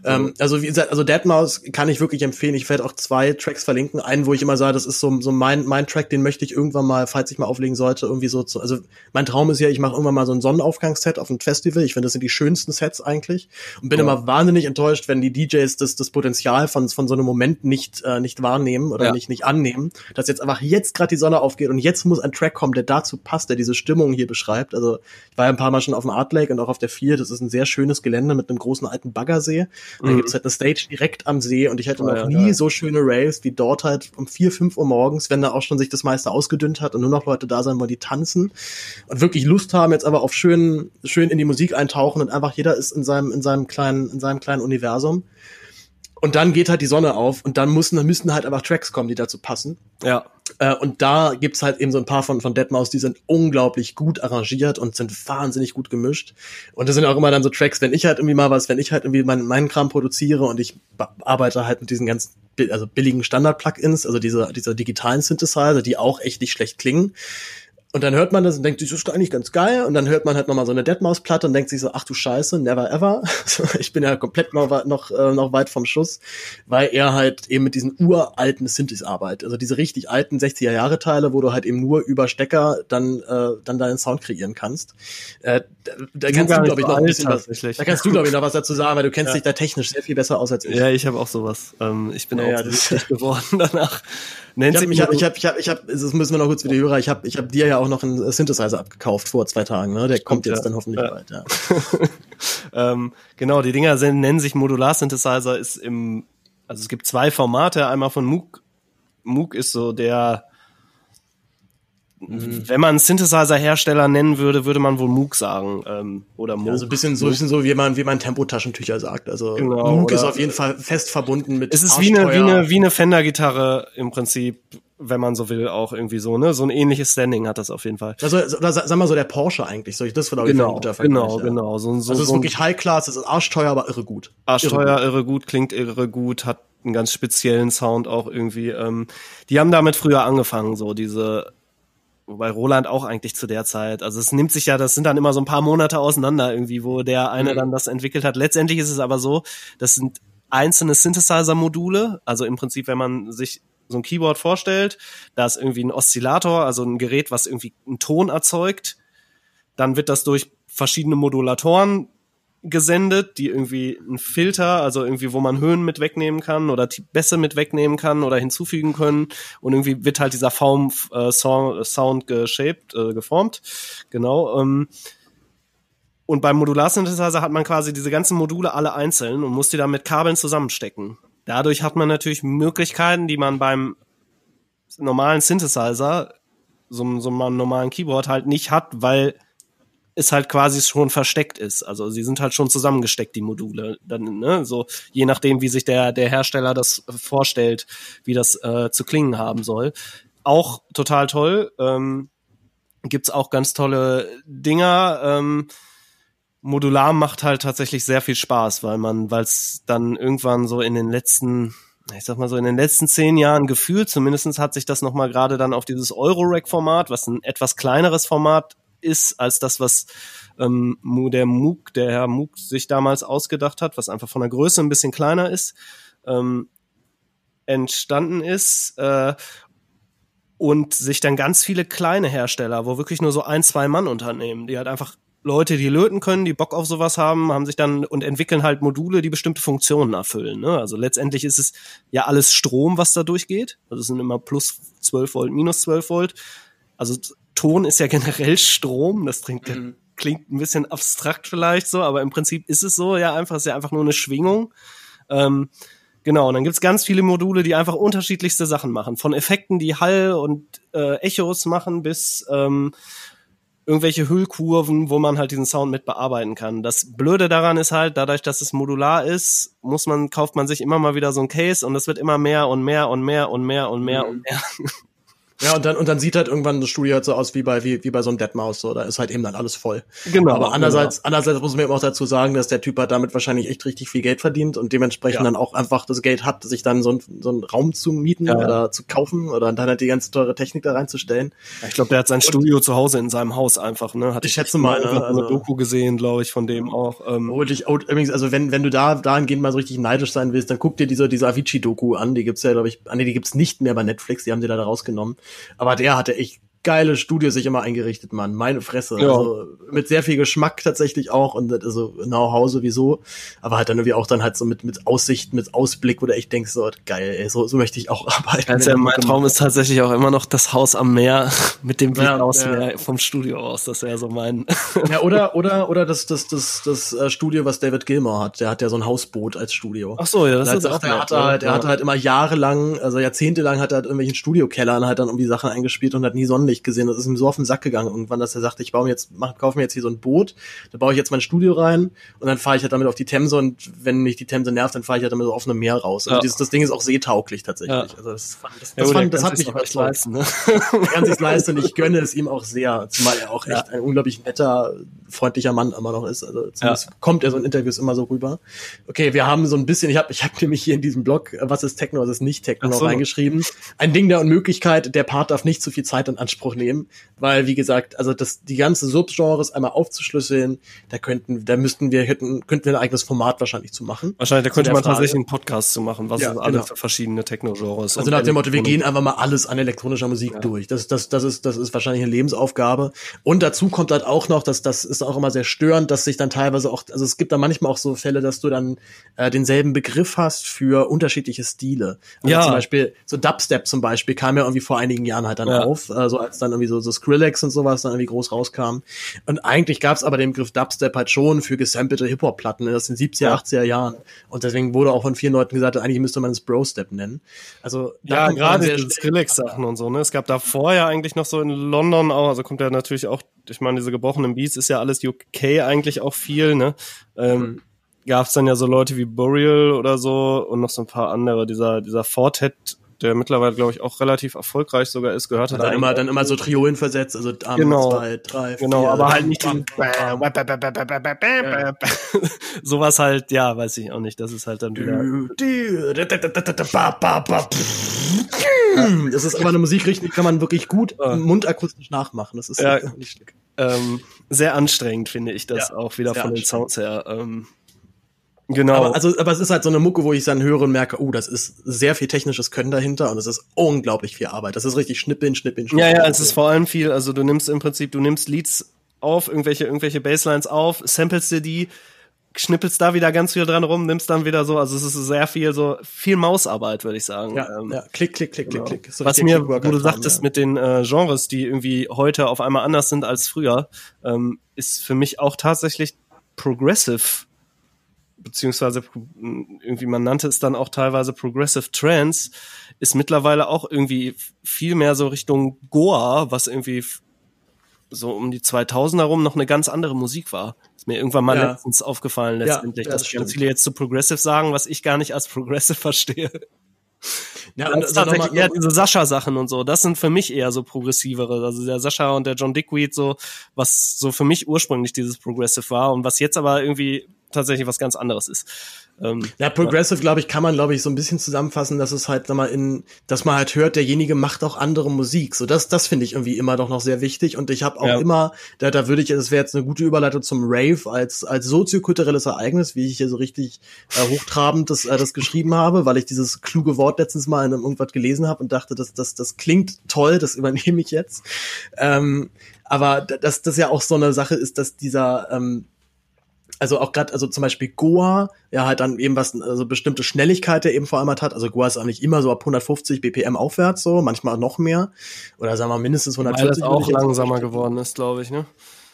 A: Ähm, also wie gesagt, also Deadmaus kann ich wirklich empfehlen. Ich werde auch zwei Tracks verlinken. Einen, wo ich immer sage, das ist so, so mein, mein Track, den möchte ich irgendwann mal, falls ich mal auflegen sollte, irgendwie so zu. Also mein Traum ist ja, ich mache irgendwann mal so ein Sonnenaufgangsset auf einem Festival. Ich finde, das sind die schönsten Sets eigentlich. Und bin ja. immer wahnsinnig enttäuscht, wenn die DJs das, das Potenzial von, von so einem Moment nicht, äh, nicht wahrnehmen oder ja. nicht, nicht annehmen. Dass jetzt einfach jetzt gerade die Sonne aufgeht und jetzt muss ein Track kommen, der dazu passt, der diese Stimmung hier beschreibt. Also ich war ja ein paar Mal schon auf dem Art Lake und auch auf der Vier. Das ist ein sehr schönes Gelände mit einem großen alten Baggersee. Da mhm. gibt's halt eine Stage direkt am See und ich hatte oh, noch ja, nie ja. so schöne Rails wie dort halt um vier, fünf Uhr morgens, wenn da auch schon sich das meiste ausgedünnt hat und nur noch Leute da sein wollen, die tanzen und wirklich Lust haben, jetzt aber auf schön, schön in die Musik eintauchen und einfach jeder ist in seinem, in seinem kleinen, in seinem kleinen Universum. Und dann geht halt die Sonne auf und dann müssen, dann müssen halt einfach Tracks kommen, die dazu passen.
E: Ja.
A: Äh, und da gibt's halt eben so ein paar von, von Deadmaus, die sind unglaublich gut arrangiert und sind wahnsinnig gut gemischt. Und das sind auch immer dann so Tracks, wenn ich halt irgendwie mal was, wenn ich halt irgendwie meinen, meinen Kram produziere und ich arbeite halt mit diesen ganzen also billigen Standard-Plugins, also diese, diese digitalen Synthesizer, die auch echt nicht schlecht klingen Und dann hört man das und denkt sich, das ist eigentlich ganz geil. Und dann hört man halt nochmal so eine Deadmaus-Platte und denkt sich so, ach du Scheiße, never ever. ich bin ja komplett noch, noch, äh, noch weit vom Schuss, weil er halt eben mit diesen uralten Synthes arbeitet. Also diese richtig alten 60er-Jahre-Teile, wo du halt eben nur über Stecker dann, äh, dann deinen Sound kreieren kannst. Äh, da, da kannst du, glaube ich, noch ein bisschen was, da kannst du, glaube ich, noch was dazu sagen, weil du kennst ja. dich da technisch sehr viel besser aus als ich.
E: Ja, ich habe auch sowas. Ähm, ich bin ja, auch ja, geworden danach.
A: Nennt ich habe, ich habe, ich habe, ich habe, das müssen wir noch kurz für die Hörer. Ich habe, ich habe dir ja auch noch einen Synthesizer abgekauft vor zwei Tagen. Ne? Der Stimmt, kommt jetzt ja. dann hoffentlich ja. bald. Ja.
E: ähm, genau, die Dinger nennen sich Modular-Synthesizer. Ist im, also es gibt zwei Formate. Einmal von Moog. Moog ist so der Mhm. Wenn man Synthesizer-Hersteller nennen würde, würde man wohl Moog sagen. Ähm, oder Moog. Ja,
A: so ein bisschen so, bisschen so wie man, wie man Tempotaschentücher sagt. Also genau, Moog ist auf jeden Fall fest verbunden mit.
E: Es ist wie eine, wie eine, wie eine Fender-Gitarre im Prinzip, wenn man so will, auch irgendwie so, ne? So ein ähnliches Standing hat das auf jeden Fall.
A: Also, oder sag mal so der Porsche eigentlich. So, das
E: wird genau, ein guter Vergleich. Genau, ja. genau.
A: So, so, also es ist wirklich High Class, es ist arschteuer, aber irre gut.
E: Arschteuer, irre, irre gut, klingt irre gut, hat einen ganz speziellen Sound auch irgendwie. Ähm, die haben damit früher angefangen, so diese Wobei Roland auch eigentlich zu der Zeit, also es nimmt sich ja, das sind dann immer so ein paar Monate auseinander irgendwie, wo der eine mhm. dann das entwickelt hat. Letztendlich ist es aber so, das sind einzelne Synthesizer-Module, also im Prinzip, wenn man sich so ein Keyboard vorstellt, da ist irgendwie ein Oszillator, also ein Gerät, was irgendwie einen Ton erzeugt, dann wird das durch verschiedene Modulatoren gesendet, die irgendwie ein Filter, also irgendwie, wo man Höhen mit wegnehmen kann oder Bässe mit wegnehmen kann oder hinzufügen können und irgendwie wird halt dieser Form äh, Sound, Sound geshaped, äh, geformt. Genau. Ähm, und beim Modular-Synthesizer hat man quasi diese ganzen Module alle einzeln und muss die dann mit Kabeln zusammenstecken. Dadurch hat man natürlich Möglichkeiten, die man beim normalen Synthesizer, so, so einem normalen Keyboard halt nicht hat, weil es halt quasi schon versteckt ist. Also sie sind halt schon zusammengesteckt, die Module. Dann, ne, so je nachdem, wie sich der, der Hersteller das vorstellt, wie das äh, zu klingen haben soll. Auch total toll. Ähm, gibt's auch ganz tolle Dinger. Ähm, Modular macht halt tatsächlich sehr viel Spaß, weil man, weil es dann irgendwann so in den letzten ich sag mal so, in den letzten zehn Jahren gefühlt, zumindestens hat sich das nochmal gerade dann auf dieses Eurorack-Format, was ein etwas kleineres Format ist als das, was ähm, der MOOC, der Herr MOOC sich damals ausgedacht hat, was einfach von der Größe ein bisschen kleiner ist, ähm, entstanden ist. Äh, und sich dann ganz viele kleine Hersteller, wo wirklich nur so ein, zwei Mann Unternehmen, die halt einfach Leute, die löten können, die Bock auf sowas haben, haben sich dann und entwickeln halt Module, die bestimmte Funktionen erfüllen. Ne? Also letztendlich ist es ja alles Strom, was da durchgeht. Also es sind immer plus 12 Volt, minus 12 Volt. Also Ton ist ja generell Strom. Das klingt, mhm. klingt ein bisschen abstrakt vielleicht so, aber im Prinzip ist es so, ja, einfach, ist ja einfach nur eine Schwingung. Ähm, genau, und dann gibt's ganz viele Module, die einfach unterschiedlichste Sachen machen. Von Effekten, die Hall und äh, Echos machen, bis ähm, irgendwelche Hüllkurven, wo man halt diesen Sound mit bearbeiten kann. Das Blöde daran ist halt, dadurch, dass es modular ist, muss man, kauft man sich immer mal wieder so ein Case und es wird immer mehr und mehr und mehr und mehr und mehr mhm. und mehr.
A: Ja, und dann, und dann sieht halt irgendwann das Studio halt so aus wie bei, wie, wie bei so einem Deadmaus, so. Da ist halt eben dann alles voll. Genau. Aber andererseits, genau. andererseits muss man eben auch dazu sagen, dass der Typ halt damit wahrscheinlich echt richtig viel Geld verdient und dementsprechend ja. dann auch einfach das Geld hat, sich dann so, ein, so einen Raum zu mieten ja, oder zu kaufen oder dann halt die ganze teure Technik da reinzustellen.
E: Ich glaube, der hat sein und Studio zu Hause in seinem Haus einfach, ne?
A: Hatte ich schätze mal, ne?
E: Also, eine Doku gesehen, glaube ich, von dem auch.
A: Ähm. Oh, ich, oh, übrigens, also wenn, wenn du da dahingehend mal so richtig neidisch sein willst, dann guck dir diese, diese Avicii-Doku an, die gibt's ja, glaube ich, ah, nee, die gibt's nicht mehr bei Netflix, die haben die da rausgenommen. Aber der hat hatte echt geile Studio sich immer eingerichtet, Mann. Meine Fresse. Ja. Also mit sehr viel Geschmack tatsächlich auch und also Know-how sowieso. Aber halt dann irgendwie auch dann halt so mit, mit Aussicht, mit Ausblick, wo du echt denkst, so geil, ey, so, so möchte ich auch arbeiten.
E: Also ja, mein Traum ist tatsächlich auch immer noch das Haus am Meer mit dem Blick ja, aus ja. vom Studio aus. Das wäre so mein.
A: Ja, oder, oder, oder das, das, das, das, äh, Studio, was David Gilmour hat. Der hat ja so ein Hausboot als Studio.
E: Ach so, ja, das
A: ist auch er hatte halt, er hatte halt immer jahrelang, also jahrzehntelang hat er halt irgendwelchen Studiokellern halt dann um die Sachen eingespielt und hat nie Sonnenlicht Sonnenlicht gesehen. Das ist ihm so auf den Sack gegangen irgendwann, dass er sagte, ich baue mir jetzt, mach, kaufe mir jetzt hier so ein Boot, da baue ich jetzt mein Studio rein und dann fahre ich halt damit auf die Themse und wenn mich die Themse nervt, dann fahre ich halt damit auf einem Meer raus. Also ja. dieses, das Ding ist auch seetauglich tatsächlich. Ja. Also das, das, das, ja, fand, das hat mich überzeugt. Leisten, ne? er kann sich leisten und ich gönne es ihm auch sehr, zumal er auch echt ein unglaublich netter, freundlicher Mann immer noch ist. Also zumindest kommt er so in Interviews immer so rüber. Okay, wir haben so ein bisschen, ich habe ich hab nämlich hier in diesem Blog, was ist Techno, was ist nicht Techno, so. reingeschrieben. Ein Ding der Unmöglichkeit, der Part darf nicht zu viel Zeit in Anspruch Anspruch nehmen, weil wie gesagt, also das die ganze Subgenres einmal aufzuschlüsseln, da könnten, da müssten wir hätten könnten wir ein eigenes Format wahrscheinlich zu machen.
E: Wahrscheinlich, da könnte man
A: Frage.
E: tatsächlich einen Podcast zu machen, was
A: Ja,
E: es alle
A: genau.
E: für verschiedene Techno-Genres.
A: Also nach dem Motto, wir gehen einfach mal alles an elektronischer Musik durch. Das, das, das ist, das ist wahrscheinlich eine Lebensaufgabe. Und dazu kommt halt auch noch, dass das ist auch immer sehr störend, dass sich dann teilweise auch, also es gibt da manchmal auch so Fälle, dass du dann äh, denselben Begriff hast für unterschiedliche Stile. Also
E: Ja.
A: Zum Beispiel, so Dubstep zum Beispiel kam ja irgendwie vor einigen Jahren halt dann
E: Ja.
A: auf, äh, so als dann irgendwie so, so Skrillex und sowas dann irgendwie groß rauskam. Und eigentlich gab es aber den Begriff Dubstep halt schon für gesampelte Hip-Hop-Platten aus den 70er,
E: Ja.
A: 80er Jahren. Und deswegen wurde auch von vielen Leuten gesagt, eigentlich müsste man es Bro-Step nennen. Also
E: Ja, gerade die Skrillex-Sachen und so, ne? Es gab da vorher eigentlich noch so in London auch, also kommt ja natürlich auch, ich meine, diese gebrochenen Beats ist ja alles UK eigentlich auch viel, ne? Ähm,
A: Mhm.
E: Gab's dann ja so Leute wie Burial oder so und noch so ein paar andere. Dieser, dieser Fortet, der mittlerweile, glaube ich, auch relativ erfolgreich sogar ist,
A: Und dann
E: da
A: immer, dann immer so Triolen versetzt, also Arm
E: Genau.
A: zwei, drei,
E: Genau,
A: vier,
E: aber halt nicht sowas halt, ja, weiß ich auch nicht. Das ist halt dann wieder.
A: Das ist aber eine Musikrichtung, die kann man wirklich gut mundakustisch nachmachen. Das ist
E: Ja.
A: äh.
E: Ähm, sehr anstrengend, finde ich das
A: Ja,
E: auch wieder von den. Sounds her. Ähm, genau.
A: Aber, also, aber es ist halt so eine Mucke, wo ich dann höre und merke, oh, das ist sehr viel technisches Können dahinter und es ist unglaublich viel Arbeit. Das ist richtig schnippeln, schnippeln,
E: ja,
A: schnippeln.
E: ja, es ist vor allem viel, also du nimmst im Prinzip, du nimmst Leads auf, irgendwelche, irgendwelche Basslines auf, samplest dir die, schnippelst da wieder ganz viel dran rum, nimmst dann wieder so, also es ist sehr viel so, viel Mausarbeit, würde ich sagen.
A: ja,
E: Ähm,
A: ja, klick, klick, klick,
E: Genau.
A: klick, klick. So
E: Was mir, wo du sagtest,
A: ja.
E: mit den äh, Genres, die irgendwie heute auf einmal anders sind als früher, ähm, ist für mich auch tatsächlich Progressive, beziehungsweise mh, irgendwie, man nannte es dann auch teilweise Progressive Trance, ist mittlerweile auch irgendwie viel mehr so Richtung Goa, was irgendwie so um die 2000er rum noch eine ganz andere Musik war. Ist mir irgendwann mal
A: Ja.
E: letztens aufgefallen, letztendlich,
A: ja,
E: dass
A: das
E: ganz
A: stimmt.
E: viele jetzt zu Progressive sagen, was ich gar nicht als Progressive verstehe.
A: Ja,
E: Das
A: und
E: ist
A: also
E: tatsächlich eher diese Sascha-Sachen und so. Das sind für mich eher so progressivere. Also der Sascha und der John Dickweed so, was so für mich ursprünglich dieses Progressive war und was jetzt aber irgendwie tatsächlich was ganz anderes ist. Ähm,
A: Ja, Progressive, glaube ich, kann man, glaube ich, so ein bisschen zusammenfassen, dass es halt, sag mal, in, dass man halt hört, derjenige macht auch andere Musik. So, das, das finde ich irgendwie immer doch noch sehr wichtig. Und ich habe auch
E: Ja.
A: immer, da, da würde ich, das wäre jetzt eine gute Überleitung zum Rave als, als soziokulturelles Ereignis, wie ich hier so richtig äh, hochtrabend das, äh, das geschrieben habe, weil ich dieses kluge Wort letztens mal in einem irgendwas gelesen habe und dachte, das, das, das klingt toll, das übernehme ich jetzt. Ähm, aber d- dass das ja auch so eine Sache ist, dass dieser, ähm, also auch gerade, also zum Beispiel Goa, ja halt dann eben was, also bestimmte Schnelligkeit der eben vor allem hat. Also Goa ist eigentlich immer so ab 150 BPM aufwärts so, manchmal noch mehr. Oder sagen wir mindestens
E: weil
A: 140.
E: das
A: würde
E: auch langsamer geworden ist, glaube ich, ne?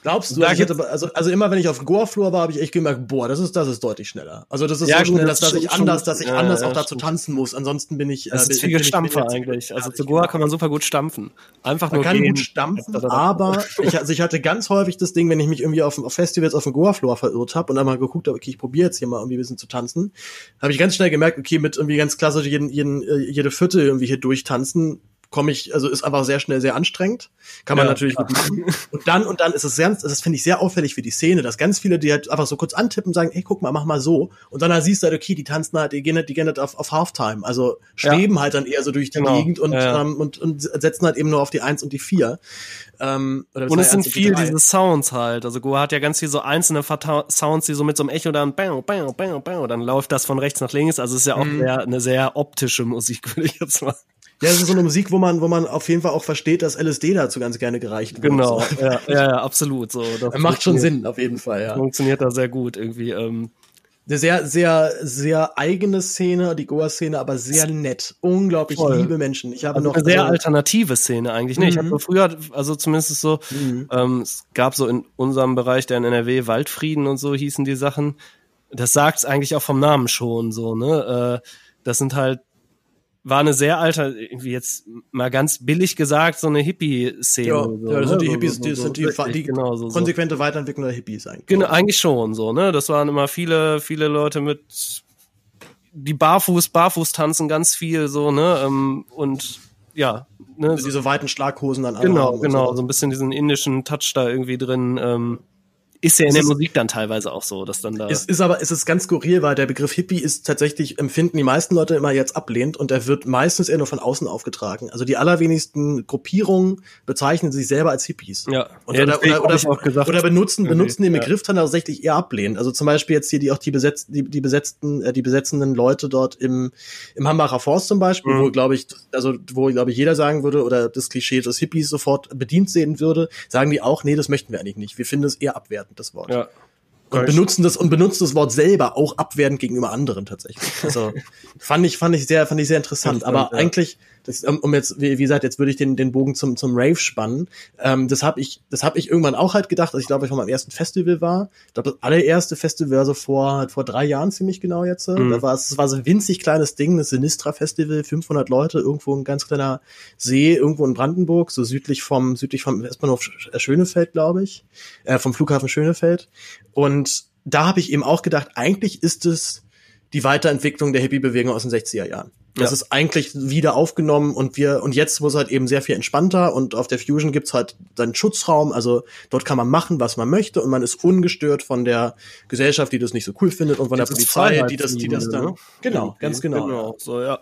A: Glaubst du? Also, ich hatte, also, also immer wenn ich auf dem Goa-Flur war, habe ich echt gemerkt, boah, das ist, das ist deutlich schneller. Also das ist
E: Ja,
A: so
E: gut,
A: schnell,
E: das
A: dass, dass ich anders,
E: schon.
A: dass ich
E: Ja,
A: anders
E: ja,
A: auch dazu tanzen muss. Ansonsten bin ich.
E: Das
A: äh,
E: ist
A: ich-
E: Gestampfer eigentlich. Also zu Goa kann man super gut stampfen. Einfach
A: Man
E: nur
A: kann
E: gehen.
A: gut stampfen, aber ich, also ich hatte ganz häufig das Ding, wenn ich mich irgendwie auf, auf Festivals auf dem Goa-Floor verirrt habe und dann mal geguckt habe, okay, ich probiere jetzt hier mal irgendwie ein bisschen zu tanzen, habe ich ganz schnell gemerkt, okay, mit irgendwie ganz klassisch jeden, jeden, äh, jede Viertel irgendwie hier durchtanzen, komme ich, also ist einfach sehr schnell sehr anstrengend. Kann man
E: Ja,
A: natürlich gut machen. Und dann, und dann ist es sehr, das finde ich sehr auffällig für die Szene, dass ganz viele, die halt einfach so kurz antippen sagen, ey, guck mal, mach mal so. Und dann halt siehst du halt, okay, die tanzen halt, die gehen halt, die gehen halt auf, auf Halftime. Also schweben halt dann eher so durch die
E: Genau.
A: Gegend und,
E: Ja, ja.
A: ähm, und, und setzen halt eben nur auf die Eins und die Vier. Ähm, oder
E: Und es sind viel
A: drei.
E: diese Sounds halt. Also Goa hat ja ganz viel so einzelne Verta Sounds, die so mit so einem Echo dann bang, bang, bang, bang, dann läuft das von rechts nach links. Also es ist ja auch
A: Mhm.
E: sehr, eine sehr optische Musik, würde ich jetzt mal.
A: Ja, es ist so eine Musik, wo man, wo man auf jeden Fall auch versteht, dass LSD dazu ganz gerne gereicht wird.
E: Genau,
A: So.
E: ja, ja, ja, absolut. So, das
A: Macht schon Sinn, auf jeden Fall, ja.
E: Funktioniert da sehr gut irgendwie. Ähm,
A: Eine sehr, sehr, sehr eigene Szene, die Goa-Szene, aber sehr nett. Unglaublich
E: Voll.
A: liebe Menschen. Ich habe
E: also
A: noch
E: eine sehr
A: also,
E: alternative Szene eigentlich. Ne? Ich
A: Mhm.
E: habe früher, also zumindest so,
A: Mhm.
E: ähm, es gab so in unserem Bereich, der in NRW, Waldfrieden und so hießen die Sachen. Das sagt's eigentlich auch vom Namen schon so, ne? Äh, das sind halt, war eine sehr alte, irgendwie jetzt mal ganz billig gesagt, so eine Hippie-Szene.
A: Ja,
E: so,
A: ja, das sind
E: ne?
A: die
E: So-
A: Hippies,
E: so-
A: die sind die,
E: richtig,
A: die
E: genau,
A: konsequente Weiterentwicklung der Hippies eigentlich.
E: Genau, eigentlich schon so, ne? Das waren immer viele, viele Leute mit die barfuß, barfuß tanzen ganz viel so, ne? Ähm, und ja, ne?
A: Also diese weiten Schlaghosen dann
E: Genau, genau,
A: so.
E: so ein bisschen diesen indischen Touch da irgendwie drin. Ähm, ist ja in der Musik dann teilweise auch so, dass dann da.
A: Es ist aber, es ist ganz skurril, weil der Begriff Hippie ist tatsächlich, empfinden die meisten Leute immer jetzt ablehnt und er wird meistens eher nur von außen aufgetragen. Also die allerwenigsten Gruppierungen bezeichnen sich selber als Hippies.
E: Ja.
A: Und
E: ja,
A: oder, oder, oder, oder benutzen, benutzen den
E: ja.
A: Begriff dann tatsächlich eher ablehnen. Also zum Beispiel jetzt hier die auch die besetzten, die, die besetzten, äh, die besetzenden Leute dort im, im Hambacher Forst zum Beispiel,
E: Mhm.
A: wo glaube ich, also wo glaube ich jeder sagen würde oder das Klischee des Hippies sofort bedient sehen würde, sagen die auch, nee, das möchten wir eigentlich nicht. Wir finden es eher abwertend, das Wort.
E: Ja.
A: Und benutzen das und benutzen das Wort selber auch abwertend gegenüber anderen tatsächlich. Also fand ich fand ich sehr fand ich sehr interessant.
E: Interessant,
A: Aber
E: ja.
A: eigentlich, das, um jetzt wie, wie gesagt, jetzt würde ich den den Bogen zum zum Rave spannen. Ähm, das habe ich das habe ich irgendwann auch halt gedacht, als ich glaube ich von meinem ersten Festival war. Ich glaube das allererste Festival war so vor vor drei Jahren ziemlich genau jetzt.
E: Mhm.
A: Da war es war so ein winzig kleines Ding, das Sinistra Festival, 500 Leute, irgendwo ein ganz kleiner See irgendwo in Brandenburg, so südlich vom südlich vom S-Bahnhof Sch- Schönefeld, glaube ich, äh, vom Flughafen Schönefeld. Und da habe ich eben auch gedacht, eigentlich ist es die Weiterentwicklung der Hippie-Bewegung aus den 60er Jahren. Das
E: Ja.
A: ist eigentlich wieder aufgenommen und wir, und jetzt es halt eben sehr viel entspannter und auf der Fusion gibt's halt seinen Schutzraum, also dort kann man machen, was man möchte und man ist ungestört von der Gesellschaft, die das nicht so cool findet und von der
E: Das ist
A: Polizei, die das, die das dann,
E: ne?
A: genau,
E: Irgendwie.
A: ganz genau.
E: Genau, so, ja.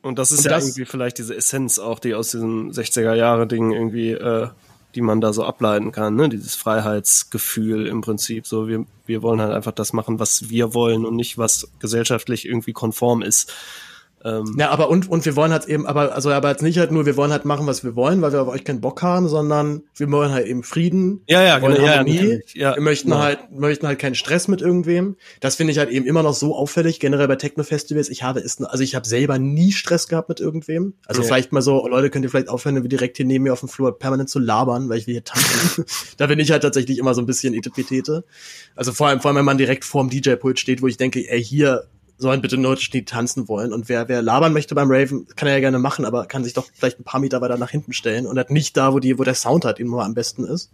E: Und das ist
A: Und
E: ja
A: das-
E: irgendwie vielleicht diese Essenz auch, die aus diesem 60er-Jahre-Ding irgendwie, äh, die man da so ableiten kann, ne? Dieses Freiheitsgefühl im Prinzip. So, wir, wir wollen halt einfach das machen, was wir wollen und nicht, was gesellschaftlich irgendwie konform ist. Ähm,
A: Ja, aber und, und wir wollen halt eben, aber, also, aber jetzt nicht halt nur, wir wollen halt machen, was wir wollen, weil wir auf euch keinen Bock haben, sondern wir wollen halt eben Frieden.
E: Ja, ja,
A: wir wollen
E: genau, ja,
A: Harmonie.
E: natürlich, ja,
A: wir möchten
E: genau.
A: halt, möchten halt keinen Stress mit irgendwem. Das finde ich halt eben immer noch so auffällig, generell bei Techno-Festivals. Ich habe es, also ich habe selber nie Stress gehabt mit irgendwem. Also
E: Ja.
A: vielleicht mal so, oh, Leute, könnt ihr vielleicht aufhören, wie direkt hier neben mir auf dem Flur permanent zu labern, weil ich will hier tanzen. da bin ich halt tatsächlich immer so ein bisschen Etepetete. Also vor allem, vor allem, wenn man direkt vorm DJ-Pult steht, wo ich denke, ey, hier, sollen bitte Leute die tanzen wollen. Und wer, wer labern möchte beim Raven, kann er ja gerne machen, aber kann sich doch vielleicht ein paar Meter weiter nach hinten stellen und halt nicht da, wo die, wo der Sound halt mal am besten ist.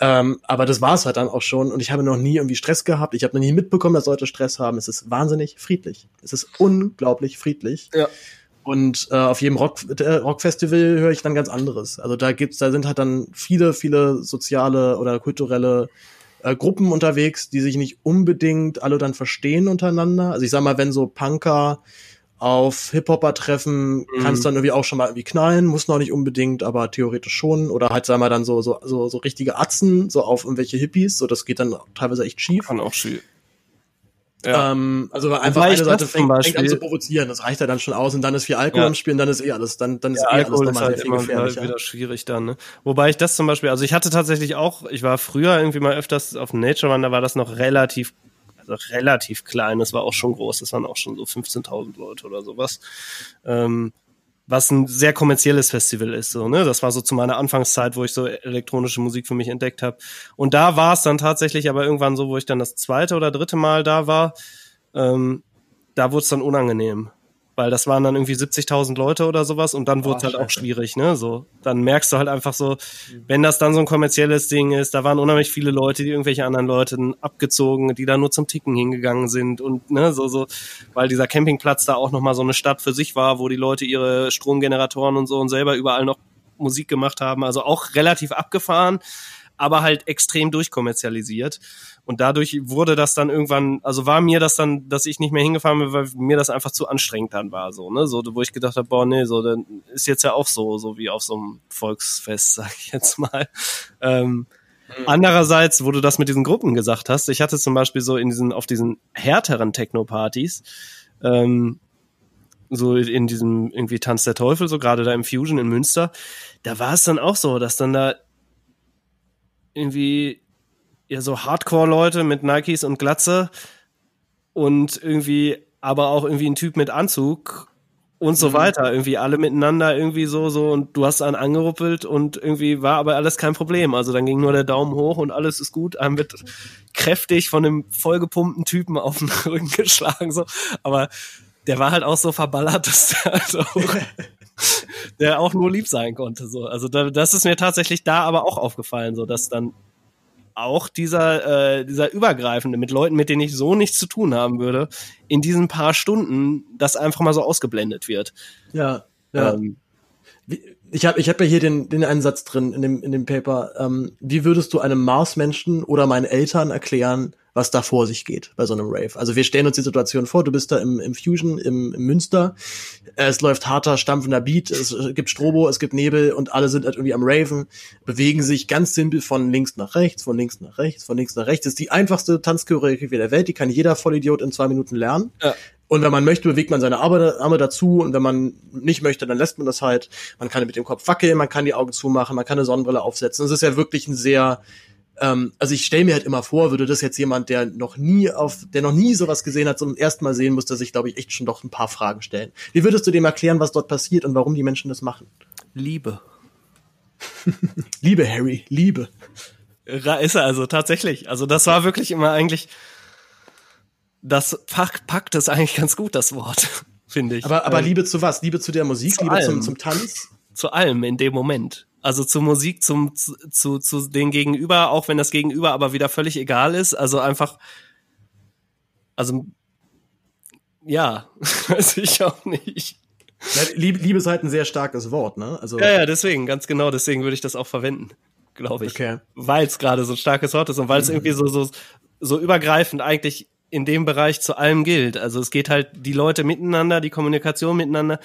A: Ähm, aber das war es halt dann auch schon. Und ich habe noch nie irgendwie Stress gehabt. Ich habe noch nie mitbekommen, dass Leute Stress haben. Es ist wahnsinnig friedlich. Es ist unglaublich friedlich.
E: Ja.
A: Und äh, auf jedem Rock, äh, Rockfestival höre ich dann ganz anderes. Also da gibt's, da sind halt dann viele, viele soziale oder kulturelle äh, Gruppen unterwegs, die sich nicht unbedingt alle dann verstehen untereinander. Also ich sag mal, wenn so Punker auf Hip-Hopper treffen, kann es dann irgendwie auch schon mal irgendwie knallen, muss noch nicht unbedingt, aber theoretisch schon. Oder halt, sagen wir dann so, so, so, so richtige Atzen, so auf irgendwelche Hippies, so das geht dann teilweise echt schief.
E: kann auch schwierig. Ja.
A: Ähm, also einfach eine
E: ich
A: Seite
E: das zum
A: fängt, fängt an
E: Beispiel-
A: zu provozieren, das reicht ja dann schon aus und dann ist viel Alkohol
E: Ja.
A: im Spiel und dann ist eh alles, dann, dann ist
E: Ja,
A: eh alles
E: Alkohol ist
A: nochmal
E: halt
A: sehr viel
E: immer wieder,
A: gefährlicher.
E: wieder schwierig dann. Ne? Wobei ich das zum Beispiel, also ich hatte tatsächlich auch, ich war früher irgendwie mal öfters auf dem Nature Run, da war das noch relativ, also relativ klein, das war auch schon groß, das waren auch schon so 15.000 Leute oder sowas. Ähm, was ein sehr kommerzielles Festival ist, so, ne? Das war so zu meiner Anfangszeit, wo ich so elektronische Musik für mich entdeckt habe. Und da war es dann tatsächlich aber irgendwann so, wo ich dann das zweite oder dritte Mal da war, ähm, da wurde es dann unangenehm. Weil das waren dann irgendwie 70.000 Leute oder sowas und dann wurde es halt auch schwierig, ne? So, dann merkst du halt einfach so, wenn das dann so ein kommerzielles Ding ist, da waren unheimlich viele Leute, die irgendwelche anderen Leute abgezogen, die da nur zum Ticken hingegangen sind und ne, so, so, weil dieser Campingplatz da auch nochmal so eine Stadt für sich war, wo die Leute ihre Stromgeneratoren und so und selber überall noch Musik gemacht haben, also auch relativ abgefahren, aber halt extrem durchkommerzialisiert. Und dadurch wurde das dann irgendwann, also war mir das dann, dass ich nicht mehr hingefahren bin, weil mir das einfach zu anstrengend dann war, so, ne, so, wo ich gedacht habe, boah, nee, so, dann ist jetzt ja auch so, so wie auf so einem Volksfest, sag ich jetzt mal. Ähm, Andererseits, wo du das mit diesen Gruppen gesagt hast, ich hatte zum Beispiel so in diesen, auf diesen härteren Techno-Partys, ähm, so in diesem irgendwie Tanz der Teufel, so gerade da im Fusion in Münster, da war es dann auch so, dass dann da irgendwie ja so Hardcore-Leute mit Nikes und Glatze und irgendwie aber auch irgendwie ein Typ mit Anzug und so weiter, irgendwie alle miteinander irgendwie so so und du hast einen angeruppelt und irgendwie war aber alles kein Problem. Also dann ging nur der Daumen hoch und alles ist gut. Einem wird kräftig von einem vollgepumpten Typen auf den Rücken geschlagen so, aber der war halt auch so verballert, dass der halt auch, der auch nur lieb sein konnte so. Also da, das ist mir tatsächlich da aber auch aufgefallen, so dass dann auch dieser, äh, dieser Übergreifende mit Leuten, mit denen ich so nichts zu tun haben würde, in diesen paar Stunden das einfach mal so ausgeblendet wird.
A: Ja, ja.
E: Ähm,
A: ich habe ich hab ja hier den, den einen Satz drin in dem, in dem Paper. Ähm, wie würdest du einem Marsmenschen oder meinen Eltern erklären, was da vor sich geht bei so einem Rave? Also wir stellen uns die Situation vor, du bist da im, im Fusion, im, im Münster, es läuft harter, stampfender Beat, es gibt Strobo, es gibt Nebel und alle sind halt irgendwie am Raven, bewegen sich ganz simpel von links nach rechts, von links nach rechts, von links nach rechts. Das ist die einfachste Tanzchoreografie der Welt, die kann jeder Vollidiot in zwei Minuten lernen. Ja. Und wenn man möchte, bewegt man seine Arme, dazu. Und wenn man nicht möchte, dann lässt man das halt. Man kann mit dem Kopf wackeln, man kann die Augen zumachen, man kann eine Sonnenbrille aufsetzen. Das ist ja wirklich ein sehr, ähm, also ich stelle mir halt immer vor, würde das jetzt jemand, der noch nie auf, der noch nie sowas gesehen hat, zum ersten Mal sehen, muss der sich, glaube ich, echt schon doch ein paar Fragen stellen. Wie würdest du dem erklären, was dort passiert und warum die Menschen das machen?
E: Liebe.
A: Liebe, Harry, Liebe.
E: Ist er also tatsächlich. Also das war wirklich immer eigentlich das pack, packt es eigentlich ganz gut, das Wort, finde ich.
A: Aber, aber ähm, Liebe zu was? Liebe zu der Musik, zu Liebe allem. zum, zum Tanz?
E: Zu allem in dem Moment. Also zur Musik, zum, zu, zu, zu den Gegenüber, auch wenn das Gegenüber aber wieder völlig egal ist. Also einfach, also, ja, weiß ich auch nicht.
A: Liebe, Liebe ist halt ein sehr starkes Wort, ne?
E: Also ja, ja, deswegen, ganz genau, deswegen würde ich das auch verwenden, glaube ich. Okay. Weil es gerade so ein starkes Wort ist und weil es mhm. irgendwie so, so, so übergreifend eigentlich in dem Bereich zu allem gilt. Also es geht halt die Leute miteinander, die Kommunikation miteinander,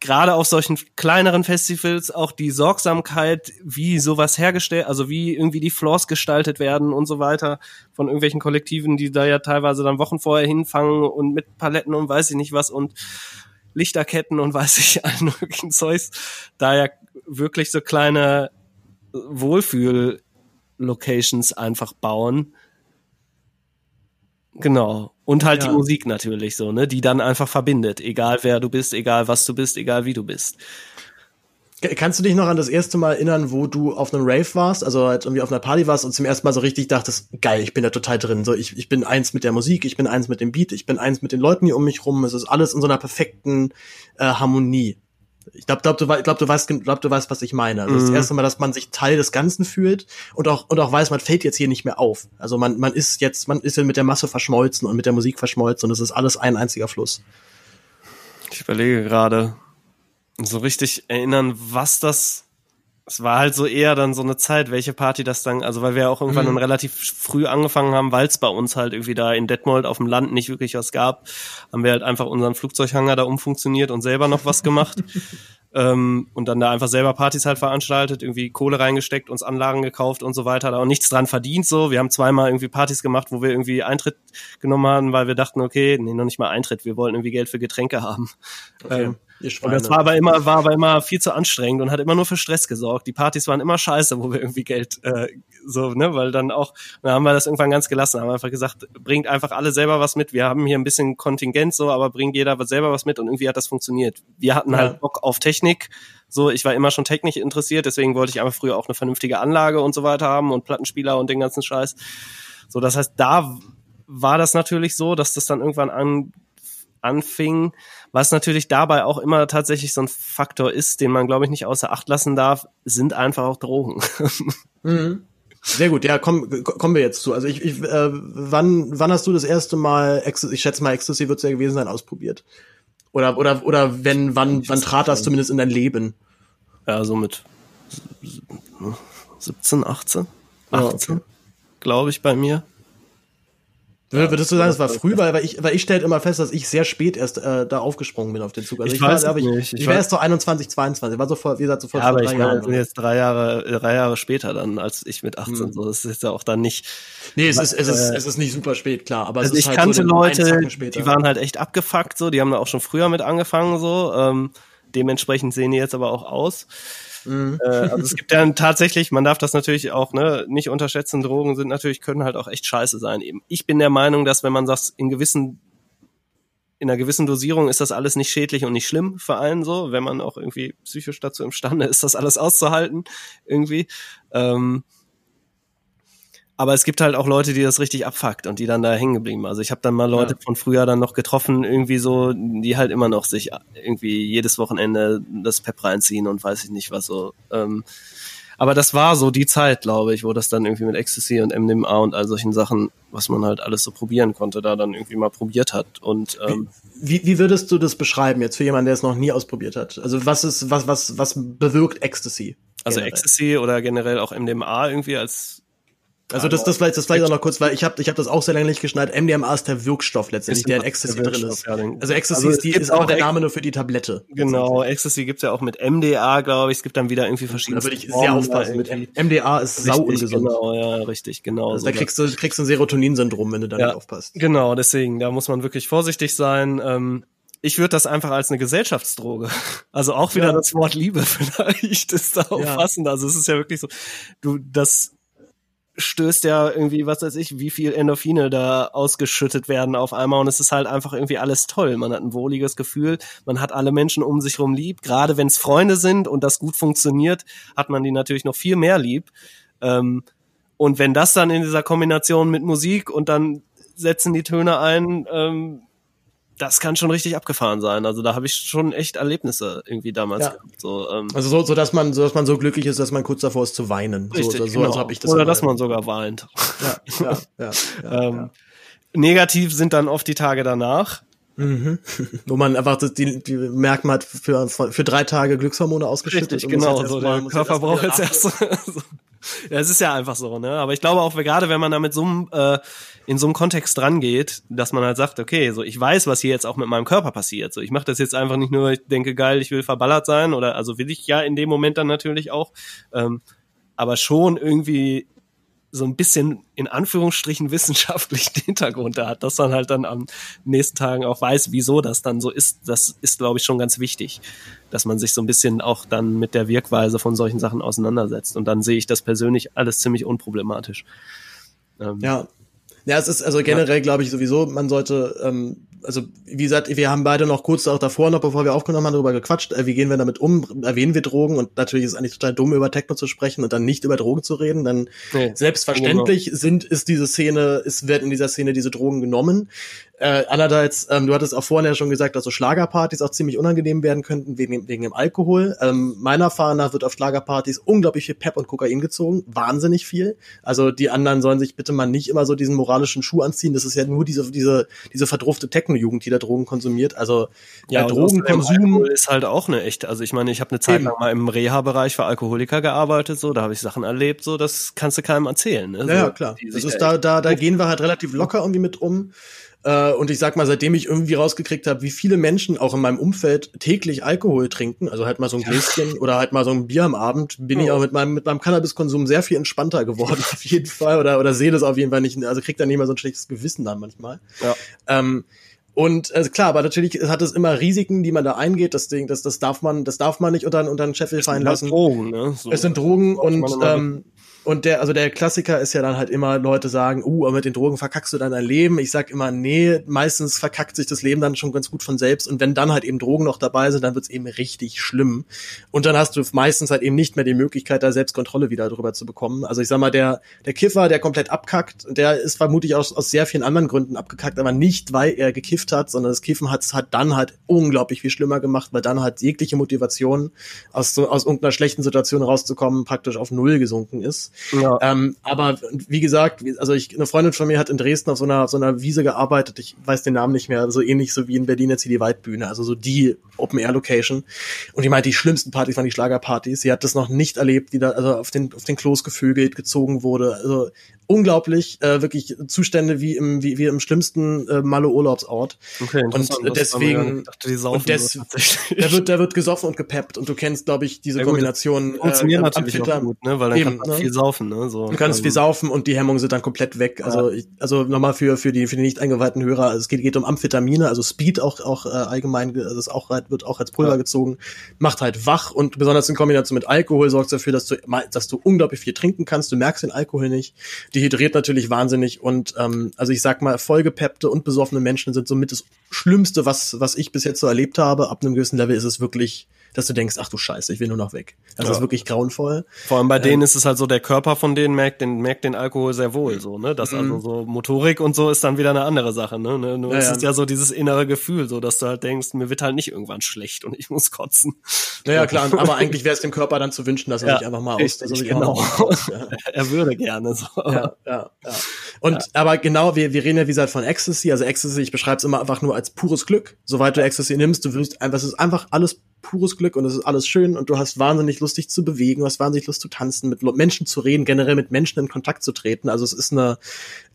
E: gerade auf solchen kleineren Festivals auch die Sorgsamkeit, wie sowas hergestellt, also wie irgendwie die Floors gestaltet werden und so weiter von irgendwelchen Kollektiven, die da ja teilweise dann Wochen vorher hinfangen und mit Paletten und weiß ich nicht was und Lichterketten und weiß ich allen möglichen Zeugs, da ja wirklich so kleine Wohlfühl-Locations einfach bauen Genau. Und halt ja. die Musik natürlich so, ne, die dann einfach verbindet, egal wer du bist, egal was du bist, egal wie du bist.
A: Kannst du dich noch an das erste Mal erinnern, wo du auf einem Rave warst, also halt irgendwie auf einer Party warst und zum ersten Mal so richtig dachtest, geil, ich bin da total drin. So, ich, ich bin eins mit der Musik, ich bin eins mit dem Beat, ich bin eins mit den Leuten hier um mich rum. Es ist alles in so einer perfekten äh, Harmonie. Ich glaube, glaub, du, glaub, du weißt, glaub, du weißt, was ich meine. Also mhm. das erste Mal, dass man sich Teil des Ganzen fühlt und auch und auch weiß, man fällt jetzt hier nicht mehr auf. Also man man ist jetzt, man ist ja mit der Masse verschmolzen und mit der Musik verschmolzen und es ist alles ein einziger Fluss.
E: Ich überlege gerade, so richtig erinnern, was das es war halt so eher dann so eine Zeit, welche Party das dann, also weil wir auch irgendwann mhm. dann relativ früh angefangen haben, weil es bei uns halt irgendwie da in Detmold auf dem Land nicht wirklich was gab, haben wir halt einfach unseren Flugzeughanger da umfunktioniert und selber noch was gemacht. ähm, und dann da einfach selber Partys halt veranstaltet, irgendwie Kohle reingesteckt, uns Anlagen gekauft und so weiter, da auch nichts dran verdient so. Wir haben zweimal irgendwie Partys gemacht, wo wir irgendwie Eintritt genommen haben, weil wir dachten, okay, nee, noch nicht mal Eintritt, wir wollten irgendwie Geld für Getränke haben. Okay. Ähm, und das war aber immer, war aber immer viel zu anstrengend und hat immer nur für Stress gesorgt. Die Partys waren immer scheiße, wo wir irgendwie Geld äh, so, ne, weil dann auch, dann haben wir das irgendwann ganz gelassen, haben einfach gesagt, bringt einfach alle selber was mit. Wir haben hier ein bisschen Kontingent so, aber bringt jeder selber was mit und irgendwie hat das funktioniert. Wir hatten halt ja. halt Bock auf Technik. So, ich war immer schon technisch interessiert, deswegen wollte ich einfach früher auch eine vernünftige Anlage und so weiter haben und Plattenspieler und den ganzen Scheiß. So, das heißt, da war das natürlich so, dass das dann irgendwann an, anfing, was natürlich dabei auch immer tatsächlich so ein Faktor ist, den man, glaube ich, nicht außer Acht lassen darf, sind einfach auch Drogen.
A: Mhm. Sehr gut, ja, komm, kommen wir jetzt zu. Also ich, ich äh, wann, wann hast du das erste Mal, ich schätze mal, Ecstasy wird es ja gewesen sein, ausprobiert? Oder, oder, oder wenn, wann, wann trat das zumindest in dein Leben?
E: Ja, so mit 17, 18, 18, ja, okay. glaube ich, bei mir.
A: Würdest du sagen, es war früh, weil, weil ich, weil ich stellte immer fest, dass ich sehr spät erst äh, da aufgesprungen bin auf den Zug.
E: Also ich, ich weiß war, ich, nicht.
A: Ich, ich war erst so 21, 22, war sofort, wie gesagt, sofort
E: ja, aber drei ich Jahren. bin jetzt drei Jahre, drei Jahre später dann, als ich mit 18, hm. so. Das ist ja auch dann nicht.
A: Nee, es ist, es ist, äh, es ist nicht super spät, klar, aber
E: also
A: es
E: ist
A: ich
E: halt kannte so Leute, die waren halt echt abgefuckt, so, die haben da auch schon früher mit angefangen, so, ähm, dementsprechend sehen die jetzt aber auch aus. Mhm. Äh, also es gibt ja tatsächlich, man darf das natürlich auch ne, nicht unterschätzen, Drogen sind natürlich, können halt auch echt scheiße sein eben. Ich bin der Meinung, dass wenn man sagt, in gewissen in einer gewissen Dosierung ist das alles nicht schädlich und nicht schlimm für einen so, wenn man auch irgendwie psychisch dazu imstande ist, das alles auszuhalten irgendwie. Ähm, aber es gibt halt auch Leute, die das richtig abfuckt und die dann da hängen geblieben. Also ich habe dann mal Leute ja. von früher dann noch getroffen, irgendwie so, die halt immer noch sich irgendwie jedes Wochenende das Pep reinziehen und weiß ich nicht was so. Ähm, aber das war so die Zeit, glaube ich, wo das dann irgendwie mit Ecstasy und MDMA und all solchen Sachen, was man halt alles so probieren konnte, da dann irgendwie mal probiert hat. Und ähm,
A: wie, wie würdest du das beschreiben jetzt für jemanden, der es noch nie ausprobiert hat? Also was ist, was, was, was bewirkt Ecstasy?
E: Also
A: generell?
E: Ecstasy oder generell auch MDMA irgendwie als
A: Also das, das vielleicht, das vielleicht auch noch kurz, weil ich habe, ich habe das auch sehr lange nicht geschnallt. MDMA ist der Wirkstoff letztendlich, der in Ecstasy drin ist. Also Ecstasy
E: Also
A: ist, die, ist
E: auch
A: der Name nur für die Tablette.
E: Genau, Ecstasy gibt's ja auch mit MDA, glaube ich. Es gibt dann wieder irgendwie verschiedene
A: Da würde ich sehr aufpassen. Mit M- MDA ist sau
E: Richtig,
A: ungesund.
E: Genau, ja, richtig, genau.
A: Also
E: so
A: da kriegst du, kriegst du ein Serotonin-Syndrom, wenn du da
E: Ja.
A: nicht aufpasst.
E: Genau, deswegen, da muss man wirklich vorsichtig sein. Ähm, ich würde das einfach als eine Gesellschaftsdroge. Also auch wieder
A: Ja.
E: das Wort Liebe vielleicht ist da auffassend. Also es ist ja wirklich so, du, das stößt ja irgendwie, was weiß ich, wie viel Endorphine da ausgeschüttet werden auf einmal und es ist halt einfach irgendwie alles toll. Man hat ein wohliges Gefühl, man hat alle Menschen um sich rum lieb. Gerade wenn es Freunde sind und das gut funktioniert, hat man die natürlich noch viel mehr lieb. Ähm, und wenn das dann in dieser Kombination mit Musik und dann setzen die Töne ein, ähm, das kann schon richtig abgefahren sein. Also da habe ich schon echt Erlebnisse irgendwie damals
A: Ja.
E: gehabt. So, ähm,
A: Also so, so dass man, so dass man so glücklich ist, dass man kurz davor ist zu weinen.
E: richtig,
A: so, so, so
E: genau.
A: also habe ich das.
E: Oder dass man sogar weint.
A: ja, ja, ja,
E: ähm, Negativ sind dann oft die Tage danach.
A: Mhm. Wo man einfach das, die, die merkt, man hat für, für drei Tage Glückshormone ausgeschüttet.
E: Richtig, genau. So, der Körper braucht jetzt erst. Ja, es ist ja einfach so, ne? Aber ich glaube auch, gerade wenn man da mit so einem, äh, in so einem Kontext rangeht, dass man halt sagt, okay, so ich weiß, was hier jetzt auch mit meinem Körper passiert. So, ich mache das jetzt einfach nicht nur, ich denke, geil, ich will verballert sein, oder also will ich ja in dem Moment dann natürlich auch, ähm, aber schon irgendwie so ein bisschen in Anführungsstrichen wissenschaftlichen Hintergrund da hat, dass man halt dann am nächsten Tagen auch weiß, wieso das dann so ist. Das ist, glaube ich, schon ganz wichtig, dass man sich so ein bisschen auch dann mit der Wirkweise von solchen Sachen auseinandersetzt. Und dann sehe ich das persönlich alles ziemlich unproblematisch. Ähm,
A: Ja. Ja, es ist also generell, glaube ich, sowieso, man sollte, ähm, also wie gesagt, wir haben beide noch kurz auch davor, noch bevor wir aufgenommen haben, darüber gequatscht, äh, wie gehen wir damit um, erwähnen wir Drogen und natürlich ist es eigentlich total dumm, über Techno zu sprechen und dann nicht über Drogen zu reden, dann
E: Nee,
A: selbstverständlich sind, ist diese Szene, ist, werden in dieser Szene diese Drogen genommen. Äh, andererseits, ähm, du hattest auch vorhin ja schon gesagt, dass so Schlagerpartys auch ziemlich unangenehm werden könnten wegen, dem- wegen dem Alkohol. Ähm, meiner Erfahrung nach wird auf Schlagerpartys unglaublich viel Pep und Kokain gezogen, wahnsinnig viel. Also die anderen sollen sich bitte mal nicht immer so diesen moralischen Schuh anziehen. Das ist ja nur diese diese diese verdurfte Techno-Jugend, die da Drogen konsumiert. Also
E: Ja,
A: äh,
E: und außerdem
A: Drogenkonsum.
E: Ist halt auch eine echte. Also ich meine, ich habe eine Zeit lang mal im Reha-Bereich für Alkoholiker gearbeitet, so da habe ich Sachen erlebt, so das kannst du keinem erzählen. Ne?
A: Ja,
E: so,
A: ja, klar. Das ist da, da, da gehen wir halt relativ locker irgendwie mit um. Äh, Und ich sag mal, seitdem ich irgendwie rausgekriegt habe, wie viele Menschen auch in meinem Umfeld täglich Alkohol trinken, also halt mal so ein Gläschen oder halt mal so ein Bier am Abend, bin ich auch mit meinem, mit meinem Cannabiskonsum sehr viel entspannter geworden, auf jeden Fall. Oder, oder sehe das auf jeden Fall nicht, also kriegt dann nicht mehr so ein schlechtes Gewissen dann manchmal.
E: Ja.
A: Ähm, und also klar, aber natürlich hat es immer Risiken, die man da eingeht. Das Ding, das, das darf man, das darf man nicht unter, unter den Scheffel fallen
E: halt
A: lassen.
E: Drogen, ne? So.
A: Es sind Drogen und ähm, und der also der Klassiker ist ja dann halt immer Leute sagen, uh, aber mit den Drogen verkackst du dann dein Leben. Ich sag immer, nee, meistens verkackt sich das Leben dann schon ganz gut von selbst und wenn dann halt eben Drogen noch dabei sind, dann wird's eben richtig schlimm und dann hast du meistens halt eben nicht mehr die Möglichkeit da Selbstkontrolle wieder drüber zu bekommen. Also ich sag mal, der der Kiffer, der komplett abkackt, der ist vermutlich aus, aus sehr vielen anderen Gründen abgekackt, aber nicht weil er gekifft hat, sondern das Kiffen hat's hat dann halt unglaublich viel schlimmer gemacht, weil dann halt jegliche Motivation aus so aus irgendeiner schlechten Situation rauszukommen praktisch auf null gesunken ist.
E: Ja.
A: Ähm, aber wie gesagt, also ich, eine Freundin von mir hat in Dresden auf so einer, auf so einer Wiese gearbeitet, ich weiß den Namen nicht mehr, so ähnlich so wie in Berlin jetzt hier die Waldbühne, also so die Open-Air-Location. Und die meint, die schlimmsten Partys waren die Schlagerpartys. Sie hat das noch nicht erlebt, wie da also auf den, auf den Klos gevögelt, gezogen wurde. Also unglaublich, äh, wirklich Zustände wie im, wie, wie im schlimmsten äh, Malle-Urlaubsort.
E: Okay, interessant,
A: und deswegen-
E: dachte, die saufen
A: und des-. Da wird, da wird gesoffen und gepeppt und du kennst, glaube ich, diese
E: Ja,
A: Kombination.
E: funktioniert
A: äh,
E: natürlich auch gut, ne? Weil dann
A: Eben,
E: kann man
A: ne?
E: viel saufen, ne? So,
A: Du kannst viel saufen und die Hemmungen sind dann komplett weg. Also, ich, also nochmal für, für die, für die nicht eingeweihten Hörer, also es geht, geht um Amphetamine, also Speed auch, auch äh, allgemein, ge- also es auch, halt- wird auch als Pulver
E: Ja.
A: gezogen, macht halt wach und besonders in Kombination mit Alkohol sorgt dafür, dass du, dass du unglaublich viel trinken kannst. Du merkst den Alkohol nicht. Dehydriert natürlich wahnsinnig und ähm, also ich sag mal, vollgepeppte und besoffene Menschen sind somit das Schlimmste, was, was ich bis jetzt so erlebt habe. Ab einem gewissen Level ist es wirklich dass du denkst, ach du Scheiße, ich will nur noch weg. Das ja. ist wirklich grauenvoll.
E: Vor allem bei ähm, denen ist es halt so, der Körper von denen merkt den, merkt den Alkohol sehr wohl, so, ne? Das mhm. also so Motorik und so ist dann wieder eine andere Sache, ne? ne? Nur ja, es ist ja so dieses innere Gefühl, so, dass du halt denkst, mir wird halt nicht irgendwann schlecht und ich muss kotzen.
A: Naja, klar, aber eigentlich wäre es dem Körper dann zu wünschen, dass er sich einfach mal aus, dass er sich genau.
E: aus, Er würde gerne, so.
A: Ja, ja, ja. Und, aber genau, wir, wir reden ja wie gesagt von Ecstasy, also Ecstasy, ich beschreibe es immer einfach nur als pures Glück. Soweit du Ecstasy nimmst, du wirst einfach, es ist einfach alles pures Glück und es ist alles schön und du hast wahnsinnig Lust, dich zu bewegen, du hast wahnsinnig Lust zu tanzen, mit Menschen zu reden, generell mit Menschen in Kontakt zu treten. Also es ist eine,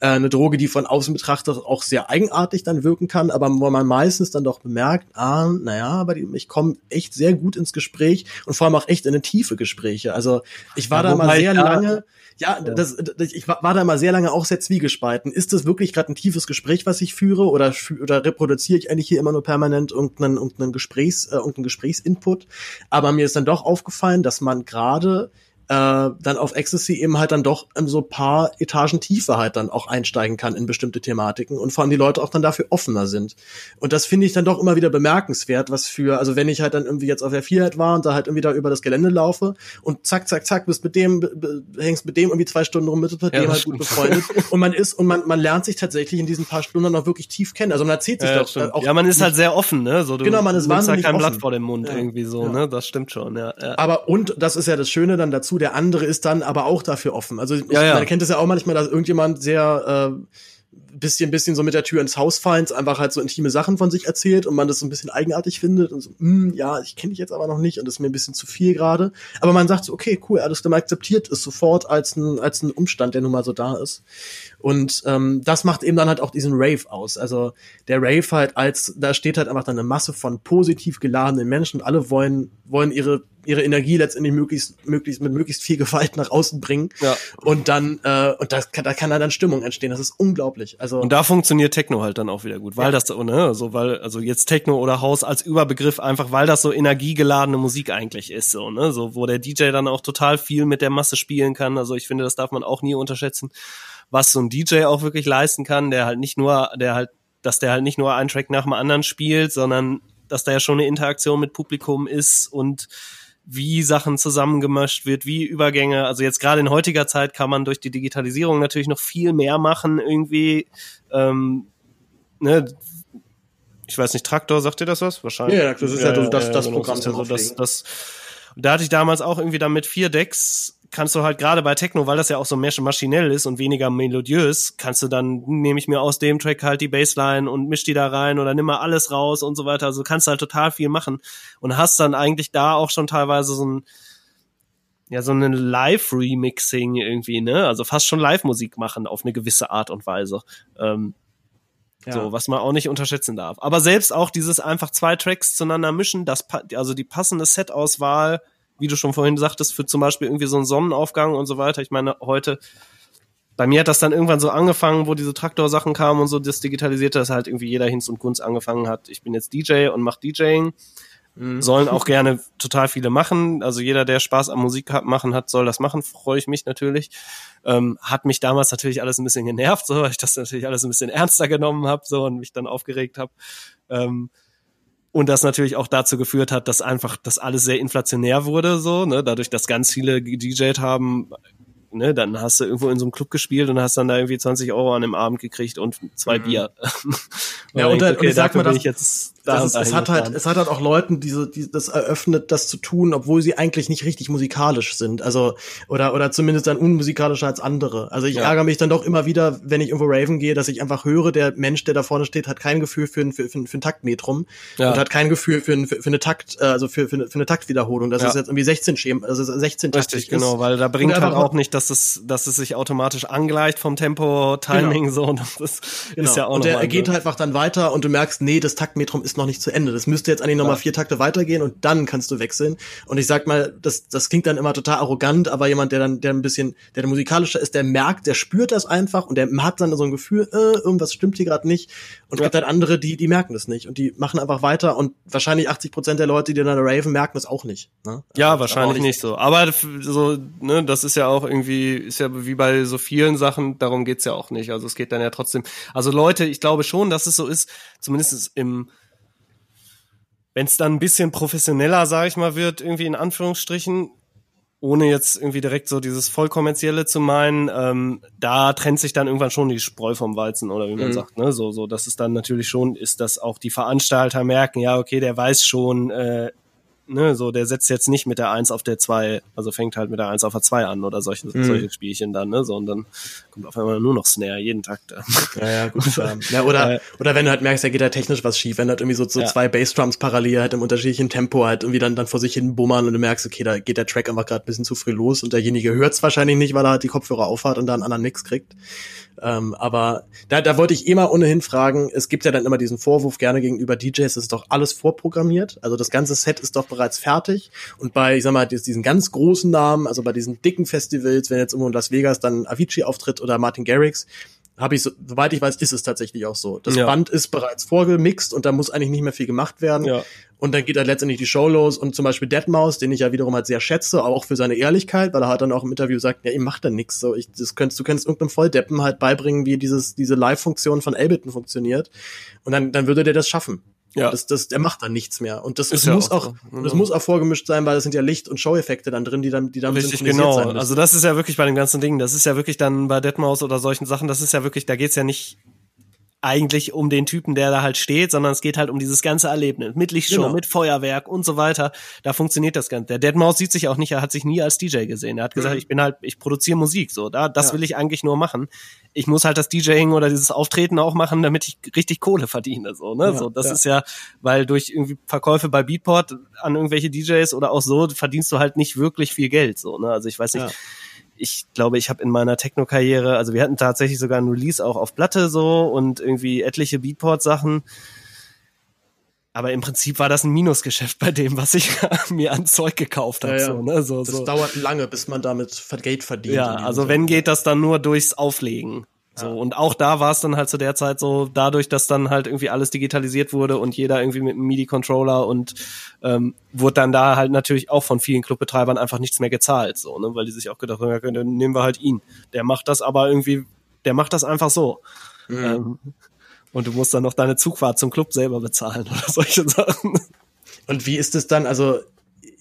A: äh, eine Droge, die von außen betrachtet auch sehr eigenartig dann wirken kann, aber wo man meistens dann doch bemerkt, ah, naja, aber ich komme echt sehr gut ins Gespräch und vor allem auch echt in eine tiefe Gespräche. Also ich war ja, da mal sehr lange ja, das, das, ich war da mal sehr lange auch sehr zwiegespalten. Ist das wirklich gerade ein tiefes Gespräch, was ich führe, oder, oder reproduziere ich eigentlich hier immer nur permanent irgendeinen, irgendeinen Gesprächs, äh, irgendeinen Gesprächsinput? Aber mir ist dann doch aufgefallen, dass man gerade äh, dann auf Ecstasy eben halt dann doch in so paar Etagen tiefer halt dann auch einsteigen kann in bestimmte Thematiken und vor allem die Leute auch dann dafür offener sind. Und das finde ich dann doch immer wieder bemerkenswert, was für, also wenn ich halt dann irgendwie jetzt auf der Vierheit war und da halt irgendwie da über das Gelände laufe und zack, zack, zack, bist mit dem, hängst mit dem irgendwie zwei Stunden rum, mit, mit ja, dem halt gut befreundet und man ist und man, man lernt sich tatsächlich in diesen paar Stunden noch wirklich tief kennen. Also man erzählt sich
E: ja,
A: doch äh,
E: auch. Ja, man ist halt sehr offen, ne?
A: So, du genau, man ist wahnsinnig
E: halt kein Blatt vor dem Mund ja. irgendwie so, ne? Das stimmt schon, ja,
A: ja. Aber und das ist ja das Schöne dann dazu, der andere ist dann aber auch dafür offen. Also ich, ja, ja. man kennt es ja auch manchmal, dass irgendjemand sehr äh, bisschen, bisschen so mit der Tür ins Haus fallen, einfach halt so intime Sachen von sich erzählt und man das so ein bisschen eigenartig findet und so, hm, ja, ich kenne dich jetzt aber noch nicht und das ist mir ein bisschen zu viel gerade. Aber man sagt so, okay, cool, alles dann akzeptiert ist sofort als ein, als ein Umstand, der nun mal so da ist. Und ähm, das macht eben dann halt auch diesen Rave aus. Also der Rave halt als, da steht halt einfach dann eine Masse von positiv geladenen Menschen und alle wollen, wollen ihre ihre Energie letztendlich möglichst, möglichst mit möglichst viel Gewalt nach außen bringen. Ja. Und dann, äh, und das kann, da kann dann Stimmung entstehen. Das ist unglaublich. Also
E: und da funktioniert Techno halt dann auch wieder gut, weil ja. das so, ne, so weil also jetzt Techno oder Haus als Überbegriff einfach, weil das so energiegeladene Musik eigentlich ist, so ne, so wo der DJ dann auch total viel mit der Masse spielen kann. Also ich finde, das darf man auch nie unterschätzen, was so ein DJ auch wirklich leisten kann, der halt nicht nur, der halt dass der halt nicht nur einen Track nach dem anderen spielt, sondern dass da ja schon eine Interaktion mit Publikum ist und wie Sachen zusammengemischt wird, wie Übergänge. Also jetzt gerade in heutiger Zeit kann man durch die Digitalisierung natürlich noch viel mehr machen irgendwie. Ähm, ne, ich weiß nicht, Traktor, sagt ihr das was? Wahrscheinlich.
A: Ja, das ist ja, ja das, das, genau, Programm. Das,
E: das, das, da hatte ich damals auch irgendwie dann mit vier Decks kannst du halt gerade bei Techno, weil das ja auch so mehr maschinell ist und weniger melodiös, kannst du dann, nehme ich mir aus dem Track halt die Bassline und misch die da rein oder nimm mal alles raus und so weiter. Also kannst du halt total viel machen und hast dann eigentlich da auch schon teilweise so ein, ja, so ein Live-Remixing irgendwie, ne? Also fast schon Live-Musik machen auf eine gewisse Art und Weise. Ähm, ja. So, was man auch nicht unterschätzen darf. Aber selbst auch dieses einfach zwei Tracks zueinander mischen, das, also die passende Set-Auswahl, wie du schon vorhin sagtest, für zum Beispiel irgendwie so einen Sonnenaufgang und so weiter. Ich meine, heute, bei mir hat das dann irgendwann so angefangen, wo diese Traktorsachen kamen und so, das Digitalisierte, dass halt irgendwie jeder Hinz und Kunst angefangen hat. Ich bin jetzt DJ und mach DJing. Mhm. Sollen auch gerne total viele machen. Also jeder, der Spaß am Musik machen hat, soll das machen. Freue ich mich natürlich. Ähm, hat mich damals natürlich alles ein bisschen genervt, so, weil ich das natürlich alles ein bisschen ernster genommen habe, so und mich dann aufgeregt habe. Ähm, und das natürlich auch dazu geführt hat, dass einfach das alles sehr inflationär wurde, so, ne, dadurch, dass ganz viele DJt haben, ne, dann hast du irgendwo in so einem Club gespielt und hast dann da irgendwie 20 Euro an dem Abend gekriegt und zwei mhm. Bier.
A: ja, und, okay, und ich sag mal, das, ich jetzt da ist, es hat halt, es hat halt auch Leuten diese, die, das eröffnet, das zu tun, obwohl sie eigentlich nicht richtig musikalisch sind. Also, oder, oder zumindest dann unmusikalischer als andere. Also ich ja. ärgere mich dann doch immer wieder, wenn ich irgendwo Raven gehe, dass ich einfach höre, der Mensch, der da vorne steht, hat kein Gefühl für ein, für, für, für ein Taktmetrum ja. und hat kein Gefühl für, ein, für, für eine Takt, äh, also für, für, eine, für eine Taktwiederholung. Das ja. ist jetzt irgendwie 16 Schema, also 16
E: Richtig, genau, weil da bringt halt auch nicht, dass es, dass es sich automatisch angleicht vom Tempo, Timing, genau. so. Das
A: genau. ist ja auch Und der geht halt einfach dann weiter und du merkst, nee, das Taktmetrum ist noch nicht zu Ende. Das müsste jetzt eigentlich nochmal vier Takte weitergehen und dann kannst du wechseln. Und ich sag mal, das, das klingt dann immer total arrogant, aber jemand, der dann, der ein bisschen, der musikalischer ist, der merkt, der spürt das einfach und der hat dann so ein Gefühl, äh, irgendwas stimmt hier gerade nicht. Und es ja. gibt halt andere, die, die merken das nicht und die machen einfach weiter und wahrscheinlich 80 Prozent der Leute, die dann Raven merken das auch nicht.
E: Ne? Ja, also, wahrscheinlich nicht. nicht so. Aber so, ne, das ist ja auch irgendwie, ist ja wie bei so vielen Sachen, darum geht's ja auch nicht. Also es geht dann ja trotzdem. Also Leute, ich glaube schon, dass es so ist, zumindest im wenn es dann ein bisschen professioneller, sage ich mal, wird, irgendwie in Anführungsstrichen, ohne jetzt irgendwie direkt so dieses vollkommerzielle zu meinen, ähm, da trennt sich dann irgendwann schon die Spreu vom Weizen oder wie man mhm. sagt, ne? So, so, das ist dann natürlich schon, ist, dass auch die Veranstalter merken, ja, okay, der weiß schon, äh, ne, so der setzt jetzt nicht mit der 1 auf der 2, also fängt halt mit der 1 auf der 2 an oder solche, mhm. solche Spielchen dann, ne, so und dann kommt auf einmal nur noch Snare jeden Takt.
A: Ja, ja, gut. ja, oder, äh, oder wenn du halt merkst, da geht da technisch was schief, wenn halt irgendwie so, so ja. zwei Bassdrums parallel halt im unterschiedlichen Tempo halt irgendwie dann, dann vor sich hin bummern und du merkst, okay, da geht der Track einfach gerade ein bisschen zu früh los und derjenige hört's wahrscheinlich nicht, weil er halt die Kopfhörer aufhat und da einen anderen Mix kriegt. Ähm, aber da, da wollte ich immer ohnehin fragen, es gibt ja dann immer diesen Vorwurf gerne gegenüber DJs, es ist doch alles vorprogrammiert. Also das ganze Set ist doch bereits fertig. Und bei, ich sag mal, diesen ganz großen Namen, also bei diesen dicken Festivals, wenn jetzt irgendwo in Las Vegas dann Avicii auftritt oder Martin Garrix, habe ich, so, soweit ich weiß, ist es tatsächlich auch so. Das ja. Band ist bereits vorgemixt und da muss eigentlich nicht mehr viel gemacht werden. Ja. Und dann geht halt letztendlich die Show los und zum Beispiel Deadmaus, den ich ja wiederum halt sehr schätze, auch für seine Ehrlichkeit, weil er halt dann auch im Interview sagt, ja, ihr macht da nix. So, ich, das könntest, du könntest irgendeinem Volldeppen halt beibringen, wie dieses, diese Live-Funktion von Ableton funktioniert. Und dann, dann würde der das schaffen. Ja. Das, das, der macht dann nichts mehr. Und das, das ja muss auch, so. das muss auch vorgemischt sein, weil das sind ja Licht- und Show-Effekte dann drin, die dann, die dann
E: Richtig, genau. Also das ist ja wirklich bei dem ganzen Ding. Das ist ja wirklich dann bei Deadmaus oder solchen Sachen, das ist ja wirklich, da geht's ja nicht eigentlich um den Typen, der da halt steht, sondern es geht halt um dieses ganze Erlebnis mit Lichtshow, genau. mit Feuerwerk und so weiter. Da funktioniert das Ganze. Der Deadmaus sieht sich auch nicht, er hat sich nie als DJ gesehen. Er hat gesagt, mhm. ich bin halt, ich produziere Musik, so, da, das ja. will ich eigentlich nur machen. Ich muss halt das DJing oder dieses Auftreten auch machen, damit ich richtig Kohle verdiene, so, ne, ja, so, das ja. ist ja, weil durch irgendwie Verkäufe bei Beatport an irgendwelche DJs oder auch so verdienst du halt nicht wirklich viel Geld, so, ne, also ich weiß nicht, ich glaube, ich habe in meiner Techno-Karriere, also wir hatten tatsächlich sogar ein Release auch auf Platte so und irgendwie etliche Beatport-Sachen. Aber im Prinzip war das ein Minusgeschäft bei dem, was ich mir an Zeug gekauft habe. Ja, ja. so, ne? so,
A: das
E: so.
A: dauert lange, bis man damit Geld verdient.
E: Ja, also wenn geht das dann nur durchs Auflegen. So, ja. und auch da war es dann halt zu der Zeit so, dadurch, dass dann halt irgendwie alles digitalisiert wurde und jeder irgendwie mit einem MIDI-Controller und ähm, wurde dann da halt natürlich auch von vielen Clubbetreibern einfach nichts mehr gezahlt, so, ne, weil die sich auch gedacht haben, ja, dann nehmen wir halt ihn. Der macht das aber irgendwie, der macht das einfach so. Mhm. Ähm, und du musst dann noch deine Zugfahrt zum Club selber bezahlen oder solche Sachen.
A: Und wie ist es dann, also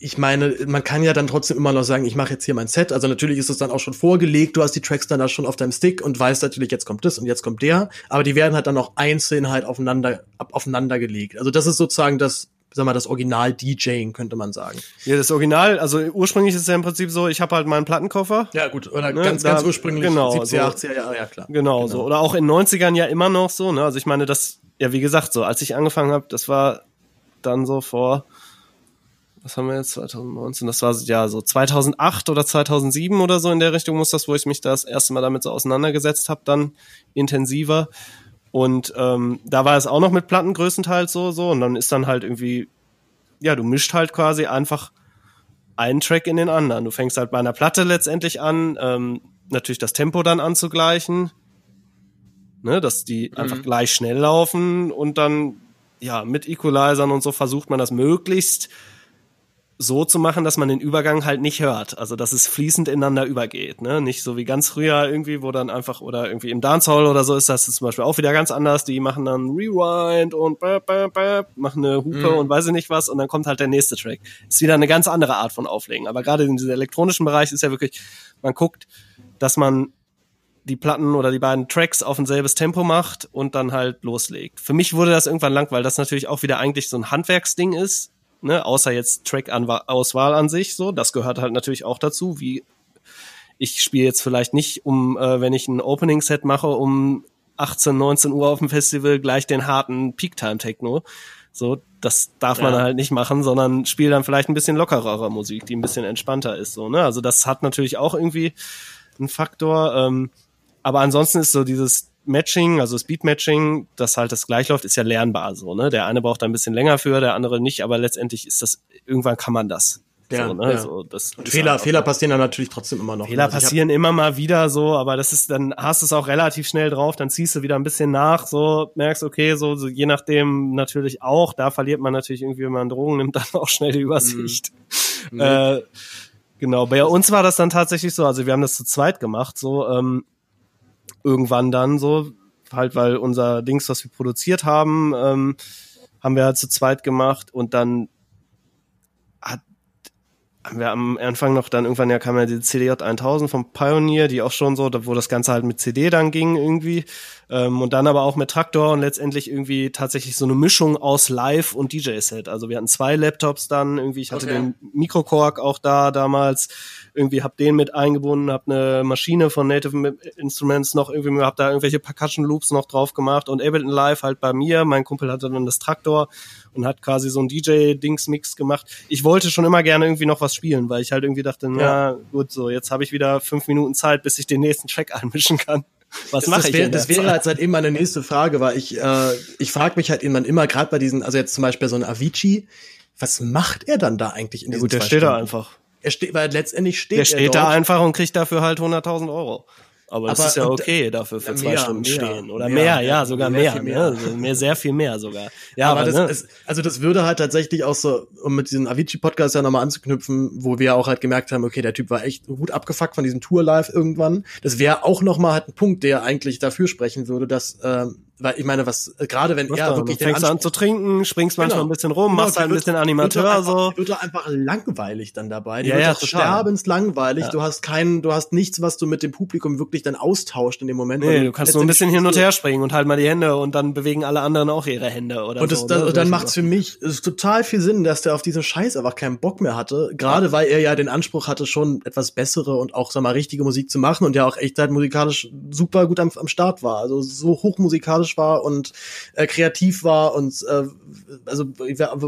A: ich meine, man kann ja dann trotzdem immer noch sagen, ich mache jetzt hier mein Set. Also natürlich ist es dann auch schon vorgelegt, du hast die Tracks dann da schon auf deinem Stick und weißt natürlich, jetzt kommt das und jetzt kommt der. Aber die werden halt dann auch einzeln halt aufeinander, aufeinander gelegt. Also das ist sozusagen das, sag mal, das Original DJing, könnte man sagen.
E: Ja, das Original, also ursprünglich ist es ja im Prinzip so, ich habe halt meinen Plattenkoffer.
A: Ja, gut, oder ne, ganz, da, ganz ursprünglich,
E: genau, 70er, so, 80er, ja, ja, klar. Genau, genau, so. Oder auch in 90ern ja immer noch so, ne? Also ich meine, das, ja, wie gesagt, so, als ich angefangen habe, das war dann so vor was haben wir jetzt, 2019, das war ja so 2008 oder 2007 oder so in der Richtung muss das, wo ich mich das erste Mal damit so auseinandergesetzt habe, dann intensiver. Und ähm, da war es auch noch mit Platten größtenteils so, so. Und dann ist dann halt irgendwie, ja, du mischt halt quasi einfach einen Track in den anderen. Du fängst halt bei einer Platte letztendlich an, ähm, natürlich das Tempo dann anzugleichen, ne, dass die mhm. einfach gleich schnell laufen und dann, ja, mit Equalizern und so versucht man das möglichst so zu machen, dass man den Übergang halt nicht hört. Also dass es fließend ineinander übergeht. Ne? Nicht so wie ganz früher irgendwie, wo dann einfach, oder irgendwie im Dancehall oder so ist das zum Beispiel auch wieder ganz anders. Die machen dann Rewind und bap, bap, bap, machen eine Hupe mhm. und weiß ich nicht was und dann kommt halt der nächste Track. Ist wieder eine ganz andere Art von Auflegen. Aber gerade in diesem elektronischen Bereich ist ja wirklich, man guckt, dass man die Platten oder die beiden Tracks auf ein selbes Tempo macht und dann halt loslegt. Für mich wurde das irgendwann lang, weil das natürlich auch wieder eigentlich so ein Handwerksding ist ne, außer jetzt Track-Auswahl an sich, so, das gehört halt natürlich auch dazu, wie ich spiele jetzt vielleicht nicht, um, äh, wenn ich ein Opening-Set mache, um 18, 19 Uhr auf dem Festival gleich den harten Peak-Time-Techno. So, das darf ja. man halt nicht machen, sondern spiele dann vielleicht ein bisschen lockerere Musik, die ein bisschen entspannter ist. So, ne? Also das hat natürlich auch irgendwie einen Faktor. Ähm, aber ansonsten ist so dieses Matching, also Speed-Matching, das halt das gleich läuft, ist ja lernbar so, ne? Der eine braucht da ein bisschen länger für, der andere nicht, aber letztendlich ist das, irgendwann kann man das.
A: Ja,
E: so, ne?
A: ja.
E: so, das
A: und Fehler, Fehler passieren dann natürlich trotzdem immer noch.
E: Fehler also passieren immer mal wieder so, aber das ist, dann hast du es auch relativ schnell drauf, dann ziehst du wieder ein bisschen nach, so, merkst, okay, so, so je nachdem natürlich auch, da verliert man natürlich irgendwie, wenn man Drogen nimmt, dann auch schnell die Übersicht. Mhm. Äh, genau, bei uns war das dann tatsächlich so, also wir haben das zu zweit gemacht, so, ähm, irgendwann dann so, halt weil unser Dings, was wir produziert haben, ähm, haben wir halt zu zweit gemacht und dann hat haben wir am Anfang noch dann irgendwann ja kam ja die CDJ 1000 vom Pioneer, die auch schon so, wo das Ganze halt mit CD dann ging irgendwie ähm, und dann aber auch mit Traktor und letztendlich irgendwie tatsächlich so eine Mischung aus Live und DJ-Set. Also wir hatten zwei Laptops dann irgendwie, ich hatte
A: Okay.
E: den Microcork auch da damals, irgendwie hab den mit eingebunden, hab eine Maschine von Native Instruments noch irgendwie, hab da irgendwelche Percussion Loops noch drauf gemacht und Ableton Live halt bei mir. Mein Kumpel hatte dann das Traktor und hat quasi so ein DJ-Dings-Mix gemacht. Ich wollte schon immer gerne irgendwie noch was spielen, weil ich halt irgendwie dachte, na gut, so jetzt habe ich wieder fünf Minuten Zeit, bis ich den nächsten Track einmischen kann. Was mache
A: das
E: ich der
A: das wäre
E: Zeit?
A: halt seitdem meine nächste Frage, weil ich, äh, ich frage mich halt immer, immer gerade bei diesen, also jetzt zum Beispiel so ein Avicii, was macht er dann da eigentlich in
E: Ja,
A: diesen
E: gut, der
A: zwei
E: steht da
A: Stunden?
E: einfach.
A: Er steht, weil letztendlich steht
E: Der
A: er
E: steht
A: dort.
E: da einfach und kriegt dafür halt 100.000 Euro. Aber das
A: Aber-
E: ist ja okay dafür für
A: Ja,
E: zwei
A: mehr,
E: Stunden
A: mehr,
E: stehen. Oder
A: mehr,
E: mehr, ja, sogar mehr. mehr. Also mehr, sehr viel mehr sogar. Ja,
A: aber
E: aber,
A: das
E: ne,
A: ist, also das würde halt tatsächlich auch so, um mit diesem Avicii-Podcast ja nochmal anzuknüpfen, wo wir auch halt gemerkt haben, okay, der Typ war echt gut abgefuckt von diesem Tour-Live irgendwann. Das wäre auch nochmal halt ein Punkt, der eigentlich dafür sprechen würde, dass, ähm, weil ich meine, was, äh, gerade wenn
E: was
A: er
E: dann?
A: wirklich
E: fängst an zu trinken, springst manchmal
A: Genau.
E: ein bisschen rum,
A: Genau,
E: machst halt ein
A: wird-
E: bisschen
A: wird
E: Animateur
A: er einfach,
E: so.
A: Wird er einfach langweilig dann dabei. Die
E: Ja,
A: wird
E: ja,
A: sterbenslangweilig.
E: Ja.
A: Du hast keinen, du hast nichts, was du mit dem Publikum wirklich dann austauscht in dem Moment.
E: Nee, du kannst nur ein bisschen hin und her springen und halt mal die Hände und dann bewegen alle anderen auch ihre Hände oder
A: Und
E: so.
A: das,
E: ne?
A: dann
E: Solche
A: macht's für mich total viel Sinn, dass der auf diesen Scheiß einfach keinen Bock mehr hatte. Gerade weil er ja den Anspruch hatte, schon etwas bessere und auch, sag mal, richtige Musik zu machen und ja auch echt halt musikalisch super gut am, am Start war. Also so hochmusikalisch war und äh, kreativ war und äh, also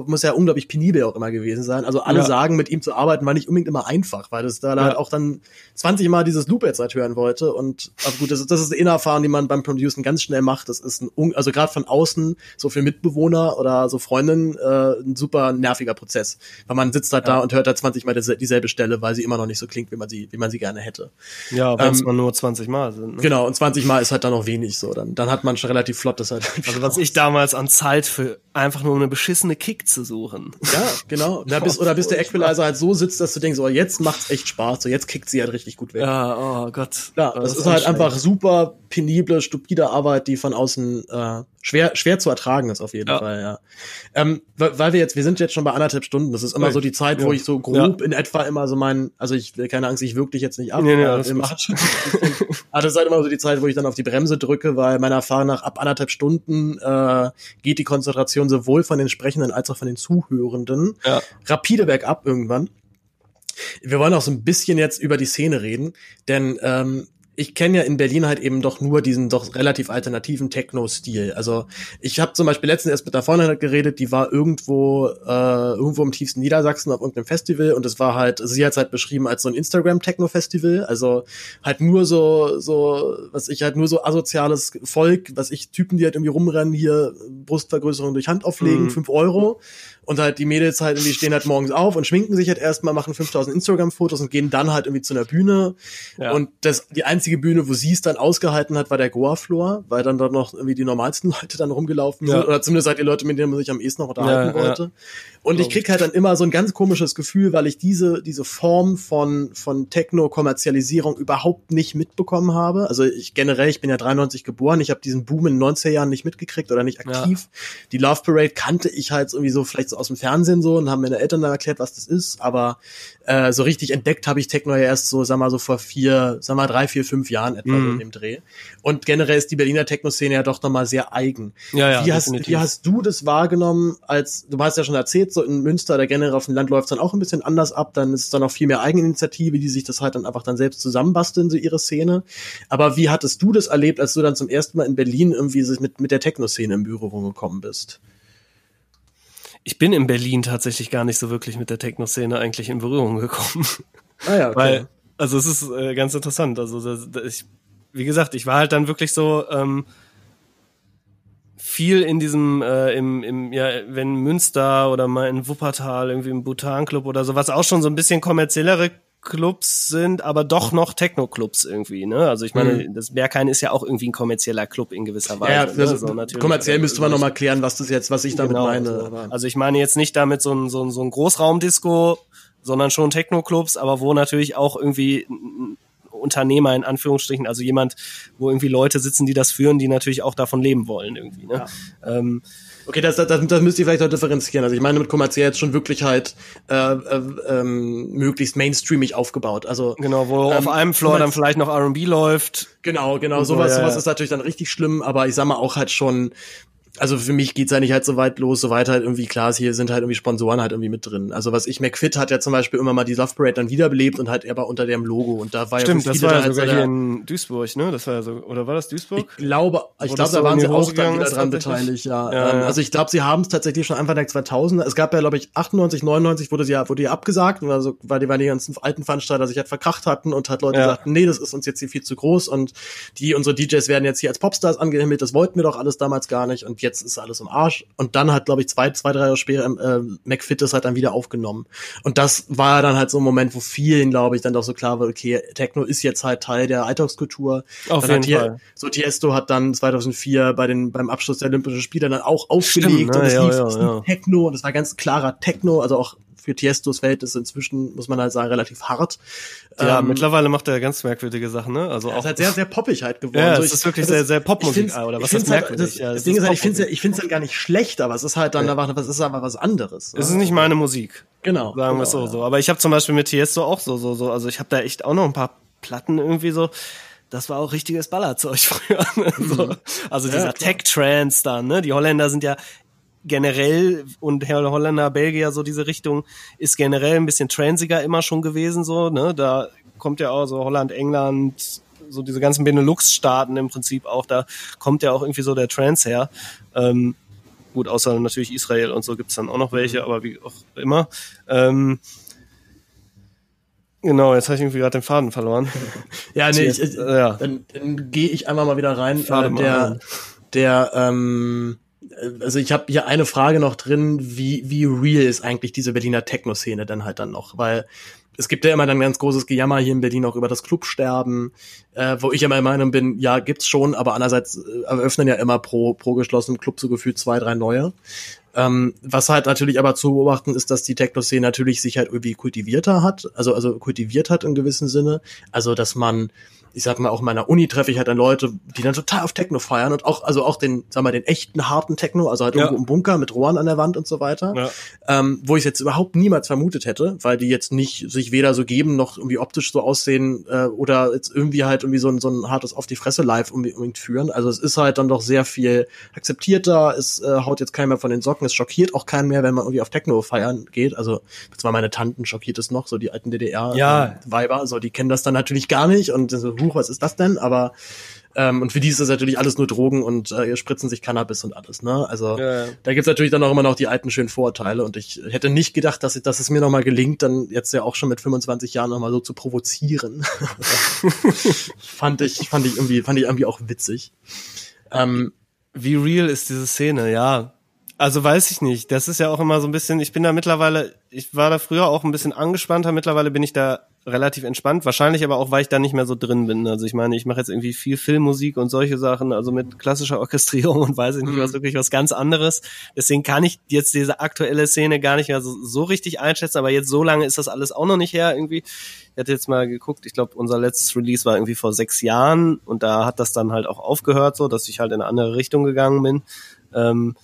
A: muss ja unglaublich penibel auch immer gewesen sein. Also alle
E: Ja.
A: sagen, mit ihm zu arbeiten war nicht unbedingt immer einfach, weil das da
E: Ja.
A: halt auch dann 20 Mal dieses Loop jetzt halt hören wollte. Und aber gut, das ist, das ist eine Innerfahrung, die man beim Producen ganz schnell macht. Das ist ein, also gerade von außen, so für Mitbewohner oder so Freundinnen, äh, ein super nerviger Prozess. Weil man sitzt halt da und hört halt 20 Mal diese- dieselbe Stelle, weil sie immer noch nicht so klingt, wie man sie, wie man sie gerne hätte.
E: Ja, wenn es
A: ähm,
E: mal nur 20 Mal sind. Ne?
A: Genau, und 20 Mal ist halt dann noch wenig so. Dann, dann hat man schon relativ flott das halt.
E: Also was ich damals an Zeit für einfach nur eine beschissene Kick zu suchen.
A: Ja, genau. Na, bis, oder bis der Equalizer halt so sitzt, dass du denkst, oh, jetzt macht's echt Spaß, so jetzt kickt sie halt richtig gut weg.
E: Ja, oh Gott.
A: Ja, das, ist halt einfach super penible, stupide Arbeit, die von außen äh, schwer schwer zu ertragen ist auf jeden
E: Ja.
A: Fall, ja. Ähm, weil, weil wir jetzt, wir sind jetzt schon bei anderthalb Stunden. Das ist immer
E: Ui.
A: so die Zeit, wo
E: Ja.
A: ich so grob in etwa immer so mein, also ich will keine Angst, ich wirklich jetzt nicht ab.
E: Nee, nee,
A: machen schon- Aber das ist halt immer so die Zeit, wo ich dann auf die Bremse drücke, weil meiner Erfahrung nach ab anderthalb Stunden äh, geht die Konzentration sowohl von den Sprechenden als auch von den Zuhörenden
E: Ja.
A: rapide bergab irgendwann. Wir wollen auch so ein bisschen jetzt über die Szene reden, denn ähm, ich kenne ja in Berlin halt eben doch nur diesen doch relativ alternativen Techno-Stil. Also ich habe zum Beispiel letztens erst mit der Freundin geredet, die war irgendwo äh, irgendwo im tiefsten Niedersachsen auf irgendeinem Festival und es war halt, sie hat es halt beschrieben als so ein Instagram-Techno-Festival, also halt nur so so, was ich halt nur so asoziales Volk, was ich Typen, die halt irgendwie rumrennen, hier Brustvergrößerung durch Hand auflegen,
E: Mhm.
A: fünf Euro und halt die Mädels halt irgendwie stehen halt morgens auf und schminken sich halt erstmal, machen 5000 Instagram-Fotos und gehen dann halt irgendwie zu einer Bühne.
E: Ja.
A: Und das, die einzige Bühne, wo sie es dann ausgehalten hat, war der Goa-Floor, weil dann dort noch irgendwie die normalsten Leute dann rumgelaufen
E: Ja.
A: sind. Oder zumindest halt die Leute, mit denen man sich am ehesten noch unterhalten
E: Ja, ja.
A: Und ich krieg halt dann immer so ein ganz komisches Gefühl, weil ich diese, diese Form von, von Techno-Kommerzialisierung überhaupt nicht mitbekommen habe. Also ich generell, ich bin ja 93 geboren, ich habe diesen Boom in den 90er Jahren nicht mitgekriegt oder nicht aktiv. Die Love Parade kannte ich halt irgendwie so vielleicht so aus dem Fernsehen so und haben meine Eltern dann erklärt, was das ist. Aber äh, so richtig entdeckt habe ich Techno ja erst so, sag mal, so vor vier, sag mal, drei, vier, fünf Jahren etwa so
E: Mhm.
A: in dem Dreh. Und generell ist die Berliner Techno-Szene ja doch nochmal sehr eigen.
E: Ja, ja,
A: wie, hast,
E: definitiv.
A: wie hast du das wahrgenommen, als du hast ja schon erzählt, so in Münster oder generell auf dem Land läuft es dann auch ein bisschen anders ab, dann ist es dann auch viel mehr Eigeninitiative, die sich das halt dann einfach dann selbst zusammenbasteln, so ihre Szene. Aber wie hattest du das erlebt, als du dann zum ersten Mal in Berlin irgendwie mit, mit der Techno-Szene in Berührung gekommen bist?
E: Ich bin in Berlin tatsächlich gar nicht so wirklich mit der Techno-Szene eigentlich in Berührung gekommen.
A: Ah ja, okay.
E: Weil, also es ist äh, ganz interessant. Also das, das, ich, wie gesagt, ich war halt dann wirklich so ähm, viel in diesem, äh, im, im, ja, wenn Münster oder mal in Wuppertal, irgendwie im Bhutan-Club oder so, was auch schon so ein bisschen kommerziellere Clubs sind, aber doch noch Techno-Clubs irgendwie, ne? Also ich meine, das Berghain ist ja auch irgendwie ein kommerzieller Club in gewisser Weise.
A: Mhm. ja, das,
E: So, natürlich.
A: kommerziell müsste man
E: Also
A: noch
E: ich-
A: mal klären, was das jetzt, was ich damit
E: Genau,
A: meine.
E: so. Also ich meine jetzt nicht damit so ein, so ein, so ein Großraumdisco, sondern schon Techno-Clubs, aber wo natürlich auch irgendwie Unternehmer in Anführungsstrichen, also jemand, wo irgendwie Leute sitzen, die das führen, die natürlich auch davon leben wollen irgendwie. Ne? Ja. Ähm,
A: Okay, das, das, das müsst ihr vielleicht auch differenzieren. Also ich meine mit kommerziell jetzt schon wirklich halt äh, äh, ähm, möglichst mainstreamig aufgebaut. Also
E: genau, wo ähm, auf einem Floor dann vielleicht noch R&B läuft.
A: Genau, genau. Sowas, so, ja, sowas ja. ist natürlich dann richtig schlimm. Aber ich sag mal auch halt schon also für mich geht's eigentlich halt so weit los, so weit halt irgendwie klar ist, hier sind halt irgendwie Sponsoren halt irgendwie mit drin. Also was ich, McFit hat ja zum Beispiel immer mal die Love Parade dann wiederbelebt und halt aber unter dem Logo und da war
E: Stimmt,
A: ja
E: das war ja halt sogar hier in Duisburg, ne? Das war ja so, oder war das Duisburg?
A: Ich glaube, ich glaube, da waren sie auch dann wieder dran beteiligt, ja. ja, ähm, ja. Also ich glaube, sie haben es tatsächlich schon Anfang der 2000er. Es gab ja, glaube ich, 98, 99 wurde sie ja, wurde ja abgesagt, also, weil die, weil die ganzen alten Veranstalter sich halt verkracht hatten und halt Leute ja. sagten, nee, das ist uns jetzt hier viel zu groß und die, unsere DJs werden jetzt hier als Popstars angehimmelt, das wollten wir doch alles damals gar nicht und jetzt ist alles im Arsch. Arsch. Und dann hat, glaube ich, zwei, zwei, drei Jahre später äh, McFit das halt dann wieder aufgenommen. Und das war dann halt so ein Moment, wo vielen, glaube ich, dann doch so klar war, okay, Techno ist jetzt halt Teil der Alltagskultur.
E: Auf
A: dann
E: jeden Fall.
A: So Tiesto hat dann 2004 bei den, beim Abschluss der Olympischen Spiele dann auch aufgelegt Stimmt, ne? und es ja, lief, ja, ja. Techno und es war ganz klarer Techno, also auch für Tiestos Verhältnisse inzwischen, muss man halt sagen, relativ hart.
E: Ja, ähm, mittlerweile macht er ganz merkwürdige Sachen, ne? Also
A: auch. ist halt sehr, sehr poppig halt geworden.
E: Ja, so, es ist wirklich sehr, sehr Popmusik,
A: oder was ist halt, merkwürdig? Das, ja, das Ding ist halt, ich finde es ich find's halt gar nicht schlecht, aber es ist halt dann ja. einfach, was ist einfach was anderes.
E: Es ist nicht meine Musik.
A: Genau.
E: Sagen
A: wir
E: genau, so, ja. so. Aber ich habe zum Beispiel mit Tiesto auch so, so, so, also ich habe da echt auch noch ein paar Platten irgendwie so, das war auch richtiges Ballerzeug früher. Ne? so. Mhm. Also dieser ja, Tech-Trance dann, ne? Die Holländer sind ja generell und Herr Holländer, Belgier, so diese Richtung ist generell ein bisschen transiger immer schon gewesen, so, ne? Da kommt ja auch so Holland, England, so diese ganzen Benelux-Staaten im Prinzip auch, da kommt ja auch irgendwie so der Trans her. Ähm, gut, außer natürlich Israel und so gibt's dann auch noch welche, aber wie auch immer. Ähm, Genau, jetzt habe ich irgendwie gerade den Faden verloren.
A: ja, nee, ich, ich, äh, ja. dann, dann gehe ich einmal mal wieder rein. Äh, der, der, ähm, also ich habe hier eine Frage noch drin, wie, wie real ist eigentlich diese Berliner Techno-Szene denn halt dann noch? Weil es gibt ja immer dann ganz großes Gejammer hier in Berlin auch über das Clubsterben, äh, wo ich immer der Meinung bin, ja, gibt's schon, aber andererseits äh, eröffnen ja immer pro, pro geschlossenen Club so gefühlt zwei, drei neue. Ähm, was halt natürlich aber zu beobachten ist, dass die Techno-Szene natürlich sich halt irgendwie kultivierter hat, also, also kultiviert hat im gewissen Sinne. Also, dass man ich sag mal, auch in meiner Uni treffe ich halt dann Leute, die dann total auf Techno feiern und auch, also auch den, sag mal, den echten harten Techno, also halt ja. irgendwo im Bunker mit Rohren an der Wand und so weiter, ja. ähm, wo ich jetzt überhaupt niemals vermutet hätte, weil die jetzt nicht sich weder so geben noch irgendwie optisch so aussehen äh, oder jetzt irgendwie halt irgendwie so ein, so ein hartes auf die Fresse live unbedingt führen. Also es ist halt dann doch sehr viel akzeptierter, es äh, haut jetzt keiner mehr von den Socken, es schockiert auch keinen mehr, wenn man irgendwie auf Techno feiern geht. Also zwar meine Tanten schockiert es noch, so die alten DDR-Weiber,
E: ja.
A: äh, so die kennen das dann natürlich gar nicht und so, huch, was ist das denn? Aber ähm, und für die ist das natürlich alles nur Drogen und äh, spritzen sich Cannabis und alles, ne? Also ja, ja. da gibt's natürlich dann auch immer noch die alten schönen Vorurteile und ich hätte nicht gedacht, dass, dass es mir nochmal gelingt, dann jetzt ja auch schon mit 25 Jahren nochmal so zu provozieren. fand ich, fand ich irgendwie, fand ich irgendwie auch witzig.
E: Ähm, Wie real ist diese Szene, ja. Also weiß ich nicht. Das ist ja auch immer so ein bisschen, ich bin da mittlerweile, ich war da früher auch ein bisschen angespannter, mittlerweile bin ich da relativ entspannt. Wahrscheinlich aber auch, weil ich da nicht mehr so drin bin. Also ich meine, ich mache jetzt irgendwie viel Filmmusik und solche Sachen, also mit klassischer Orchestrierung und weiß ich nicht, was mhm. wirklich was ganz anderes. Deswegen kann ich jetzt diese aktuelle Szene gar nicht mehr so, so richtig einschätzen, aber jetzt so lange ist das alles auch noch nicht her irgendwie. Ich hatte jetzt mal geguckt, ich glaube, unser letztes Release war irgendwie vor sechs Jahren und da hat das dann halt auch aufgehört, so dass ich halt in eine andere Richtung gegangen bin. Ähm,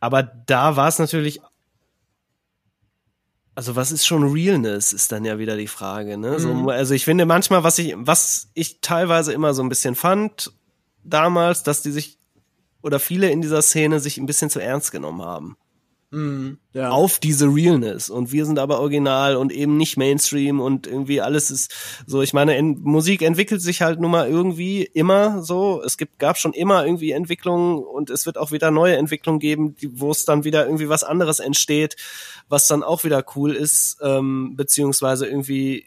E: aber da war es natürlich also was ist schon Realness, ist dann ja wieder die Frage. Ne? So, mhm. also ich finde manchmal, was ich, was ich teilweise immer so ein bisschen fand damals, dass die sich oder viele in dieser Szene sich ein bisschen zu ernst genommen haben.
A: Mhm, ja.
E: Auf diese Realness. Und wir sind aber original und eben nicht Mainstream und irgendwie alles ist so. Ich meine, in, Musik entwickelt sich halt nun mal irgendwie immer so. Es gibt, gab schon immer irgendwie Entwicklungen und es wird auch wieder neue Entwicklungen geben, wo es dann wieder irgendwie was anderes entsteht was dann auch wieder cool ist, ähm, beziehungsweise irgendwie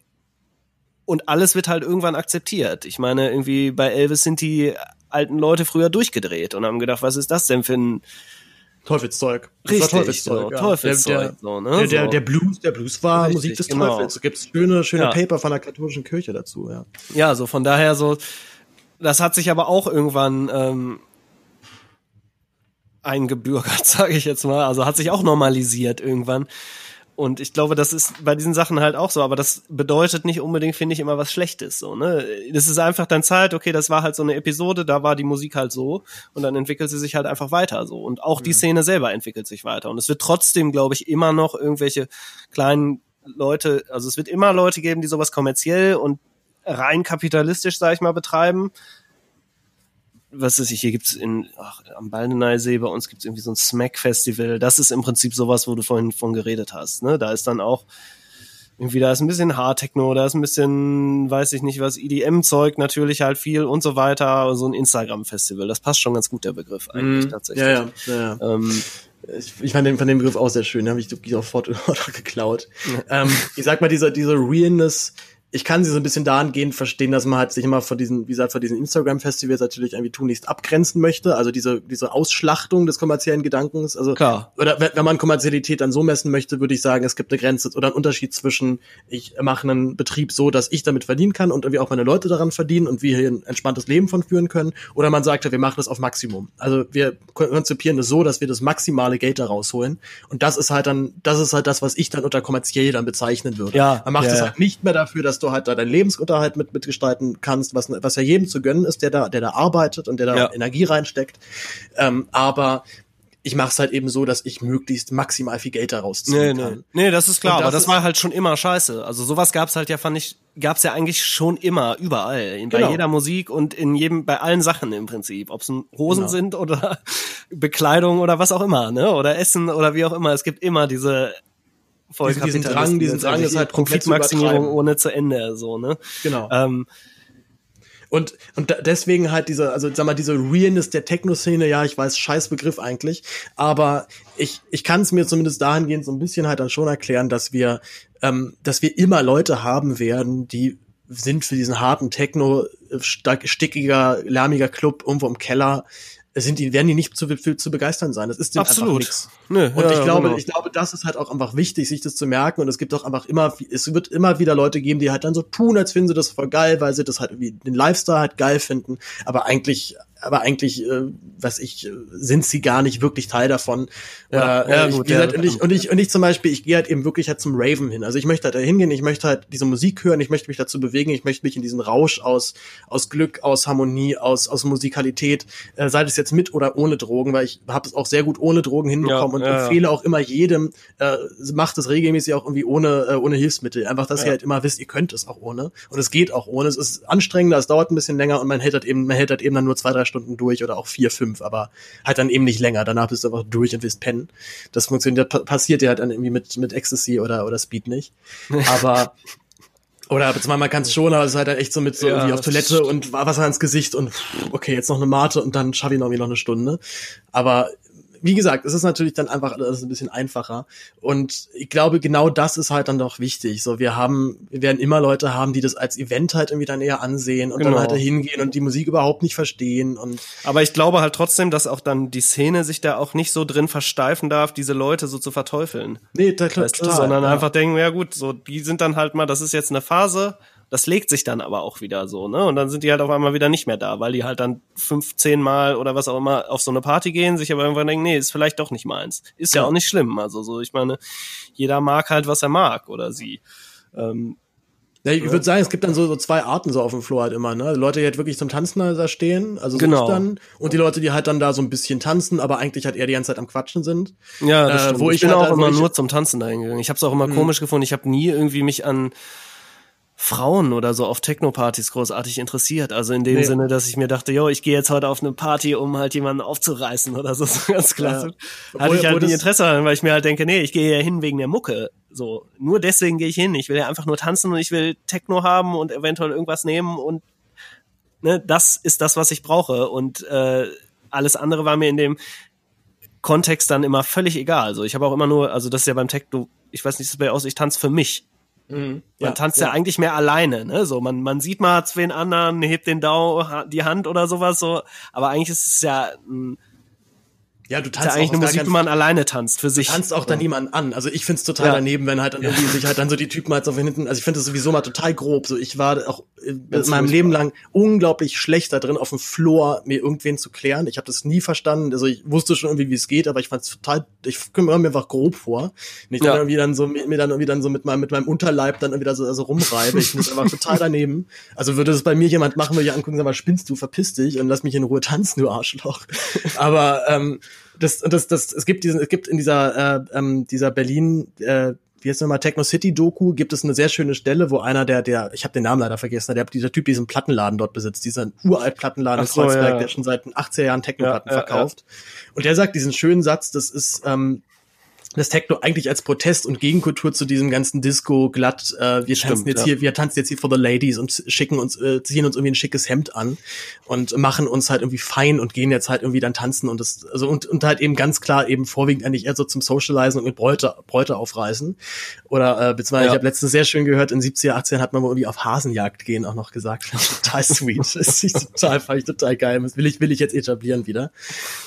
E: und alles wird halt irgendwann akzeptiert. Ich meine, irgendwie bei Elvis sind die alten Leute früher durchgedreht und haben gedacht, was ist das denn für ein
A: Teufelszeug.
E: Das Richtig, Teufelszeug. So, ja. Teufelszeug
A: der, so, ne? der, der, der, Blues, der Blues war Richtig, Musik des genau. Teufels. Da gibt's schöne, schöne ja. Paper von der katholischen Kirche dazu, ja.
E: Ja, so von daher so, das hat sich aber auch irgendwann ähm, eingebürgert, sage ich jetzt mal. Also hat sich auch normalisiert irgendwann. Und ich glaube, das ist bei diesen Sachen halt auch so, aber das bedeutet nicht unbedingt, finde ich, immer was Schlechtes. So, ne? Das ist einfach dann Zeit, okay, das war halt so eine Episode, da war die Musik halt so und dann entwickelt sie sich halt einfach weiter so. Und auch die Szene selber entwickelt sich weiter. Und es wird trotzdem, glaube ich, immer noch irgendwelche kleinen Leute, also es wird immer Leute geben, die sowas kommerziell und rein kapitalistisch, sag ich mal, betreiben was ist ich, hier gibt's in ach, am Baldeneysee bei uns gibt's irgendwie so ein Smack Festival. Das ist im Prinzip sowas, wo du vorhin von geredet hast. Ne? Da ist dann auch irgendwie da ist ein bisschen Hardtechno, da ist ein bisschen, weiß ich nicht was, EDM-Zeug natürlich halt viel und so weiter. So ein Instagram-Festival, das passt schon ganz gut der Begriff eigentlich mm, tatsächlich.
A: Ja, ja, ja. Ähm, ich, ich fand den, fand den Begriff auch sehr schön, den habe ich sofort geklaut. Ja. Ähm, ich sag mal, diese, diese Realness, ich kann sie so ein bisschen dahingehend verstehen, dass man halt sich immer von diesen, wie gesagt, von diesen Instagram-Festivals natürlich irgendwie tunlichst abgrenzen möchte. Also diese, diese Ausschlachtung des kommerziellen Gedankens. Also,
E: Klar.
A: oder wenn man Kommerzialität dann so messen möchte, würde ich sagen, es gibt eine Grenze oder einen Unterschied zwischen, ich mache einen Betrieb so, dass ich damit verdienen kann und irgendwie auch meine Leute daran verdienen und wir hier ein entspanntes Leben von führen können. Oder man sagt, wir machen das auf Maximum. Also wir konzipieren das so, dass wir das maximale Geld da rausholen. Und das ist halt dann, das ist halt das, was ich dann unter kommerziell dann bezeichnen würde.
E: Ja,
A: man macht es
E: ja,
A: halt nicht mehr dafür, dass du halt da deinen Lebensunterhalt mit mitgestalten kannst, was, was ja jedem zu gönnen ist, der da, der da arbeitet und der da
E: Ja.
A: Energie reinsteckt. Ähm, aber ich mache es halt eben so, dass ich möglichst maximal viel Geld daraus
E: Nee,
A: ziehen
E: nee.
A: kann.
E: nee, das ist klar,
A: das
E: aber das war halt schon immer scheiße. Also sowas gab's halt ja, fand ich, gab's ja eigentlich schon immer, überall. In, Bei
A: Genau.
E: jeder Musik und in jedem, bei allen Sachen im Prinzip. Ob's nun Hosen
A: Genau.
E: sind oder Bekleidung oder was auch immer, ne? Oder Essen oder wie auch immer. Es gibt immer diese
A: Diesen- diesen Drang, diesen Drang ist halt
E: Profitmaximierung ohne zu Ende, so, ne?
A: Genau.
E: Ähm,
A: Und, und deswegen halt diese, also sag mal, diese Realness der Techno-Szene, ja, ich weiß, scheiß Begriff eigentlich, aber ich, ich kann es mir zumindest dahingehend so ein bisschen halt dann schon erklären, dass wir, ähm, dass wir immer Leute haben werden, die sind für diesen harten Techno, äh, stark- stickiger, lärmiger Club irgendwo im Keller, sind die, werden die nicht zu, für, zu begeistern sein. Das ist denen einfach
E: absolut. Nö,
A: Und
E: ja,
A: ich glaube,
E: genau.
A: ich glaube, das ist halt auch einfach wichtig, sich das zu merken. Und es gibt auch einfach immer, es wird immer wieder Leute geben, die halt dann so tun, als finden sie das voll geil, weil sie das halt irgendwie den Lifestyle halt geil finden. Aber eigentlich, aber eigentlich, äh, was ich, äh, sind sie gar nicht wirklich Teil davon.
E: Ja, ja,
A: äh, ich,
E: gut, ja.
A: und ich, und ich, und ich zum Beispiel, ich gehe halt eben wirklich halt zum Raven hin. Also ich möchte halt da hingehen, ich möchte halt diese Musik hören, ich möchte mich dazu bewegen, ich möchte mich in diesen Rausch aus, aus Glück, aus Harmonie, aus, aus Musikalität, äh, sei das jetzt mit oder ohne Drogen, weil ich habe es auch sehr gut ohne Drogen hinbekommen
E: Ja,
A: und
E: ja,
A: empfehle auch immer jedem, äh, macht es regelmäßig auch irgendwie ohne, äh, ohne Hilfsmittel. Einfach, dass
E: Ja.
A: ihr halt immer wisst, ihr könnt es auch ohne. Und es geht auch ohne. Es ist anstrengender, es dauert ein bisschen länger und man hält halt eben, man hält halt eben dann nur zwei, drei Stunden durch oder auch vier, fünf, aber halt dann eben nicht länger. Danach bist du einfach durch und willst pennen. Das funktioniert, pa- passiert ja halt dann irgendwie mit, mit Ecstasy oder, oder Speed nicht. Aber, oder beziehungsweise man kann es schon, aber es ist halt dann echt so mit so
E: Ja,
A: irgendwie auf
E: das
A: Toilette und Wasser ins Gesicht und okay, jetzt noch eine Mate und dann schaffe ich noch irgendwie noch eine Stunde. Aber wie gesagt, es ist natürlich dann einfach alles ein bisschen einfacher. Und ich glaube, genau das ist halt dann doch wichtig. So, wir haben, wir werden immer Leute haben, die das als Event halt irgendwie dann eher ansehen und
E: Genau.
A: dann halt da hingehen und die Musik überhaupt nicht verstehen und
E: Aber ich glaube halt trotzdem, dass auch dann die Szene sich da auch nicht so drin versteifen darf, diese Leute so zu verteufeln.
A: nee, da,
E: Weißt du,
A: total,
E: sondern
A: ja.
E: einfach denken, ja gut, so die sind dann halt mal, das ist jetzt eine Phase, das legt sich dann aber auch wieder so, ne? Und dann sind die halt auf einmal wieder nicht mehr da, weil die halt dann 15 Mal oder was auch immer auf so eine Party gehen, sich aber irgendwann denken, nee, ist vielleicht doch nicht meins. Ist ja,
A: Ja.
E: auch nicht schlimm. Also so, ich meine, jeder mag halt, was er mag oder sie. Ähm,
A: Ja, ich würde sagen, es gibt dann so, so zwei Arten so auf dem Floor halt immer, ne? Die Leute, die halt wirklich zum Tanzen da stehen, also so
E: Genau.
A: dann, und die Leute, die halt dann da so ein bisschen tanzen, aber eigentlich halt eher die ganze Zeit am Quatschen sind.
E: Ja, das
A: Äh,
E: stimmt.
A: wo
E: ich,
A: ich
E: bin
A: halt
E: auch immer nur zum Tanzen dahin gegangen. Ich habe es auch immer komisch gefunden. Ich habe nie irgendwie mich an Frauen oder so auf Techno-Partys großartig interessiert. Also in dem
A: Nee.
E: Sinne, dass ich mir dachte, yo, ich gehe jetzt heute auf eine Party, um halt jemanden aufzureißen oder so. so ganz klasse.
A: Ja.
E: Hatte ich halt nie Interesse daran, weil ich mir halt denke, nee, ich gehe ja hin wegen der Mucke. So, nur deswegen gehe ich hin. Ich will ja einfach nur tanzen und ich will Techno haben und eventuell irgendwas nehmen und ne, das ist das, was ich brauche. Und äh, alles andere war mir in dem Kontext dann immer völlig egal. Also ich habe auch immer nur, also das ist ja beim Techno, ich weiß nicht, das bei aus, ich tanze für mich. Man
A: Ja,
E: tanzt ja.
A: ja.
E: eigentlich mehr alleine, ne? So, man, man sieht mal zwei anderen, hebt den Dau, die Hand oder sowas so, aber eigentlich ist es ja ein
A: Ja, du
E: Das ist
A: tanzt
E: ja eigentlich
A: auch
E: eine Musik, die man alleine tanzt für sich.
A: tanzt auch dann niemand an. Also ich find's total
E: Ja.
A: daneben, wenn halt dann irgendwie sich halt dann so die Typen halt so von hinten, also ich finde das sowieso mal total grob. So ich war auch in
E: Ganz
A: meinem. Leben lang unglaublich schlecht da drin, auf dem Floor mir irgendwen zu klären. Ich habe das nie verstanden. Also ich wusste schon irgendwie, wie es geht, aber ich fand's total, ich komme mir einfach grob vor. Nicht
E: Ja.
A: dann irgendwie dann so mir dann irgendwie dann so mit meinem mit meinem Unterleib dann irgendwie da so also rumreibe. Ich finde das einfach total daneben. Also würde das bei mir jemand machen, würde ich angucken, sag mal, spinnst du, verpiss dich und lass mich in Ruhe tanzen, du Arschloch. Aber ähm, das, das, das, es gibt diesen, es gibt in dieser, äh, ähm, dieser Berlin, äh, wie heißt nochmal, Techno City Doku, gibt es eine sehr schöne Stelle, wo einer der, der, ich habe den Namen leider vergessen, der, dieser Typ diesen Plattenladen dort besitzt, dieser uralt Plattenladen in
E: so,
A: Kreuzberg,
E: ja.
A: der schon seit den 80er Jahren Technoplatten
E: Ja, ja, ja.
A: verkauft. Und der sagt diesen schönen Satz, das ist, ähm, das Techno eigentlich als Protest und Gegenkultur zu diesem ganzen Disco glatt, äh, wir
E: Stimmt,
A: tanzen jetzt
E: ja.
A: hier, wir tanzen jetzt hier for the ladies und schicken uns, äh, ziehen uns irgendwie ein schickes Hemd an und machen uns halt irgendwie fein und gehen jetzt halt irgendwie dann tanzen und das, also und, und halt eben ganz klar eben vorwiegend eigentlich eher so zum Socializen und mit Bräute, Bräute aufreißen. Oder äh, beziehungsweise
E: Ja.
A: ich habe letztens sehr schön gehört, in 70er, 80er hat man wohl irgendwie auf Hasenjagd gehen auch noch gesagt. Total sweet. Das ist total, fand ich total geil. Das will ich, will ich jetzt etablieren wieder.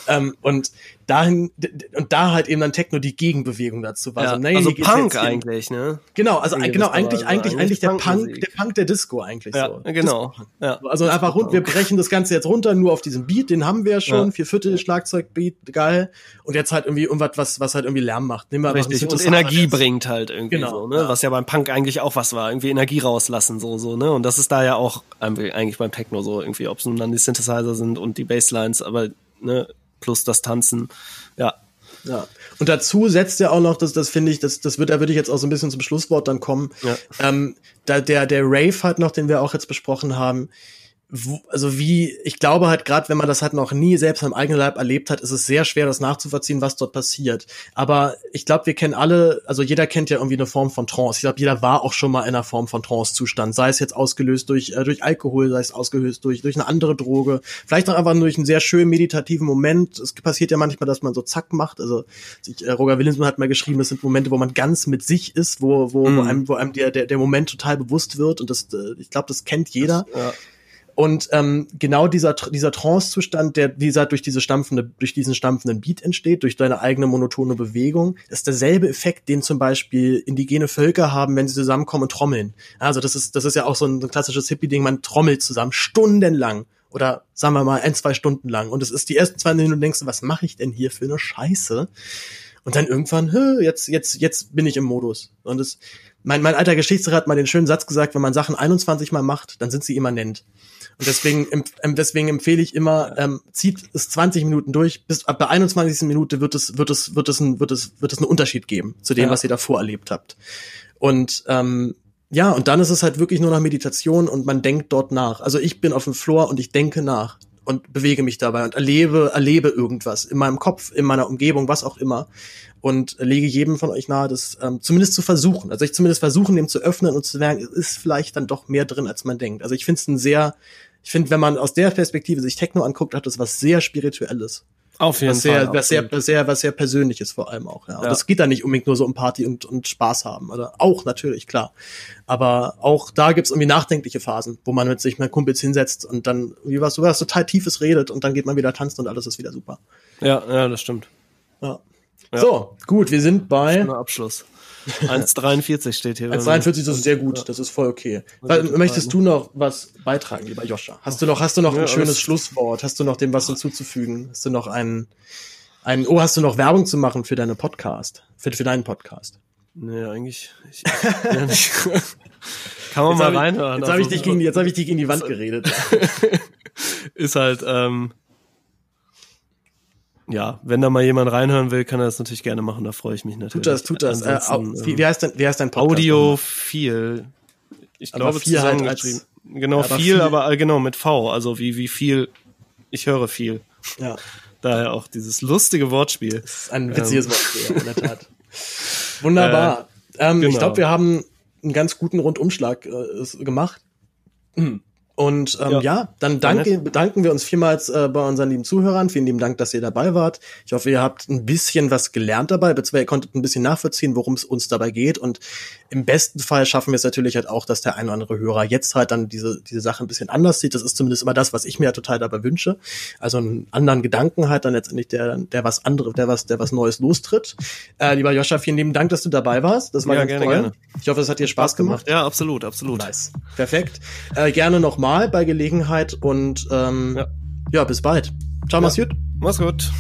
A: Ähm, und dahin, und da halt eben dann Techno die Gegenbewegung dazu war.
E: Ja,
A: so, nee,
E: also Punk eigentlich, ne?
A: Genau, also
E: In
A: genau,
E: gewisser
A: eigentlich, eigentlich,
E: Eigentlich
A: der Punk, der Punk der Disco eigentlich
E: Ja,
A: so.
E: genau. Ja.
A: Also einfach rund, wir brechen das Ganze jetzt runter, nur auf diesen Beat, den haben wir ja schon,
E: Ja.
A: vier Viertel Schlagzeugbeat, geil. Und jetzt halt irgendwie irgendwas, was, was halt irgendwie Lärm macht. Nehmen wir
E: Richtig, und Energie
A: jetzt.
E: bringt halt irgendwie
A: Genau,
E: so, ne? Was ja beim Punk eigentlich auch was war, irgendwie Energie rauslassen, so, so, ne? Und das ist da ja auch eigentlich beim Techno so, irgendwie, ob es nun dann die Synthesizer sind und die Basslines, aber, ne, plus das Tanzen, ja.
A: Ja. Und dazu setzt er auch noch, das, das finde ich, das, das wird, da würde ich jetzt auch so ein bisschen zum Schlusswort dann kommen.
E: Ja.
A: Ähm, da, der, der Rave halt noch, den wir auch jetzt besprochen haben, also wie, ich glaube halt gerade, wenn man das halt noch nie selbst am eigenen Leib erlebt hat, ist es sehr schwer, das nachzuvollziehen, was dort passiert. Aber ich glaube, wir kennen alle, also jeder kennt ja irgendwie eine Form von Trance. Ich glaube, jeder war auch schon mal in einer Form von Trance-Zustand, sei es jetzt ausgelöst durch, äh, durch Alkohol, sei es ausgelöst durch, durch eine andere Droge, vielleicht auch einfach nur durch einen sehr schönen meditativen Moment. Es passiert ja manchmal, dass man so zack macht. Also sich, äh, Roger Williamson hat mal geschrieben, das sind Momente, wo man ganz mit sich ist, wo, wo, wo
E: Mhm.
A: einem, wo einem der, der, der Moment total bewusst wird. Und das, äh, ich glaube, das kennt jeder.
E: ja.
A: Und ähm, genau dieser dieser Trance-Zustand, der dieser durch diese stampfende durch diesen stampfenden Beat entsteht, durch deine eigene monotone Bewegung, ist derselbe Effekt, den zum Beispiel indigene Völker haben, wenn sie zusammenkommen und trommeln. Also das ist das ist ja auch so ein, so ein klassisches Hippie-Ding. Man trommelt zusammen stundenlang oder sagen wir mal ein zwei Stunden lang. Und es ist die ersten zwei Minuten und denkst du, was mache ich denn hier für eine Scheiße? Und dann irgendwann, hä, jetzt jetzt jetzt bin ich im Modus. Und es mein, mein alter Geschichtslehrer hat mal den schönen Satz gesagt, wenn man Sachen 21 Mal macht, dann sind sie immanent. Und deswegen, ähm, deswegen empfehle ich immer, ähm, zieht es 20 Minuten durch, bis ab der 21. Minute wird es, wird es, wird es, ein, wird es, wird es einen Unterschied geben zu dem,
E: Ja.
A: was ihr davor erlebt habt. Und ähm, ja, und dann ist es halt wirklich nur noch Meditation und man denkt dort nach. Also ich bin auf dem Floor und ich denke nach und bewege mich dabei und erlebe, erlebe irgendwas in meinem Kopf, in meiner Umgebung, was auch immer. Und lege jedem von euch nahe, das ähm, zumindest zu versuchen. Also ich zumindest versuchen, dem zu öffnen und zu merken, es ist vielleicht dann doch mehr drin, als man denkt. Also ich finde es ein sehr, ich finde, wenn man aus der Perspektive sich Techno anguckt, hat es was sehr Spirituelles.
E: Auf jeden
A: Was sehr,
E: Fall.
A: was sehr, was sehr, was sehr Persönliches vor allem auch, ja. Und
E: Ja.
A: es geht da nicht unbedingt nur so um Party und, und Spaß haben. Oder auch natürlich, klar. Aber auch da gibt's irgendwie nachdenkliche Phasen, wo man mit sich mit Kumpels hinsetzt und dann, wie was, du was total Tiefes redet und dann geht man wieder tanzen und alles ist wieder super.
E: ja, ja, das stimmt.
A: Ja.
E: Ja.
A: So, gut, wir sind bei
E: Schöner Abschluss. 1,43 steht hier. bei mir.
A: 1,43, das ist sehr gut, das ist voll okay. Was,
E: gute
A: möchtest du noch was beitragen, lieber Joscha? Hast du noch, hast du noch
E: Ja,
A: ein schönes Schlusswort? Hast du noch dem was hinzuzufügen? Hast du noch einen, einen, oh, hast du noch Werbung zu machen für deine Podcast? Für, für deinen Podcast?
E: Nee, eigentlich. Ich, ja, nicht. Kann man
A: Jetzt
E: mal
A: hab
E: reinhören.
A: Jetzt habe ich
E: also,
A: dich gegen, die- jetzt habe ich dich gegen die Wand geredet.
E: Ist halt, ähm, ja, wenn da mal jemand reinhören will, kann er das natürlich gerne machen. Da freue ich mich natürlich.
A: Tut das, tut das. Äh,
E: Ansonsten,
A: wie, wie heißt dein, wie heißt dein Podcast?
E: Audiophil. Ich
A: Aber
E: glaube,
A: viel halt
E: zusammengeschrieben. genau,
A: aber
E: viel,
A: viel-
E: aber äh, genau, mit V. Also wie, wie viel, ich höre viel.
A: Ja,
E: Daher auch dieses lustige Wortspiel.
A: das ist ein witziges Wort, ja, in der Tat. Wunderbar. ähm, Ich
E: genau.
A: glaube, wir haben einen ganz guten Rundumschlag äh, gemacht. Und Und ähm, ja. ja, dann danke, bedanken wir uns vielmals äh, bei unseren lieben Zuhörern. Vielen lieben Dank, dass ihr dabei wart. Ich hoffe, ihr habt ein bisschen was gelernt dabei, beziehungsweise ihr konntet ein bisschen nachvollziehen, worum es uns dabei geht. Und im besten Fall schaffen wir es natürlich halt auch, dass der ein oder andere Hörer jetzt halt dann diese, diese Sache ein bisschen anders sieht. Das ist zumindest immer das, was ich mir ja total dabei wünsche. Also einen anderen Gedanken halt dann letztendlich, der, der was andere, der was, der was Neues lostritt. Äh, lieber Joscha, vielen lieben Dank, dass du dabei warst. Das war ja, ganz gerne, toll. Gerne. Ich hoffe, es hat dir Spaß,
E: gemacht. Ja, absolut, absolut.
A: Nice. Perfekt. Äh, gerne nochmal nochmal bei Gelegenheit und ähm, ja. ja, bis bald. Ciao, ja. mach's gut.
E: Mach's gut.